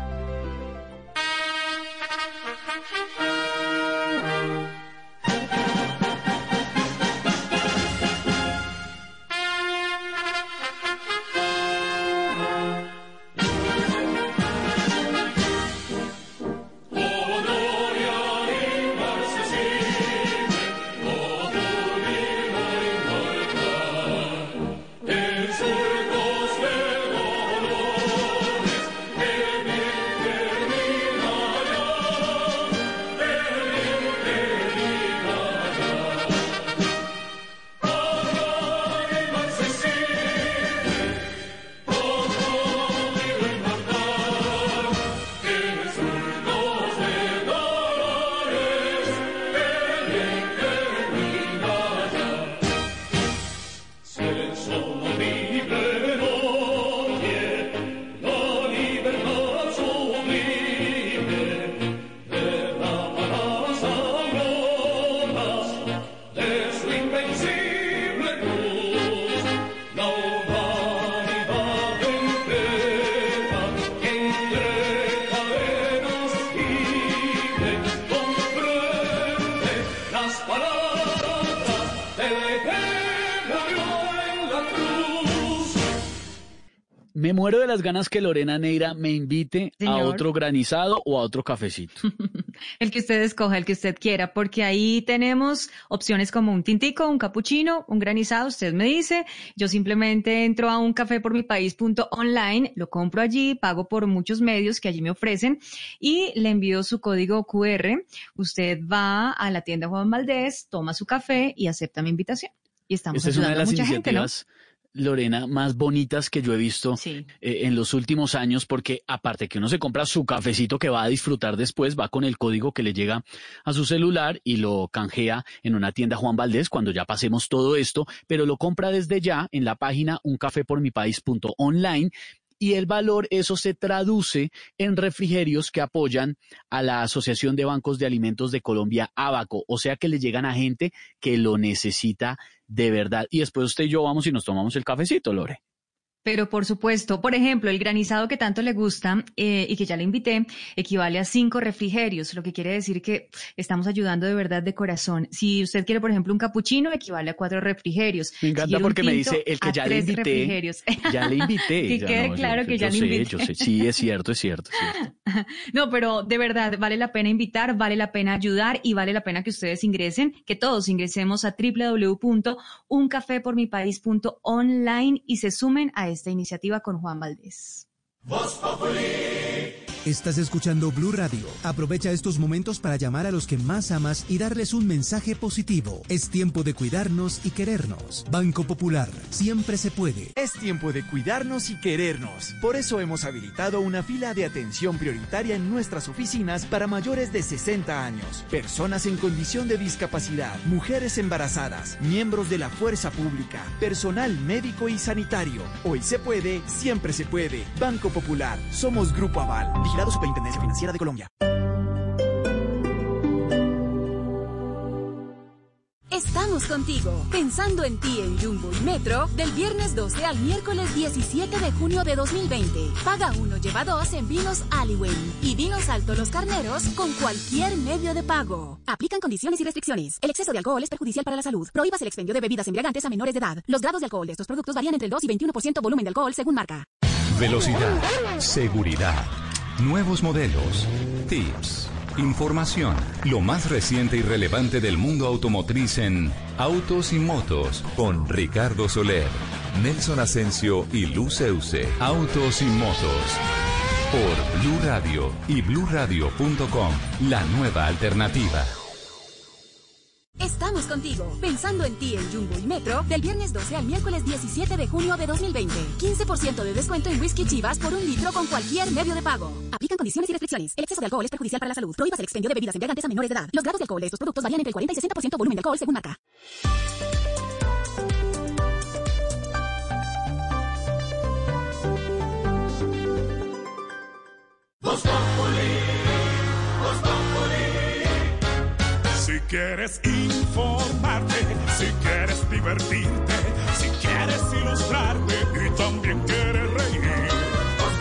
Las ganas que Lorena Neira me invite a otro granizado o a otro cafecito. El que usted escoja, el que usted quiera, porque ahí tenemos opciones como un tintico, un capuchino, un granizado, usted me dice, yo simplemente entro a un café por mi país.online, lo compro allí, pago por muchos medios que allí me ofrecen y le envío su código QR, usted va a la tienda Juan Valdés, toma su café y acepta mi invitación. Y estamos Esta es una de las mucha gente, ¿no? Lorena, más bonitas que yo he visto eh, en los últimos años, porque aparte que uno se compra su cafecito que va a disfrutar después, va con el código que le llega a su celular y lo canjea en una tienda Juan Valdés cuando ya pasemos todo esto, pero lo compra desde ya en la página uncafepormipaís.online y el valor, eso se traduce en refrigerios que apoyan a la Asociación de Bancos de Alimentos de Colombia, Abaco, o sea que le llegan a gente que lo necesita de verdad. Y después usted y yo vamos y nos tomamos el cafecito, Lore. Pero por supuesto, por ejemplo, el granizado que tanto le gusta eh, y que ya le invité equivale a cinco refrigerios, lo que quiere decir que estamos ayudando de verdad de corazón. Si usted quiere, por ejemplo, un capuchino, equivale a cuatro refrigerios. Me encanta porque me dice el que ya le invité. Ya le invité. que ya, quede no, claro yo- que ya yo le sé, invité. yo sé. Sí, es cierto, es cierto. es cierto. No, pero de verdad, vale la pena invitar, vale la pena ayudar y vale la pena que ustedes ingresen, que todos ingresemos a www.uncafepormipaís.online y se sumen a esta iniciativa con Juan Valdés. Estás escuchando Blue Radio. Aprovecha estos momentos para llamar a los que más amas y darles un mensaje positivo. Es tiempo de cuidarnos y querernos. Banco Popular, siempre se puede. Es tiempo de cuidarnos y querernos. Por eso hemos habilitado una fila de atención prioritaria en nuestras oficinas para mayores de 60 años, personas en condición de discapacidad, mujeres embarazadas, miembros de la fuerza pública, personal médico y sanitario. Hoy se puede, siempre se puede. Banco Popular, somos Grupo Aval, vigilado Superintendencia Financiera de Colombia. Estamos contigo, pensando en ti en Jumbo y Metro, del viernes 12 al miércoles 17 de junio de 2020. Paga uno, lleva dos en vinos Aliwen y vinos Alto Los Carneros con cualquier medio de pago. Aplican condiciones y restricciones. El exceso de alcohol es perjudicial para la salud. Prohíbas el expendio de bebidas embriagantes a menores de edad. Los grados de alcohol de estos productos varían entre el 2 y 21% volumen de alcohol según marca. Velocidad, seguridad, nuevos modelos, tips, información, lo más reciente y relevante del mundo automotriz en Autos y Motos con Ricardo Soler, Nelson Asensio y Luceuse. Autos y Motos por Blue Radio y bluradio.com, la nueva alternativa. Estamos contigo, pensando en ti en Jumbo y Metro, del viernes 12 al miércoles 17 de junio de 2020. 15% de descuento en whisky chivas por un litro con cualquier medio de pago. Aplican condiciones y restricciones. El exceso de alcohol es perjudicial para la salud. Prohíbas el expendio de bebidas embriagantes a menores de edad. Los grados de alcohol de estos productos varían entre el 40 y 60% volumen de alcohol según marca. Si quieres informarte, si quieres divertirte, si quieres ilustrarte y también quieres reír. Voz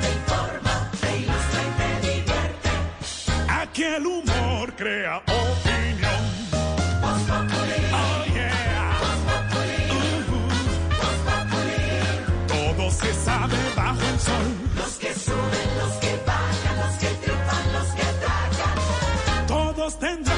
te informa, te ilustra y te divierte. Aquí el humor crea opinión. Oh yeah. Ujú. Todo se sabe bajo el sol. Los que suben, los que bajan, los que triunfan, los que atacan. Todos tendrán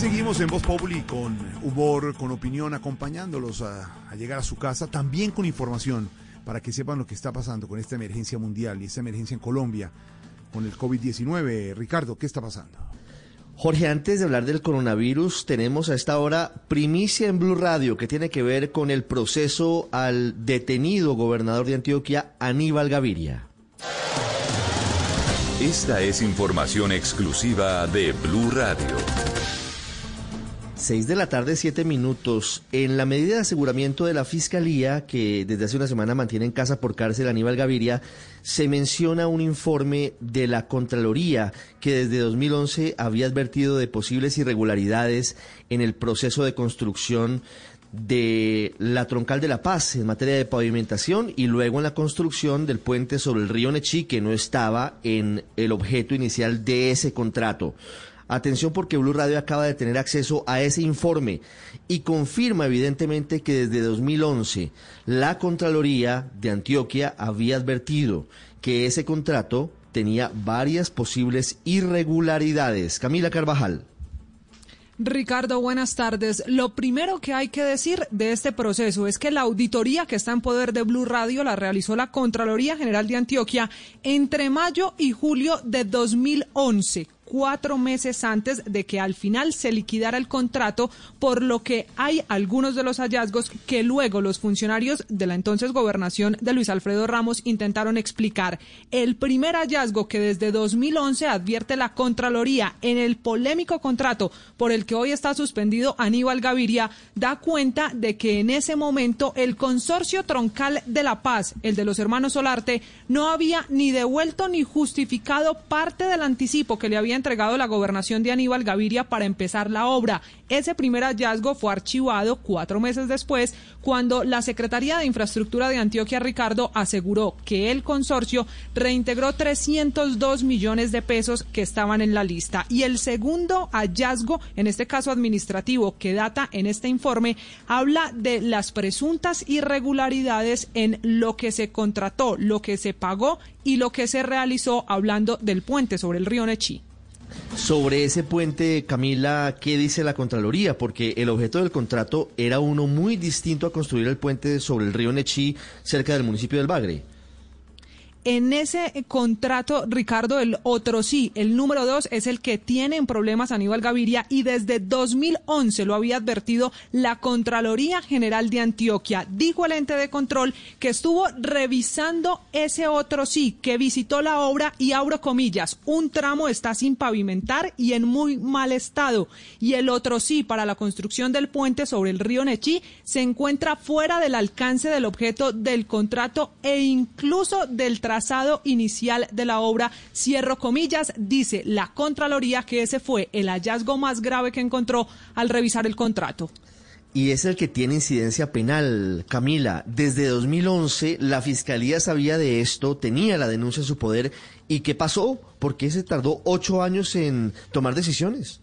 Seguimos en Voz Populi con humor, con opinión, acompañándolos a, a llegar a su casa, también con información para que sepan lo que está pasando con esta emergencia mundial y esta emergencia en Colombia con el COVID-19. Ricardo, ¿qué está pasando? Jorge, antes de hablar del coronavirus, tenemos a esta hora primicia en Blue Radio que tiene que ver con el proceso al detenido gobernador de Antioquia, Aníbal Gaviria. Esta es información exclusiva de Blue Radio. 6 de la tarde, 7 minutos. En la medida de aseguramiento de la Fiscalía, que desde hace una semana mantiene en casa por cárcel a Aníbal Gaviria, se menciona un informe de la Contraloría que desde 2011 había advertido de posibles irregularidades en el proceso de construcción de la Troncal de la Paz en materia de pavimentación y luego en la construcción del puente sobre el río Nechí, que no estaba en el objeto inicial de ese contrato. Atención porque Blue Radio acaba de tener acceso a ese informe y confirma evidentemente que desde 2011 la Contraloría de Antioquia había advertido que ese contrato tenía varias posibles irregularidades. Camila Carvajal. Ricardo, buenas tardes. Lo primero que hay que decir de este proceso es que la auditoría que está en poder de Blue Radio la realizó la Contraloría General de Antioquia entre mayo y julio de 2011 cuatro meses antes de que al final se liquidara el contrato, por lo que hay algunos de los hallazgos que luego los funcionarios de la entonces gobernación de Luis Alfredo Ramos intentaron explicar. El primer hallazgo que desde 2011 advierte la Contraloría en el polémico contrato por el que hoy está suspendido Aníbal Gaviria da cuenta de que en ese momento el consorcio troncal de La Paz, el de los hermanos Solarte, no había ni devuelto ni justificado parte del anticipo que le había entregado la gobernación de Aníbal Gaviria para empezar la obra. Ese primer hallazgo fue archivado cuatro meses después, cuando la Secretaría de Infraestructura de Antioquia, Ricardo, aseguró que el consorcio reintegró 302 millones de pesos que estaban en la lista. Y el segundo hallazgo, en este caso administrativo, que data en este informe, habla de las presuntas irregularidades en lo que se contrató, lo que se pagó y lo que se realizó hablando del puente sobre el río Nechí. Sobre ese puente, Camila, ¿qué dice la Contraloría? Porque el objeto del contrato era uno muy distinto a construir el puente sobre el río Nechí cerca del municipio del Bagre. En ese contrato, Ricardo, el otro sí, el número dos es el que tiene en problemas Aníbal Gaviria y desde 2011 lo había advertido la Contraloría General de Antioquia. Dijo el ente de control que estuvo revisando ese otro sí, que visitó la obra y abro comillas, un tramo está sin pavimentar y en muy mal estado. Y el otro sí, para la construcción del puente sobre el río Nechí, se encuentra fuera del alcance del objeto del contrato e incluso del trazado inicial de la obra. Cierro comillas, dice la Contraloría que ese fue el hallazgo más grave que encontró al revisar el contrato. Y es el que tiene incidencia penal. Camila, desde 2011 la Fiscalía sabía de esto, tenía la denuncia en su poder. ¿Y qué pasó? ¿Por qué se tardó ocho años en tomar decisiones?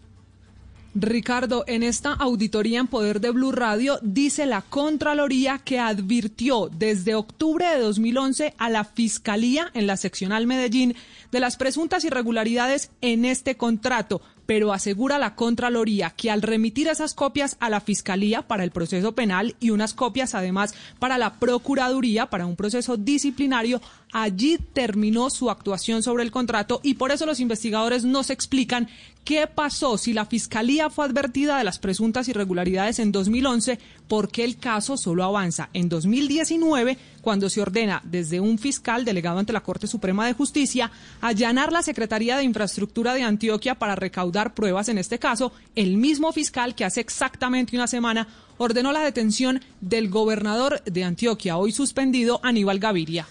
Ricardo, en esta auditoría en poder de Blue Radio dice la Contraloría que advirtió desde octubre de 2011 a la Fiscalía en la seccional Medellín de las presuntas irregularidades en este contrato, pero asegura la Contraloría que al remitir esas copias a la Fiscalía para el proceso penal y unas copias además para la Procuraduría para un proceso disciplinario, allí terminó su actuación sobre el contrato y por eso los investigadores nos explican qué pasó si la Fiscalía fue advertida de las presuntas irregularidades en 2011, por qué el caso solo avanza en 2019 cuando se ordena desde un fiscal delegado ante la Corte Suprema de Justicia allanar la Secretaría de Infraestructura de Antioquia para recaudar pruebas en este caso, el mismo fiscal que hace exactamente una semana ordenó la detención del gobernador de Antioquia, hoy suspendido, Aníbal Gaviria.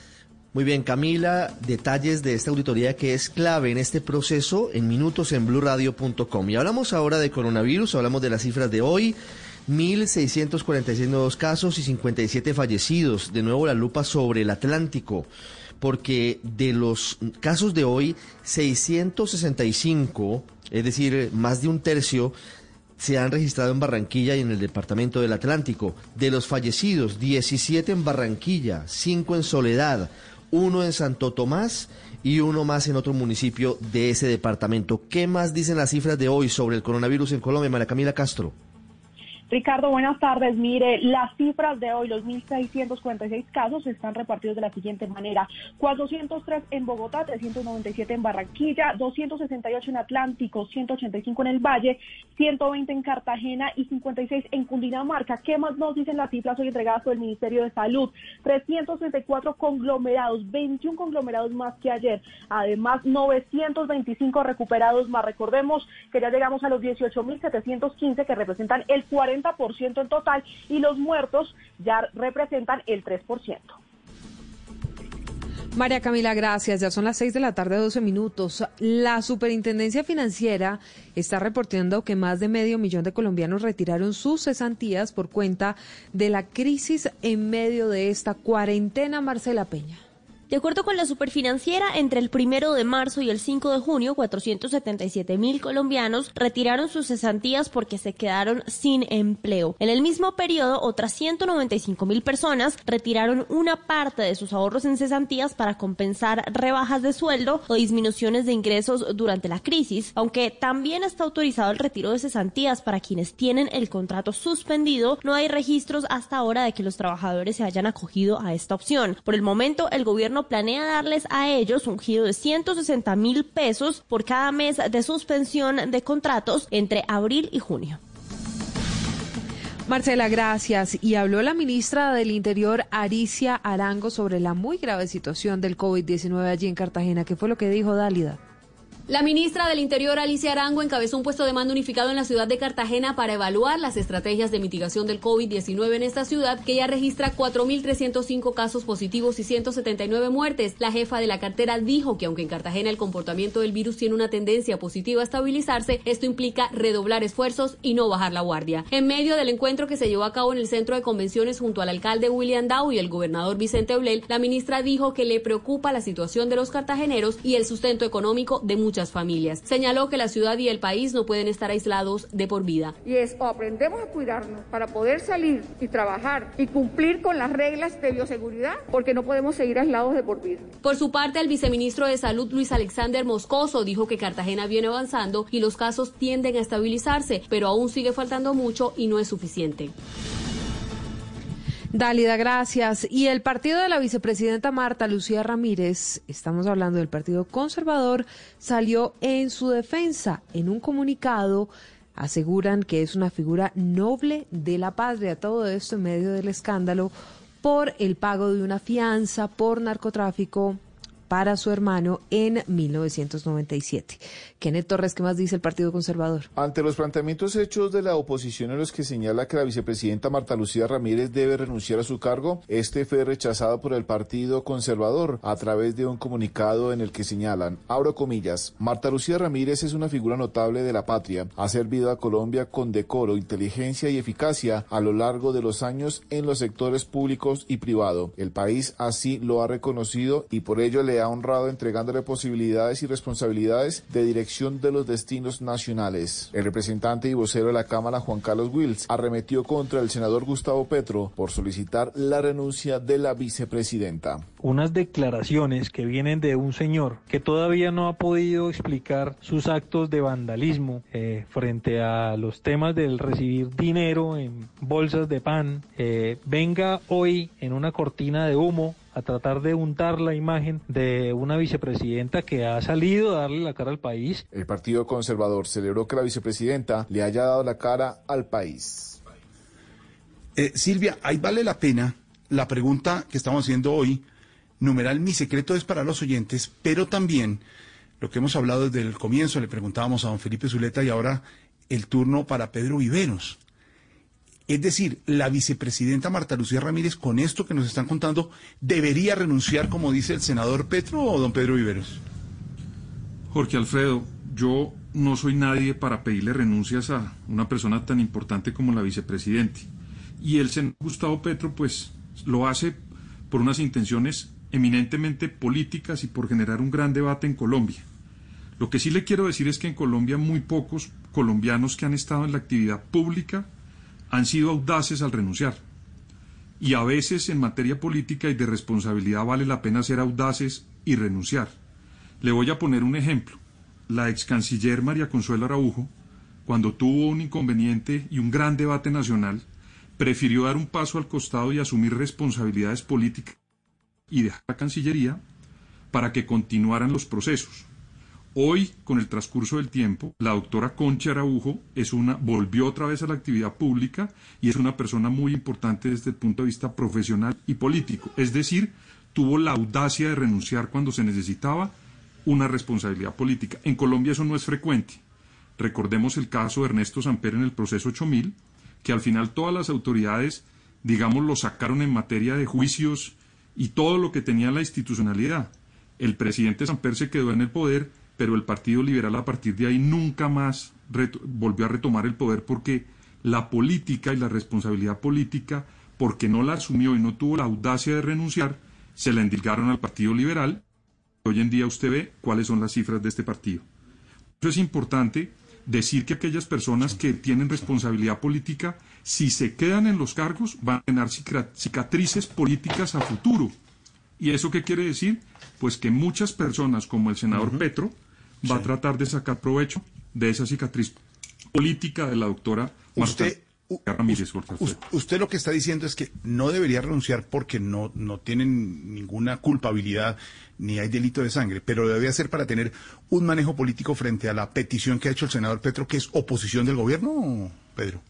Muy bien, Camila, detalles de esta auditoría que es clave en este proceso en minutos en blurradio.com. Y hablamos ahora de coronavirus, hablamos de las cifras de hoy. 1.646 nuevos casos y 57 fallecidos. De nuevo la lupa sobre el Atlántico, porque de los casos de hoy, 665, es decir, más de un tercio, se han registrado en Barranquilla y en el departamento del Atlántico. De los fallecidos, 17 en Barranquilla, 5 en Soledad, uno en Santo Tomás y uno más en otro municipio de ese departamento. ¿Qué más dicen las cifras de hoy sobre el coronavirus en Colombia, María Camila Castro? Ricardo, buenas tardes. Mire, las cifras de hoy, los 1.646 casos, están repartidos de la siguiente manera. 403 en Bogotá, 397 en Barranquilla, 268 en Atlántico, 185 en el Valle, 120 en Cartagena y 56 en Cundinamarca. ¿Qué más nos dicen las cifras hoy entregadas por el Ministerio de Salud? 334 conglomerados, 21 conglomerados más que ayer. Además, 925 recuperados más. Recordemos que ya llegamos a los 18.715 que representan el 40 ciento en total y los muertos ya representan el 3%. María Camila, gracias. Ya son las 6 de la tarde, 12 minutos. La Superintendencia Financiera está reportando que más de medio millón de colombianos retiraron sus cesantías por cuenta de la crisis en medio de esta cuarentena, Marcela Peña. De acuerdo con la superfinanciera, entre el primero de marzo y el 5 de junio, 477 mil colombianos retiraron sus cesantías porque se quedaron sin empleo. En el mismo periodo, otras 195 mil personas retiraron una parte de sus ahorros en cesantías para compensar rebajas de sueldo o disminuciones de ingresos durante la crisis, aunque también está autorizado el retiro de cesantías para quienes tienen el contrato suspendido, no hay registros hasta ahora de que los trabajadores se hayan acogido a esta opción. Por el momento, el gobierno planea darles a ellos un giro de 160 mil pesos por cada mes de suspensión de contratos entre abril y junio. Marcela, gracias. Y habló la ministra del Interior, Aricia Arango, sobre la muy grave situación del COVID-19 allí en Cartagena. ¿Qué fue lo que dijo Dálida? La ministra del Interior, Alicia Arango, encabezó un puesto de mando unificado en la ciudad de Cartagena para evaluar las estrategias de mitigación del COVID-19 en esta ciudad, que ya registra 4.305 casos positivos y 179 muertes. La jefa de la cartera dijo que aunque en Cartagena el comportamiento del virus tiene una tendencia positiva a estabilizarse, esto implica redoblar esfuerzos y no bajar la guardia. En medio del encuentro que se llevó a cabo en el centro de convenciones junto al alcalde William Dow y el gobernador Vicente Oblel, la ministra dijo que le preocupa la situación de los cartageneros y el sustento económico de muchas familias. Señaló que la ciudad y el país no pueden estar aislados de por vida. Y es o aprendemos a cuidarnos para poder salir y trabajar y cumplir con las reglas de bioseguridad, porque no podemos seguir aislados de por vida. Por su parte, el viceministro de Salud, Luis Alexander Moscoso, dijo que Cartagena viene avanzando y los casos tienden a estabilizarse, pero aún sigue faltando mucho y no es suficiente. Dálida, gracias. Y el partido de la vicepresidenta Marta Lucía Ramírez, estamos hablando del Partido Conservador, salió en su defensa en un comunicado. Aseguran que es una figura noble de la patria. Todo esto en medio del escándalo por el pago de una fianza por narcotráfico para su hermano en 1997. Kenneth Torres, ¿qué más dice el Partido Conservador? Ante los planteamientos hechos de la oposición en los que señala que la vicepresidenta Marta Lucía Ramírez debe renunciar a su cargo, este fue rechazado por el Partido Conservador a través de un comunicado en el que señalan, abro comillas, Marta Lucía Ramírez es una figura notable de la patria, ha servido a Colombia con decoro, inteligencia y eficacia a lo largo de los años en los sectores públicos y privado. El país así lo ha reconocido y por ello le ha honrado entregándole posibilidades y responsabilidades de dirección de los destinos nacionales. El representante y vocero de la Cámara, Juan Carlos Wills, arremetió contra el senador Gustavo Petro por solicitar la renuncia de la vicepresidenta. Unas declaraciones que vienen de un señor que todavía no ha podido explicar sus actos de vandalismo eh, frente a los temas del recibir dinero en bolsas de pan, eh, venga hoy en una cortina de humo a tratar de untar la imagen de una vicepresidenta que ha salido a darle la cara al país. El Partido Conservador celebró que la vicepresidenta le haya dado la cara al país. Eh, Silvia, ahí vale la pena la pregunta que estamos haciendo hoy. Numeral, mi secreto es para los oyentes, pero también lo que hemos hablado desde el comienzo, le preguntábamos a don Felipe Zuleta y ahora el turno para Pedro Viveros. Es decir, la vicepresidenta Marta Lucía Ramírez, con esto que nos están contando, debería renunciar, como dice el senador Petro o don Pedro Viveros. Jorge Alfredo, yo no soy nadie para pedirle renuncias a una persona tan importante como la vicepresidente. Y el senador Gustavo Petro, pues, lo hace por unas intenciones eminentemente políticas y por generar un gran debate en Colombia. Lo que sí le quiero decir es que en Colombia muy pocos colombianos que han estado en la actividad pública han sido audaces al renunciar. Y a veces en materia política y de responsabilidad vale la pena ser audaces y renunciar. Le voy a poner un ejemplo. La ex canciller María Consuelo Araujo, cuando tuvo un inconveniente y un gran debate nacional, prefirió dar un paso al costado y asumir responsabilidades políticas y dejar la Cancillería para que continuaran los procesos. Hoy, con el transcurso del tiempo, la doctora Concha Araujo es una, volvió otra vez a la actividad pública y es una persona muy importante desde el punto de vista profesional y político. Es decir, tuvo la audacia de renunciar cuando se necesitaba una responsabilidad política. En Colombia eso no es frecuente. Recordemos el caso de Ernesto Samper en el proceso 8000, que al final todas las autoridades, digamos, lo sacaron en materia de juicios y todo lo que tenía la institucionalidad. El presidente Samper se quedó en el poder, pero el Partido Liberal a partir de ahí nunca más volvió a retomar el poder porque la política y la responsabilidad política, porque no la asumió y no tuvo la audacia de renunciar, se la endilgaron al Partido Liberal. Hoy en día usted ve cuáles son las cifras de este partido. Eso es importante decir que aquellas personas que tienen responsabilidad política, si se quedan en los cargos, van a tener cicatrices políticas a futuro. ¿Y eso qué quiere decir? Pues que muchas personas, como el senador Petro, va a tratar de sacar provecho de esa cicatriz política de la doctora Usted, usted lo que está diciendo es que no debería renunciar porque no, no tienen ninguna culpabilidad ni hay delito de sangre, pero lo debe hacer para tener un manejo político frente a la petición que ha hecho el senador Petro, que es oposición del gobierno, Pedro.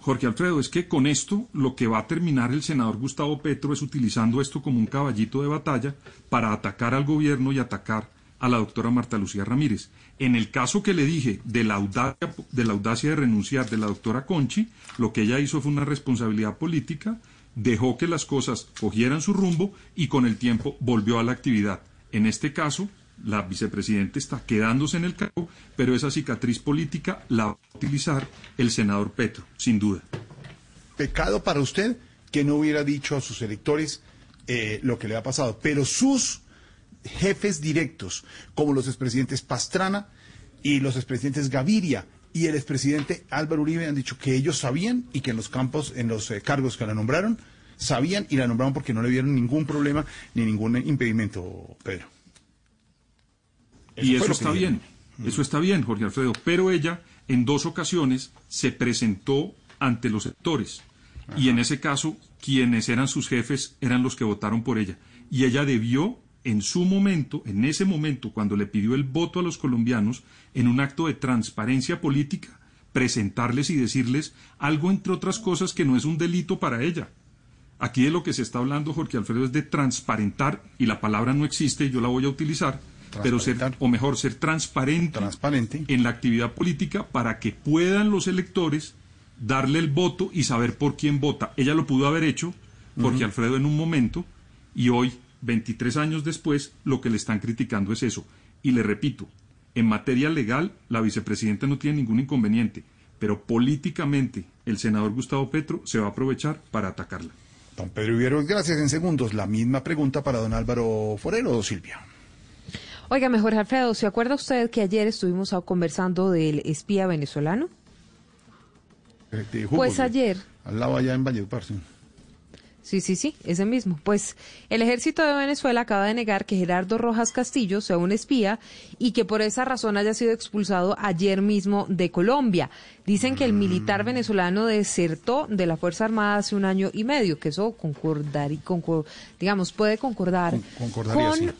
Jorge Alfredo, es que con esto lo que va a terminar el senador Gustavo Petro es utilizando esto como un caballito de batalla para atacar al gobierno y atacar a la doctora Marta Lucía Ramírez. En el caso que le dije de la, audacia, de la audacia de renunciar de la doctora Conchi, lo que ella hizo fue una responsabilidad política, dejó que las cosas cogieran su rumbo y con el tiempo volvió a la actividad. En este caso, la vicepresidenta está quedándose en el cargo, pero esa cicatriz política la va a utilizar el senador Petro, sin duda. Pecado para usted que no hubiera dicho a sus electores eh, lo que le ha pasado, pero sus jefes directos, como los expresidentes Pastrana y los expresidentes Gaviria y el expresidente Álvaro Uribe han dicho que ellos sabían y que en los campos, en los eh, cargos que la nombraron, sabían y la nombraron porque no le vieron ningún problema ni ningún impedimento, Pedro. y eso está bien, eso está bien, Jorge Alfredo, pero ella en dos ocasiones se presentó ante los sectores. Y en ese caso quienes eran sus jefes eran los que votaron por ella. Y ella debió en su momento, en ese momento, cuando le pidió el voto a los colombianos, en un acto de transparencia política, presentarles y decirles algo, entre otras cosas, que no es un delito para ella. Aquí de lo que se está hablando, Jorge Alfredo, es de transparentar, y la palabra no existe, yo la voy a utilizar, pero ser, o mejor, ser transparente, transparente en la actividad política para que puedan los electores darle el voto y saber por quién vota. Ella lo pudo haber hecho, Jorge Alfredo, en un momento, y hoy 23 años después, lo que le están criticando es eso. Y le repito, en materia legal, la vicepresidenta no tiene ningún inconveniente, pero políticamente el senador Gustavo Petro se va a aprovechar para atacarla. Don Pedro Vivieros, gracias. En segundos, la misma pregunta para don Álvaro Forero, Silvia. Oiga, mejor Alfredo, ¿se acuerda usted que ayer estuvimos conversando del espía venezolano? Eh, pues ayer. Al lado allá en Valledupar, sí. Sí, sí, sí, ese mismo. Pues el ejército de Venezuela acaba de negar que Gerardo Rojas Castillo sea un espía y que por esa razón haya sido expulsado ayer mismo de Colombia. Dicen que el militar mm. venezolano desertó de la Fuerza Armada hace un año y medio, que eso concordaría, digamos, puede concordar concordaría, con...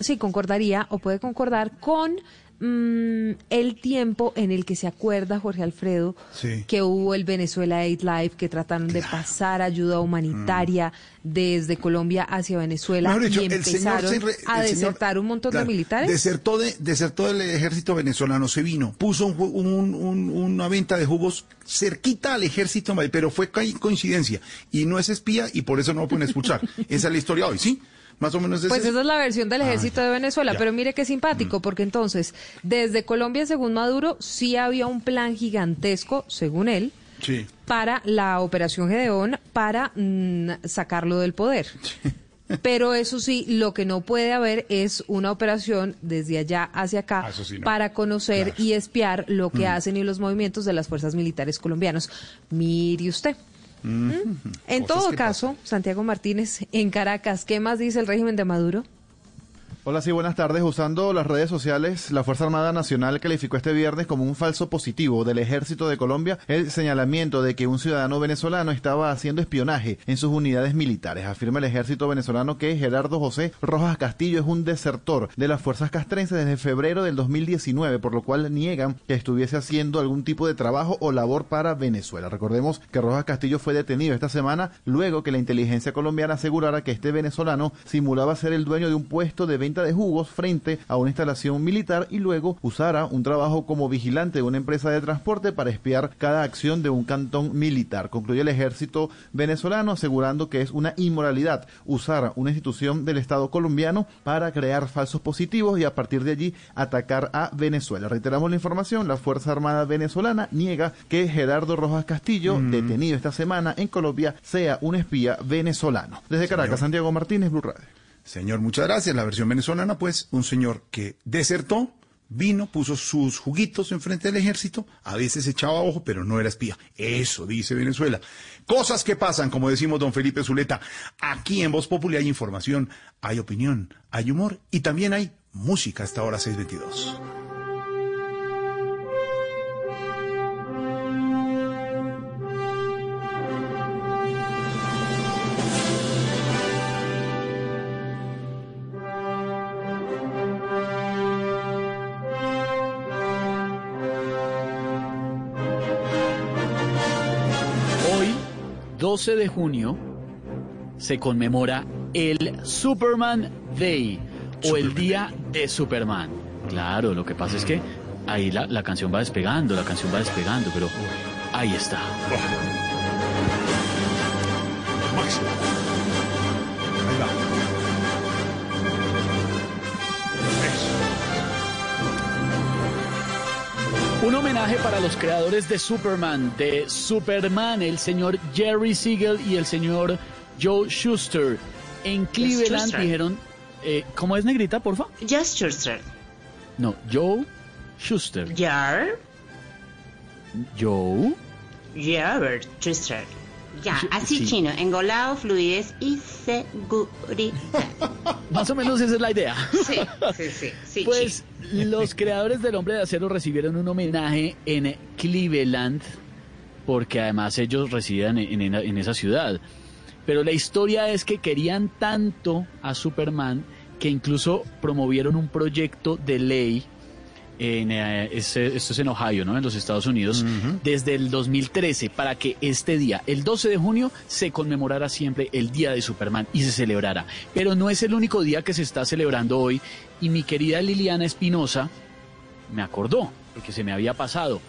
sí, concordaría o puede concordar con Mm, el tiempo en el que se acuerda Jorge Alfredo que hubo el Venezuela Aid Live, que trataron de pasar ayuda humanitaria mm. desde Colombia hacia Venezuela y empezaron a desertar un montón de militares. Desertó, de, desertó del ejército venezolano, se vino, puso una venta de jugos cerquita al ejército, pero fue coincidencia y no es espía y por eso no lo pueden escuchar. Esa es la historia hoy, ¿sí? Más o menos Pues esa es la versión del ah, ejército de Venezuela, pero mire qué simpático, mm. porque entonces, desde Colombia, según Maduro, sí había un plan gigantesco, según él, para la operación Gedeón, para mm, sacarlo del poder. Pero eso sí, lo que no puede haber es una operación desde allá hacia acá ah, para conocer y espiar lo que mm. hacen y los movimientos de las fuerzas militares colombianos. Mire usted. ¿Mm? En todo caso, Santiago Martínez, en Caracas, ¿qué más dice el régimen de Maduro? Hola, sí, buenas tardes. Usando las redes sociales, la Fuerza Armada Nacional calificó este viernes como un falso positivo del Ejército de Colombia el señalamiento de que un ciudadano venezolano estaba haciendo espionaje en sus unidades militares. Afirma el Ejército venezolano que Gerardo José Rojas Castillo es un desertor de las fuerzas castrenses desde febrero del 2019, por lo cual niegan que estuviese haciendo algún tipo de trabajo o labor para Venezuela. Recordemos que Rojas Castillo fue detenido esta semana luego que la inteligencia colombiana asegurara que este venezolano simulaba ser el dueño de un puesto de 20 venta de jugos frente a una instalación militar y luego usara un trabajo como vigilante de una empresa de transporte para espiar cada acción de un cantón militar. Concluyó el ejército venezolano asegurando que es una inmoralidad usar una institución del Estado colombiano para crear falsos positivos y a partir de allí atacar a Venezuela. Reiteramos la información, la Fuerza Armada venezolana niega que Gerardo Rojas Castillo, Mm. detenido esta semana en Colombia, sea un espía venezolano. Desde Caracas, Santiago Martínez, Blue Radio. Señor, muchas gracias. La versión venezolana, pues, un señor que desertó, vino, puso sus juguitos enfrente del ejército, a veces echaba ojo, pero no era espía. Eso dice Venezuela. Cosas que pasan, como decimos don Felipe Zuleta. Aquí en Voz Popular hay información, hay opinión, hay humor y también hay música hasta ahora 622. 12 de junio, se conmemora el Superman Day o el Día de Superman. Claro, lo que pasa es que ahí la, la canción va despegando, la canción va despegando, pero ahí está. Un homenaje para los creadores de Superman, de Superman, el señor Jerry Siegel y el señor Joe Schuster. En Cleveland Schuster. dijeron, eh, ¿cómo es negrita, porfa? Just Schuster. No, Joe Schuster. Jar. Joe. Robert Schuster. Ya, Sí, así sí. chino, engolado, fluidez y seguridad. Más o menos esa es la idea. Sí, sí, sí. sí Pues los creadores del Hombre de Acero recibieron un homenaje en Cleveland, porque además ellos en, en- en esa ciudad. Pero la historia es que querían tanto a Superman que incluso promovieron un proyecto de ley. En, eh, esto es en Ohio, ¿no? En los Estados Unidos, desde el 2013, para que este día, el 12 de junio, se conmemorara siempre el Día de Superman y se celebrara. Pero no es el único día que se está celebrando hoy. Y mi querida Liliana Espinosa me acordó, porque se me había pasado.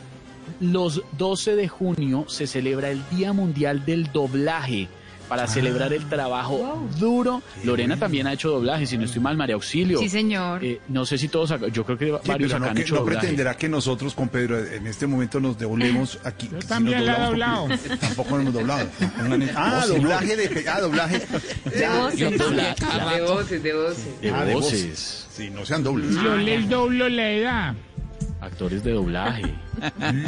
Los 12 de junio se celebra el Día Mundial del Doblaje para celebrar el trabajo duro. Lorena también ha hecho doblaje, si no estoy mal, María Auxilio. Sí, señor. Eh, no sé si todos acá, yo creo que Sí, varios acá no, han hecho no doblaje. pretenderá que nosotros con Pedro en este momento nos doblemos aquí. Yo también la he doblado. Tampoco nos hemos doblado. Ah, No, doblaje de... Ah, doblaje. De voces. De voces, de voces. De Ah, de voces. voces. Sí, no sean dobles. Yo les doblo la edad. Actores de doblaje.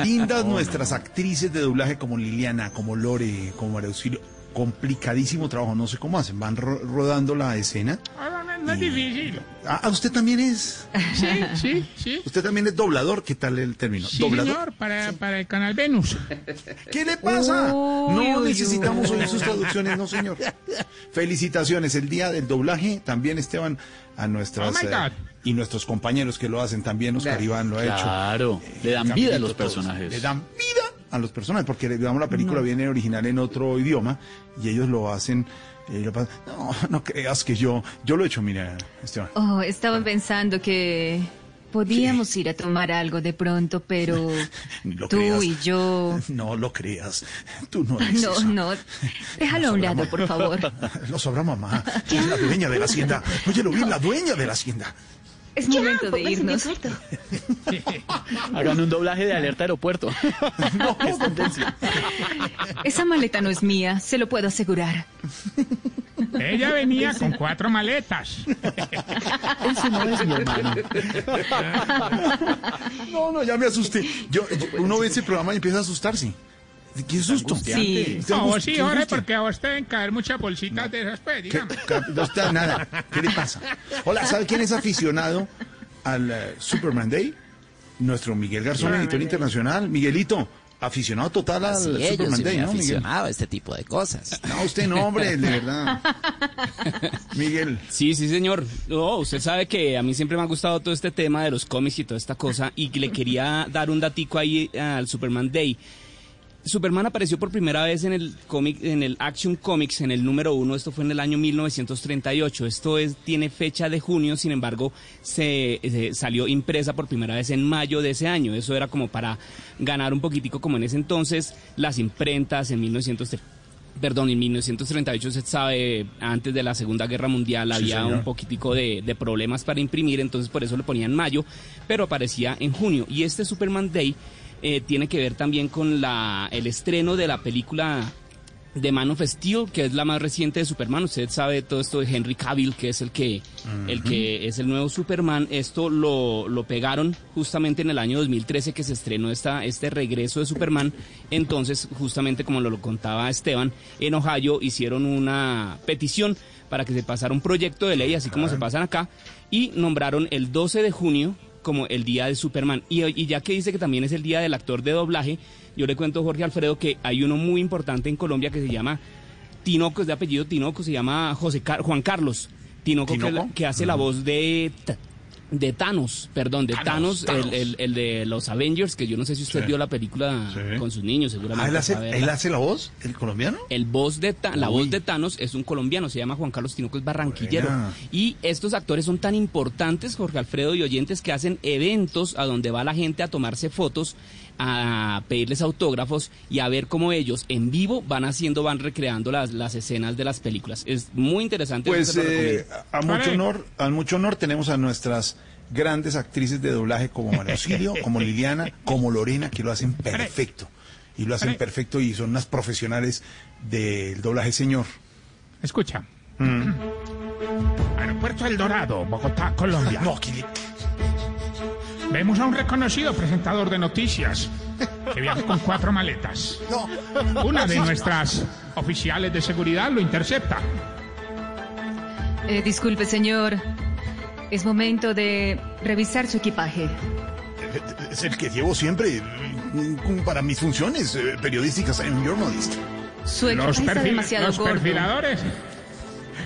Lindas nuestras actrices de doblaje como Liliana, como Lore, como María Auxilio. Complicadísimo trabajo, no sé cómo hacen. Van ro- rodando la escena. Ah, no, no es difícil. Ah, usted también es. Sí, sí, sí. Usted también es doblador. ¿Qué tal el término? Sí, doblador. señor, para, para el canal Venus. ¿Qué le pasa? Uy, no uy, necesitamos uy. oír sus traducciones, no señor. Felicitaciones, el día del doblaje también Esteban a nuestras Oh, my eh, God. y nuestros compañeros que lo hacen también, Oscar Claro. Iván lo ha hecho. Claro, le dan vida a los todos. personajes. Le dan vida a los personajes porque digamos la película No. viene original en otro idioma y ellos lo hacen eh, lo pasan- no, no creas que yo yo lo he hecho, mira, Esteban. Oh, estaba pensando que podíamos ir a tomar algo de pronto, pero tú creas. y yo... No lo creas. Tú no eres No, eso. no. Déjalo a un lado, por favor. Lo sabrá mamá. Es la dueña de la hacienda. Oye, lo vi, la dueña de la hacienda. Es momento de irnos. Hagan un doblaje de alerta aeropuerto. no, es tendencia. Esa maleta no es mía, se lo puedo asegurar. Ella venía con cuatro maletas. Ese no es mi hermano. No, no, ya me asusté. Yo, yo- uno ve ese programa y empieza a asustarse. ¿Qué susto? Sí. ¿Qué No, sí, ¿Qué ahora angustia? porque a vos te deben caer muchas bolsitas de esas, pues, No está nada. ¿Qué le pasa? Hola, ¿sabe quién es aficionado al eh, Superman Day? Nuestro Miguel Garzón, editor internacional. Miguelito, aficionado total al Así Superman Day, ¿no, Miguel? aficionado a este tipo de cosas. No, usted no, hombre, de verdad. Miguel. Sí, sí, señor. No, usted sabe que a mí siempre me ha gustado todo este tema de los cómics y toda esta cosa y que le quería dar un datico ahí al Superman Day. Superman apareció por primera vez en el cómic, en el Action Comics, en el número uno. Esto fue en el año 1938. Esto es, tiene fecha de junio, sin embargo, se, se salió impresa por primera vez en mayo de ese año. Eso era como para ganar un poquitico, como en ese entonces, las imprentas en 1938 perdón, en 1938 se sabe, antes de la Segunda Guerra Mundial Sí, había señor. un poquitico de, de problemas para imprimir, entonces por eso lo ponía en mayo, pero aparecía en junio. Y este Superman Day eh, tiene que ver también con la, el estreno de la película de Man of Steel, que es la más reciente de Superman. Usted sabe todo esto de Henry Cavill, que es el que, el que es el nuevo Superman. Esto lo, lo pegaron justamente en el año 2013 que se estrenó esta, este regreso de Superman. Entonces, justamente como lo, lo contaba Esteban, en Ohio hicieron una petición para que se pasara un proyecto de ley, así como se pasan acá, y nombraron el 12 de junio como el día de Superman. Y, y ya que dice que también es el día del actor de doblaje, yo le cuento a Jorge Alfredo que hay uno muy importante en Colombia que se llama Tinoco, es de apellido Tinoco, se llama José Car- Juan Carlos Tinoco, que, ¿Tinoco? que hace la voz de, de Thanos, perdón, de Thanos, Thanos. El, el- el de los Avengers, que yo no sé si usted Sí. vio la película Sí. con sus niños, seguramente. Ah, ¿él hace, él la voz, el colombiano? El voz de Ta- la Uy. voz de Thanos es un colombiano, se llama Juan Carlos Tinoco, es barranquillero. Buena. Y estos actores son tan importantes, Jorge Alfredo y oyentes, que hacen eventos a donde va la gente a tomarse fotos, a pedirles autógrafos y a ver cómo ellos en vivo van haciendo, van recreando las, las escenas de las películas. Es muy interesante. eso Pues eh, a mucho honor, a mucho honor tenemos a nuestras grandes actrices de doblaje como María Auxilio, como Liliana, como Lorena, que lo hacen perfecto. Y lo hacen perfecto y son unas profesionales del doblaje, señor. Escucha. Mm. Aeropuerto El Dorado, Bogotá, Colombia. No, ¿qué le- Vemos a un reconocido presentador de noticias que viaja con cuatro maletas. Una de nuestras oficiales de seguridad lo intercepta. Eh, disculpe, señor. Es momento de revisar su equipaje. Es el que llevo siempre mm, para mis funciones eh, periodísticas en Journalist. Su equipaje Los, está perfil- demasiado los gordo. perfiladores.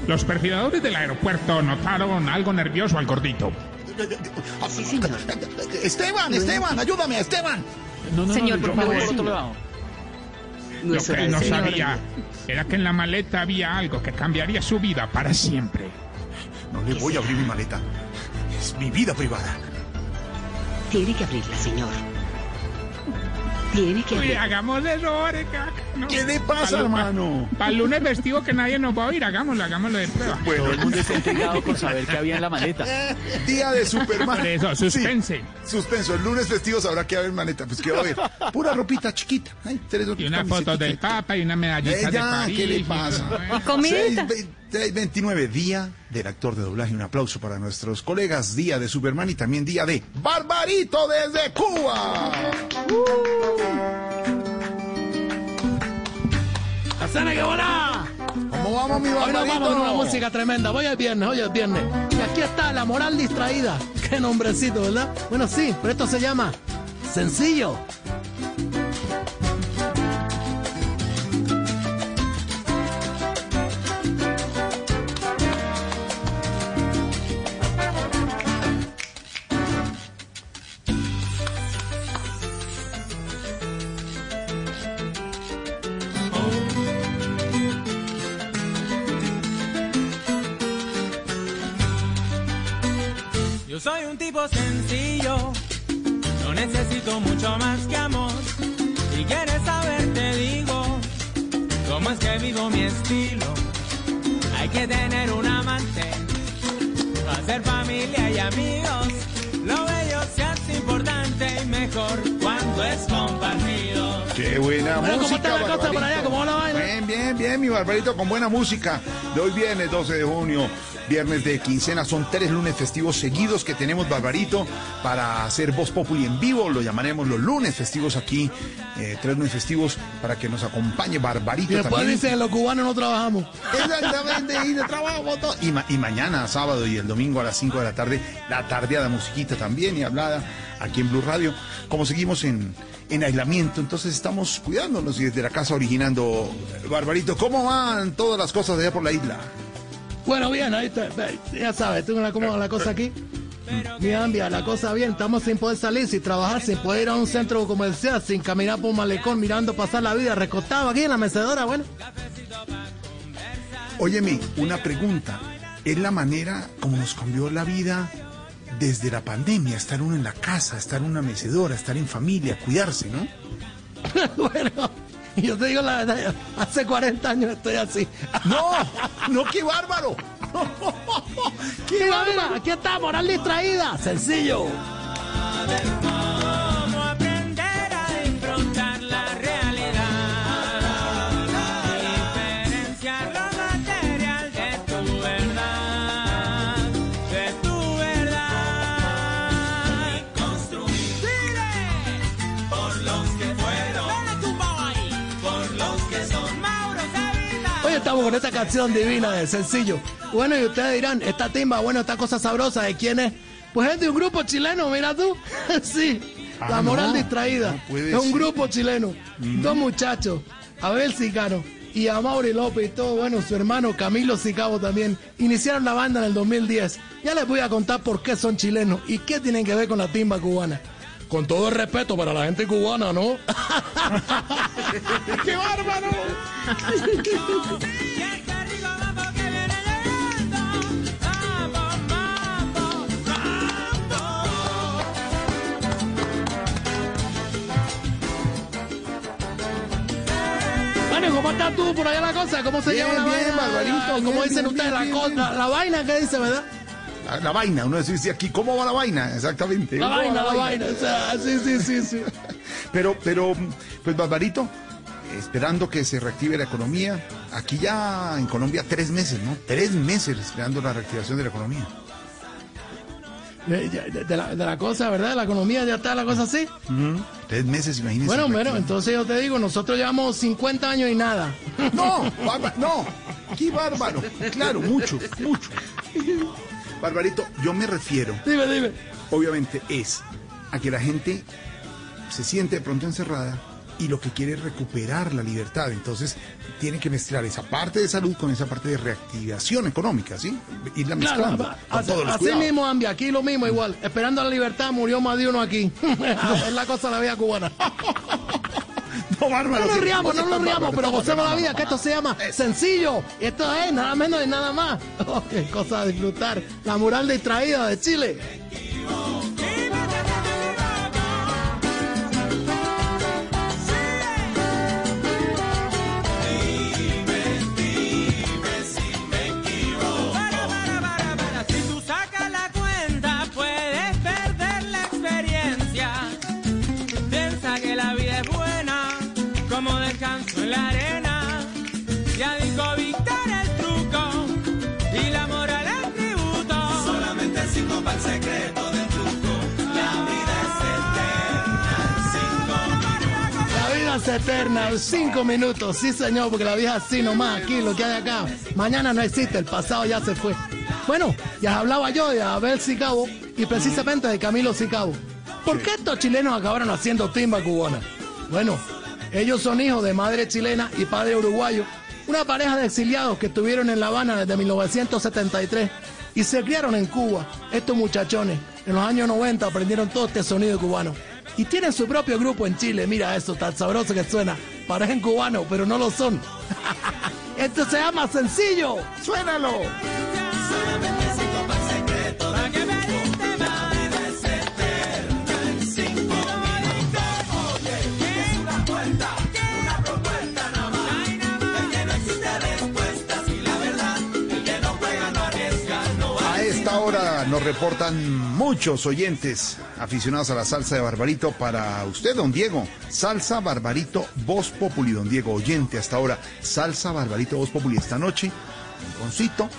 Los perfiladores del aeropuerto notaron algo nervioso al gordito. Sí, señor. Esteban, Esteban, ayúdame, Esteban. No, no, Señor, no, por favor. otro lado. Lo que él no sabía era que en la maleta había algo que cambiaría su vida para siempre. No le voy a abrir mi maleta. Es mi vida privada. Tiene que abrirla, señor. Tiene que Uy, abrirla. hagamos eso, ahora, no. ¿Qué le pasa, hermano? Para el lunes festivo que nadie nos va a oír, hagámoslo, hagámoslo de prueba. Todo el mundo está intrigado con saber qué había en la maleta. Día de Superman. Por eso, suspense. Sí, suspenso. El lunes festivos habrá que haber maneta. Pues que va a haber. Pura ropita chiquita. Ay, tres Y una foto del Papa y una medallita de París. ¿qué le pasa? Y comidita. 29, día del actor de doblaje. Un aplauso para nuestros colegas. Día de Superman y también día de Barbarito desde Cuba. ¡Hacena que volá! ¿Cómo vamos, mi Hoy nos Barbarito? vamos con una música tremenda. Hoy es viernes, hoy es viernes. Y aquí está la moral distraída. Qué nombrecito, ¿verdad? Bueno, sí, pero esto se llama Sencillo. Yo soy un tipo sencillo, no necesito mucho más que amor. Si quieres saber, te digo cómo es que vivo mi estilo. Hay que tener un amante, hacer familia y amigos. Lo bello se hace importante y mejor cuando es compartido. Qué buena Bueno, ¿cómo música, está la cosa por allá? ¿Cómo la vaina? Bien, bien, bien, mi Barbarito, con buena música. De hoy viernes 12 de junio, viernes de quincena, son tres lunes festivos seguidos que tenemos, Barbarito, para hacer Voz Populi en vivo. Lo llamaremos los lunes festivos aquí, eh, tres lunes festivos para que nos acompañe Barbarito Y después también. dicen, los cubanos no trabajamos. Exactamente, y de trabajo todo. Y, ma- y mañana, sábado y el domingo a las 5 de la tarde, la tardeada musiquita también y hablada aquí en Blue Radio. Como seguimos en, en aislamiento, entonces estamos cuidándonos y desde la casa originando. Barbarito, ¿cómo van todas las cosas allá por la isla? Bueno, bien, ahí está. Ya sabes, tengo la, cómo va la cosa aquí. Mira, la cosa bien, estamos sin poder salir, sin trabajar, sin poder ir a un centro comercial, sin caminar por un malecón, mirando pasar la vida, recostado aquí en la mecedora, bueno. Óyeme, una pregunta. ¿Es la manera como nos cambió la vida desde la pandemia? Estar uno en la casa, estar en una mecedora, estar en familia, cuidarse, ¿no? bueno, yo te digo la verdad, hace 40 años estoy así. No, no, qué bárbaro. ¡Qué mira, mira, aquí está, moral distraída, sencillo. Con esta canción divina de sencillo. Bueno, y ustedes dirán, esta timba, bueno, esta cosa sabrosa, ¿de quién es? Pues es de un grupo chileno, mira tú. sí, Ah, La Moral no, Distraída. no es un ser. grupo chileno. Dos muchachos, Abel Sicano y a Mauri López y todo, bueno, su hermano Camilo Sicabo también. Iniciaron la banda en el 2010. Ya les voy a contar por qué son chilenos y qué tienen que ver con la timba cubana. Con todo el respeto para la gente cubana, ¿no? ¡Qué bárbaro! Bueno, ¿y ¿cómo estás tú por allá la cosa? ¿Cómo se Bien, llama la bien, vaina? Barbarito, ¿Cómo bien, dicen bien, ustedes la, cosa? La vaina que dice, ¿verdad? La, la vaina, uno dice aquí, ¿cómo va la vaina? Exactamente. La ¿Cómo va vaina, la vaina. O sea, sí, sí, sí, sí. Pero, pero, pues Barbarito, esperando que se reactive la economía, aquí ya en Colombia tres meses, ¿no? Tres meses esperando la reactivación de la economía. De, de- de la, de la cosa, ¿verdad? De la economía ya está la cosa así. Tres meses, imagínense. Bueno, bueno, entonces yo te digo, nosotros llevamos 50 años y nada. No, no, qué bárbaro. Claro, mucho, mucho. Barbarito, yo me refiero, Dime, dime. obviamente, es a que la gente se siente de pronto encerrada y lo que quiere es recuperar la libertad. Entonces, tiene que mezclar esa parte de salud con esa parte de reactivación económica, ¿sí? Irla Claro, mezclando con así, todos los así cuidados. mismo, Ambi, aquí lo mismo igual. Esperando la libertad murió más de uno aquí. es la cosa de la vida cubana. No, bárbaro. No nos riamos, no nos riamos, pero gocemos la vida, que esto se llama sencillo. Esto es nada menos y nada más. Oh, qué cosa de disfrutar. La mural distraída de Chile. Eterna, cinco minutos, sí señor, porque la es así nomás, aquí lo que hay acá. Mañana no existe, el pasado ya se fue. Bueno, ya hablaba yo de Abel Sicabo y precisamente de Camilo Sicabo. ¿Por qué estos chilenos acabaron haciendo timba cubana? Bueno, ellos son hijos de madre chilena y padre uruguayo, una pareja de exiliados que estuvieron en La Habana desde 1973 y se criaron en Cuba. Estos muchachones en los años 90 aprendieron todo este sonido cubano. Y tienen su propio grupo en Chile, mira eso, tan sabroso que suena. Parecen cubanos, pero no lo son. Esto se llama sencillo. ¡Suénalo! Hora nos reportan muchos oyentes aficionados a la salsa de Barbarito. Para usted, don Diego, salsa Barbarito Voz Populi, don Diego, oyente hasta ahora. Salsa Barbarito Voz Populi esta noche, un concito,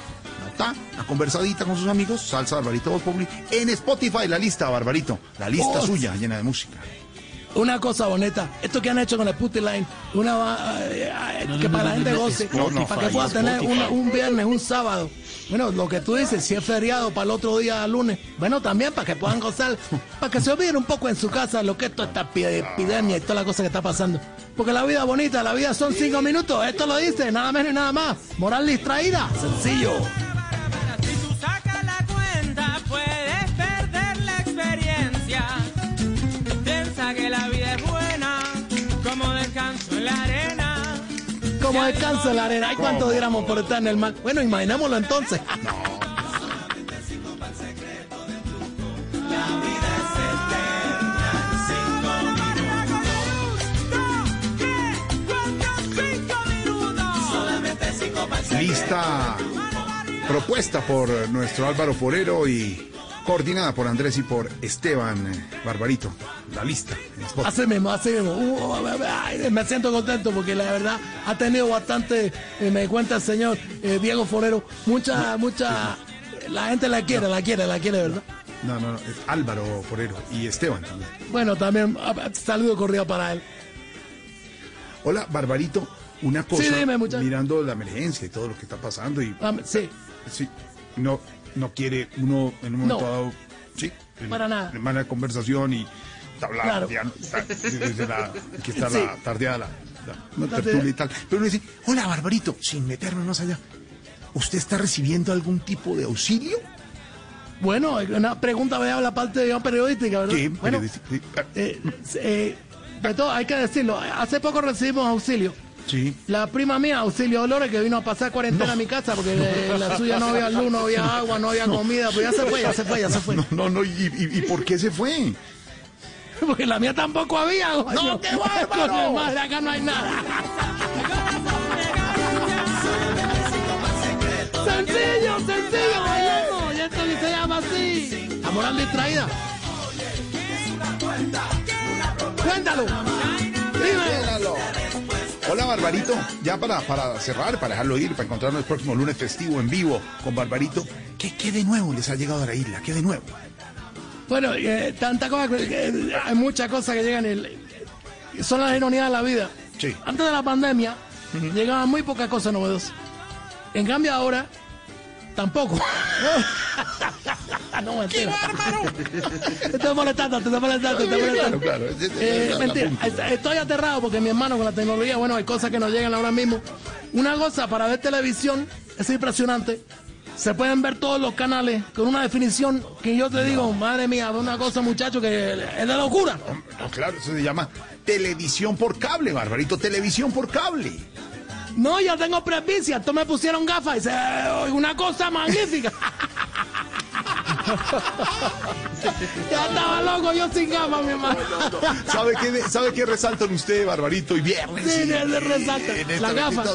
nota, una conversadita con sus amigos, salsa Barbarito Voz Populi. En Spotify, la lista Barbarito, la lista Oh, suya llena de música. Una cosa bonita, esto que han hecho con el Putty Line, una va- eh, eh, que para la gente goce, No, no, para que pueda tener un viernes, un sábado. Bueno, lo que tú dices, si es feriado para el otro día lunes, bueno, también para que puedan gozar, para que se olviden un poco en su casa lo que es toda esta epi- epidemia y toda la cosa que está pasando. Porque la vida bonita, la vida son cinco minutos, esto lo dice, nada menos y nada más. Moral distraída, sencillo. Como descanso en la arena. Ay, cuánto diéramos por estar en el mar. Bueno, imaginémoslo entonces. Lista propuesta por nuestro Álvaro Forero y coordinada por Andrés y por Esteban eh, Barbarito. La lista. Así mismo, así mismo. Uh, me siento contento porque la verdad ha tenido bastante, eh, me cuenta el señor eh, Diego Forero, mucha, mucha, la gente la quiere, la quiere, la quiere, ¿verdad? No, no, no, es Álvaro Forero y Esteban también. Bueno, también ah, saludo corrido para él. Hola, Barbarito, una cosa, Sí, dime, mirando la emergencia y todo lo que está pasando y Ah, sí, sí, no, no quiere uno en un momento No. dado, sí, en, Para nada. en mala conversación y hablar, Claro. ya, ta- desde la, aquí está Sí. la tardeada, la, la- una La tertulia y tal, pero uno dice, hola, Barbarito, sin meternos más allá, ¿usted está recibiendo algún tipo de auxilio? bueno, una pregunta vea la parte digamos, periodística, ¿verdad? ¿Qué? Bueno, Periodista- eh, eh, de todo, hay que decirlo, hace poco recibimos auxilio. Sí. La prima mía, Auxilio Dolores, que vino a pasar cuarentena a mi casa porque eh, la suya no había luz, no había agua, no había comida, pues ya se fue, ya se fue, ya se fue. No, no, no, ¿y, y, y por qué se fue? Porque la mía tampoco había. coño. ¡No, qué bárbaro! Acá no hay nada. sencillo, sencillo, bailando. Y esto que se llama así. La moral distraída. Cuéntalo. Hola Barbarito, ya para, para cerrar, para dejarlo ir, para encontrarnos el próximo lunes festivo en vivo con Barbarito, ¿qué, qué de nuevo les ha llegado a la isla? ¿Qué de nuevo? Bueno, eh, tanta cosa, hay muchas cosas que llegan. El, son las ironías de la vida. Sí. Antes de la pandemia, llegaban muy pocas cosas novedosas. En cambio ahora, tampoco. no, mentira. Te estoy molestando, te estoy molestando, te estoy molestando. Claro, claro, Eh, mentira, estoy aterrado porque mi hermano con la tecnología, bueno, hay cosas que nos llegan ahora mismo. Una cosa, para ver televisión, es impresionante. Se pueden ver todos los canales con una definición que yo te digo, madre mía, una cosa, muchacho, que es de locura. No, claro, eso se llama televisión por cable, Barbarito, televisión por cable. No, ya tengo presbicia, esto me pusieron gafas y se, una cosa magnífica. ya estaba loco yo sin gafas, mi hermano. ¿Sabe qué, ¿Sabe qué resaltan usted, Barbarito, y viernes? Sí, y- le- le resalta. en esta- La gafa. No,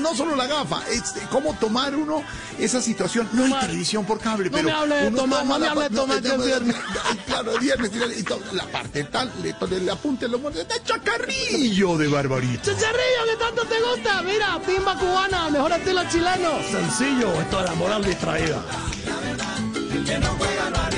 no solo la gafa, es cómo tomar uno esa situación. No hay televisión por cable, No pero. me hable de tomar, toma no me la hable de tomar, que no, viernes. Claro, es viernes, y la parte tal, le, le, le apunte los de chacarrillo de Barbarito. Chicharrillo, que tanto te gusta. Mira, timba cubana, mejor estilo chileno. Sencillo, esto es la moral distraída. que não vai a nada.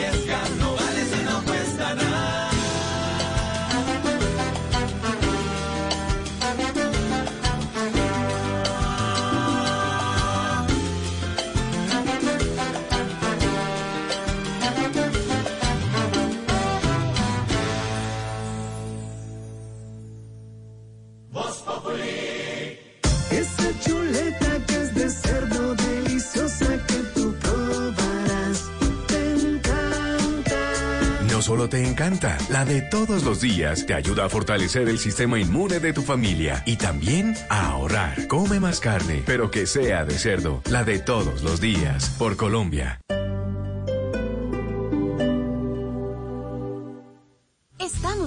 Te encanta, la de todos los días te ayuda a fortalecer el sistema inmune de tu familia y también a ahorrar. Come más carne, pero que sea de cerdo, la de todos los días, por Colombia.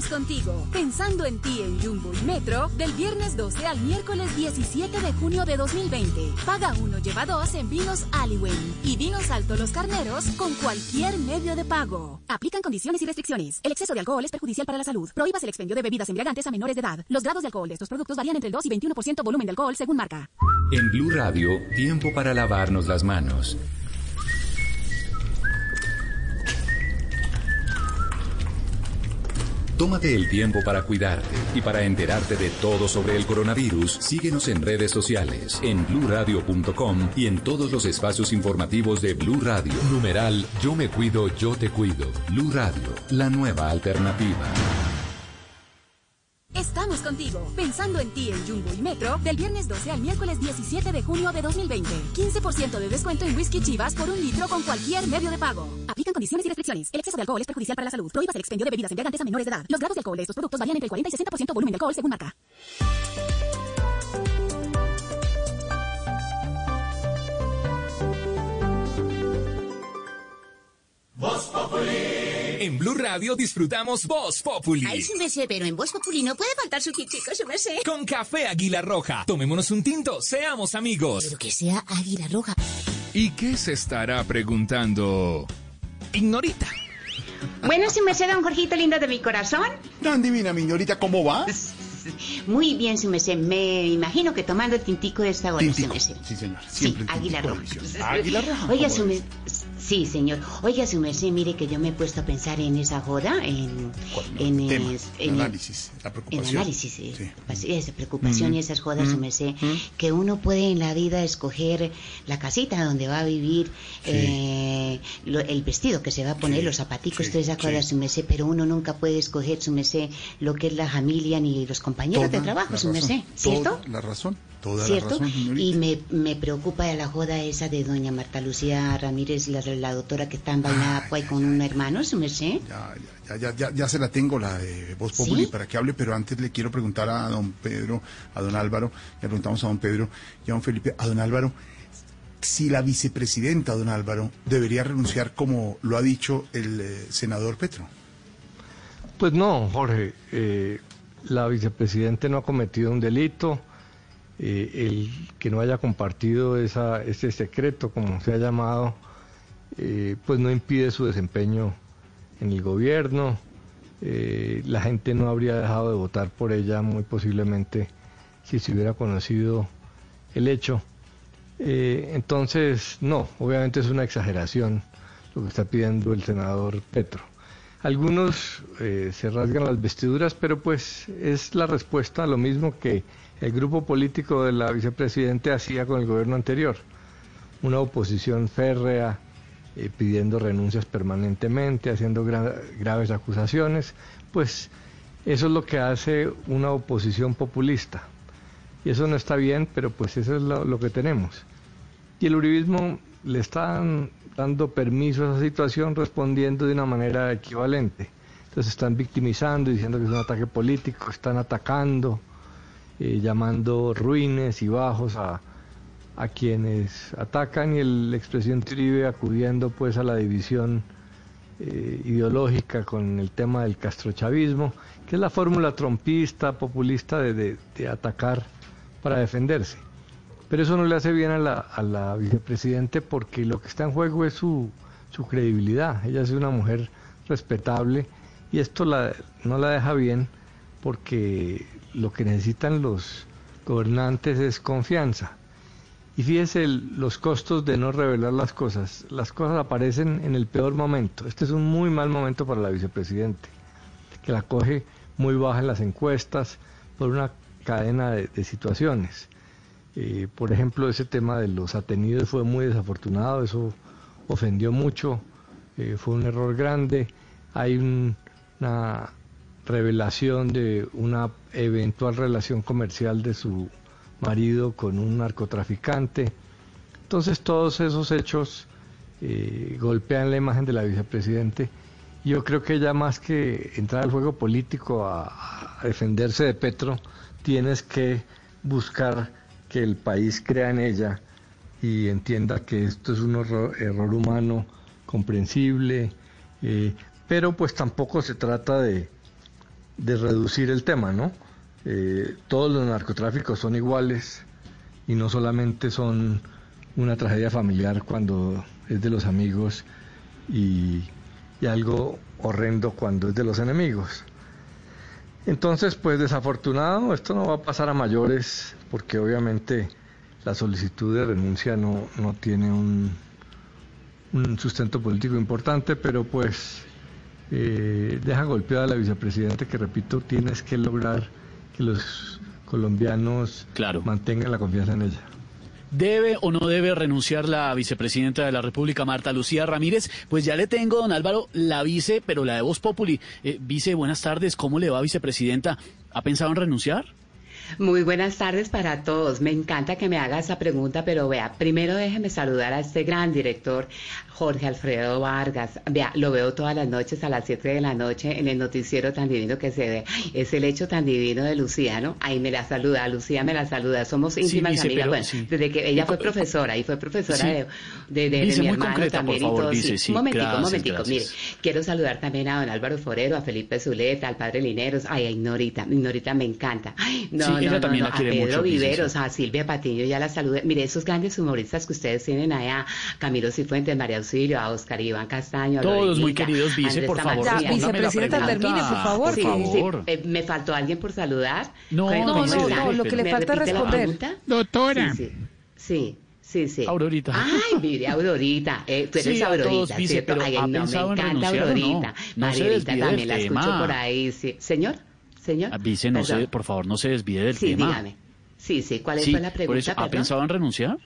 Contigo, pensando en ti en Jumbo y Metro, del viernes 12 al miércoles 17 de junio de 2020. Paga uno, lleva dos en vinos Aliwen y vinos Alto Los Carneros con cualquier medio de pago. Aplican condiciones y restricciones. El exceso de alcohol es perjudicial para la salud. Prohíbas el expendio de bebidas embriagantes a menores de edad. Los grados de alcohol de estos productos varían entre el 2 y 21% volumen de alcohol según marca. En Blue Radio, tiempo para lavarnos las manos. Tómate el tiempo para cuidarte y para enterarte de todo sobre el coronavirus. Síguenos en redes sociales, en bluradio.com y en todos los espacios informativos de Blue Radio. Numeral Yo me cuido, yo te cuido. Blue Radio, la nueva alternativa. Estamos contigo, pensando en ti en Jumbo y Metro, del viernes 12 al miércoles 17 de junio de 2020. 15% de descuento en whisky chivas por un litro con cualquier medio de pago. Aplican condiciones y restricciones. El exceso de alcohol es perjudicial para la salud. Prohíbas el expendio de bebidas embriagantes a menores de edad. Los grados de alcohol de estos productos varían entre el 40 y 60% volumen de alcohol según marca. Voz Populi. En Blue Radio disfrutamos Voz Populi. Ay, su merced, pero en Voz Populi no puede faltar su tintico, su merced. Con café Águila Roja. Tomémonos un tinto, seamos amigos. Pero que sea Águila Roja. ¿Y qué se estará preguntando? Ignorita. Bueno, su merced, don Jorgito lindo de mi corazón. Tan divina, miñorita, ¿cómo va? Muy bien, su merced. Me imagino que tomando el tintico de esta hora, su merced. Sí, señor. Sí, Siempre el Águila Roja. Águila Roja. Oiga, ¿cómo su merced. Sí, señor. Oiga, su merced, mire que yo me he puesto a pensar en esa joda, en... en, Tema, es- el en análisis, la En preocupación. análisis, eh, Sí. así es, preocupación y esas jodas, su merced, que uno puede en la vida escoger la casita donde va a vivir, eh, lo- el vestido que se va a poner, Sí, los zapaticos, todas esas sí. su merced, pero uno nunca puede escoger, su merced, lo que es la familia ni los compañeros de trabajo, su merced, ¿cierto? Toda la razón. Toda ¿Cierto? la razón, señorita. y me, me preocupa la joda esa de doña Marta Lucía Ramírez, la, la doctora que está envainada pues, con un hermano, su merced. Ya, ya, ya, ya se la tengo, la de Voz Populi, ¿Sí? para que hable, pero antes le quiero preguntar a don Pedro, a don Álvaro, le preguntamos a don Pedro y a don Felipe, a don Álvaro, si la vicepresidenta, don Álvaro, debería renunciar como lo ha dicho el eh, senador Petro. Pues no, Jorge. eh, la vicepresidente no ha cometido un delito. Eh, el que no haya compartido esa, ese secreto, como se ha llamado, eh, pues no impide su desempeño en el gobierno. eh, la gente no habría dejado de votar por ella muy posiblemente si se hubiera conocido el hecho. Entonces, no, obviamente es una exageración lo que está pidiendo el senador Petro. Algunos se rasgan las vestiduras, pero pues es la respuesta a lo mismo que el grupo político de la vicepresidente hacía con el gobierno anterior. Una oposición férrea, eh, pidiendo renuncias permanentemente, haciendo gra- graves acusaciones, pues eso es lo que hace una oposición populista. Y eso no está bien, pero pues eso es lo, lo que tenemos. Y el uribismo le están dando permiso a esa situación respondiendo de una manera equivalente. Entonces están victimizando, diciendo que es un ataque político, están atacando, eh, llamando ruines y bajos a, a quienes atacan y el expresidente Uribe acudiendo pues a la división eh, ideológica con el tema del castrochavismo, que es la fórmula trompista, populista de, de- de atacar para defenderse. Pero eso no le hace bien a la, a la vicepresidente porque lo que está en juego es su, su credibilidad. Ella es una mujer respetable y esto la, no la deja bien porque lo que necesitan los gobernantes es confianza. Y fíjese los costos de no revelar las cosas. Las cosas aparecen en el peor momento. Este es un muy mal momento para la vicepresidente, que la coge muy baja en las encuestas por una cadena de, de situaciones. Eh, por ejemplo, ese tema de los atenidos fue muy desafortunado, eso ofendió mucho, eh, fue un error grande. Hay un- una revelación de una eventual relación comercial de su marido con un narcotraficante. Entonces todos esos hechos eh, golpean la imagen de la vicepresidente. Yo creo que ya más que entrar al juego político a, defenderse de Petro, tienes que buscar que el país crea en ella y entienda que esto es un error humano comprensible, eh, pero pues tampoco se trata de, de reducir el tema, ¿no? Eh, todos los narcotráficos son iguales y no solamente son una tragedia familiar cuando es de los amigos y, y algo horrendo cuando es de los enemigos. Entonces, pues desafortunado, esto no va a pasar a mayores porque obviamente la solicitud de renuncia no, no tiene un, un sustento político importante, pero pues eh, deja golpeada a la vicepresidenta que, repito, tienes que lograr que los colombianos mantengan la confianza en ella. ¿Debe o no debe renunciar la vicepresidenta de la República, Marta Lucía Ramírez? Pues ya le tengo, don Álvaro, la vice, pero la de Voz Populi. Eh, vice, buenas tardes. ¿Cómo le va, vicepresidenta? ¿Ha pensado en renunciar? Muy buenas tardes para todos. Me encanta que me haga esa pregunta, pero vea, primero déjeme saludar a este gran director, Jorge Alfredo Vargas. Vea, lo veo todas las noches a las 7 de la noche en el noticiero tan divino que se ve. Es el hecho tan divino de Lucía, ¿no? Ahí me la saluda, Lucía me la saluda. Somos íntimas vice, amigas. pero Bueno, sí. desde que ella fue profesora y fue profesora Sí. de, de, de- mi hermano concreta, también y todo. sí. sí, un momentico, gracias, un momentico. gracias. Mire, quiero saludar también a don Álvaro Forero, a Felipe Zuleta, al padre Lineros. Ay, a Ignorita, Ignorita me encanta. Ay, Sí, no, ella no, también no, la a quiere Pedro mucho, Viveros, sí. a Silvia Patiño, ya la saludé. Mire, esos grandes humoristas que ustedes tienen allá, Camilo Cifuentes, María Auxilio, a Oscar Iván Castaño, a Todos muy Lorenita, queridos, vice, Andrés por favor. Ya, vicepresidenta, termine, por favor. Sí, Por sí, favor. eh, ¿Me faltó alguien por saludar? No, ¿Cuál- no, no, no, lo que le ¿Me falta responder. pregunta? Doctora. Sí, sí, sí, sí. Aurorita. Ay, mire, Aurorita. Eh, tú eres Sí, a todos, Aurorita, vice, ¿cierto? pero Ay, ¿ha no, me encanta no? Aurorita. No desvíe también la escucho tema. por ahí. Sí. Señor, señor. Vice, no sé, por favor, no se desvíe del Sí, tema. dígame. Sí, sí, ¿cuál Sí, fue la por pregunta? eso, ¿ha perdón? pensado en renunciar?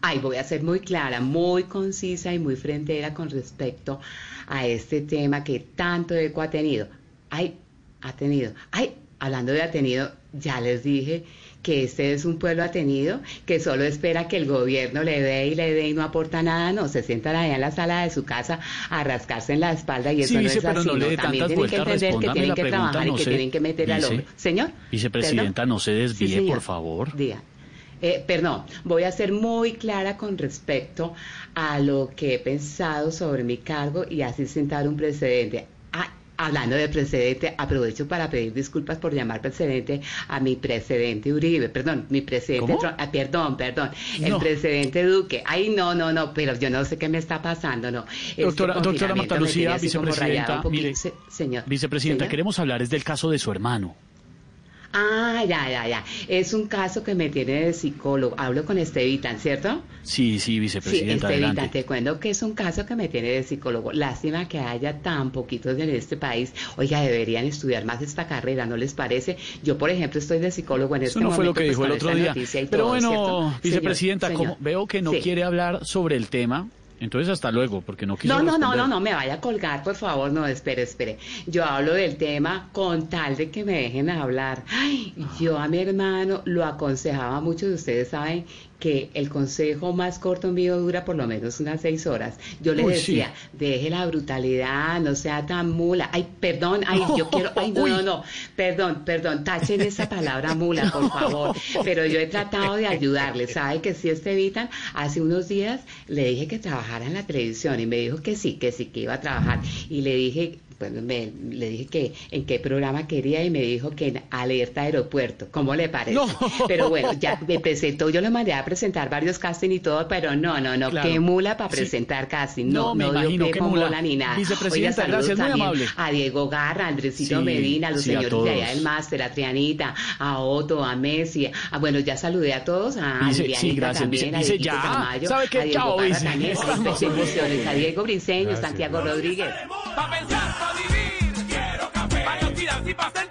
Ay, voy a ser muy clara, muy concisa y muy frentera con respecto a este tema que tanto eco ha tenido. Ay, ha tenido. Ay, hablando de ha tenido, ya les dije que este es un pueblo atenido que solo espera que el gobierno le dé y le dé y no aporta nada, no, se sientan allá en la sala de su casa a rascarse en la espalda y eso Sí, no vice, es así, no También tienen que entender que tienen que pregunta, trabajar no y que se- tienen que meter al Vice, hombre. Señor. Vicepresidenta, no se desvíe, por favor. Diga. Eh, perdón, voy a ser muy clara con respecto a lo que he pensado sobre mi cargo y así sentar un precedente. Hablando de precedente, aprovecho para pedir disculpas por llamar precedente a mi precedente Uribe, perdón, mi precedente, ah, perdón, perdón, el precedente Duque. Ay, no, no, no, pero yo no sé qué me está pasando, no. Este Doctora, doctora confinamiento Marta me tiene Lucía, así como rayada vicepresidenta, mire, Se- señor. vicepresidenta, Señor. queremos hablar es del caso de su hermano. Ah, ya, ya, ya. Es un caso que me tiene de psicólogo. Hablo con Estevitan, ¿cierto? Sí, sí, Sí, vicepresidenta, Estevitan, adelante. te cuento que es un caso que me tiene de psicólogo. Lástima que haya tan poquitos en este país. Oiga, deberían estudiar más esta carrera, ¿no les parece? Yo, por ejemplo, estoy de psicólogo en este Eso no fue lo momento, que pues, dijo el otro día. Pero todo, bueno, ¿cierto? vicepresidenta, Señor, como señor. veo que no Sí. quiere hablar sobre el tema, entonces hasta luego, porque no quiso No, no, no, responder. no, no me vaya a colgar, por favor, no, espere, espere. Yo hablo del tema con tal de que me dejen hablar. Ay, yo a mi hermano lo aconsejaba mucho, ustedes saben que el consejo más corto mío dura por lo menos unas seis horas. Yo le decía, deje la brutalidad, no sea tan mula. Ay, perdón, ay, yo quiero, ay, no, no, no, perdón, perdón, tachen esa palabra mula, por favor. Pero yo he tratado de ayudarle, ¿sabe que si este evitan? Hace unos días le dije que trabajara en la televisión y me dijo que sí, que sí, que iba a trabajar. Y le dije, bueno, me, le dije que en qué programa quería y me dijo que en Alerta Aeropuerto. ¿Cómo le parece? No. Pero bueno, ya me presentó, yo le mandé a presentar varios casting y todo, pero no, no, no, Claro. qué mula para Sí. presentar casting. No, No, me no, dio imagino qué con mula. bola ni nada. Vicepresidenta, Oiga, saludos gracias, muy también amable. A Diego Garra, a Andresito Sí, Medina, a los sí, a señores de allá del máster, a Trianita, a Otto, a Messi. A, bueno, ya saludé a todos, a sí, gracias, también, dice- a ya. Tamayo, ¿Sabe qué? a Diego Chao, Garra también, a Diego Briseño, Gracias. Santiago Rodríguez. Pa' pensar, pa' vivir, quiero café. Pa' no tirar y pa' hacer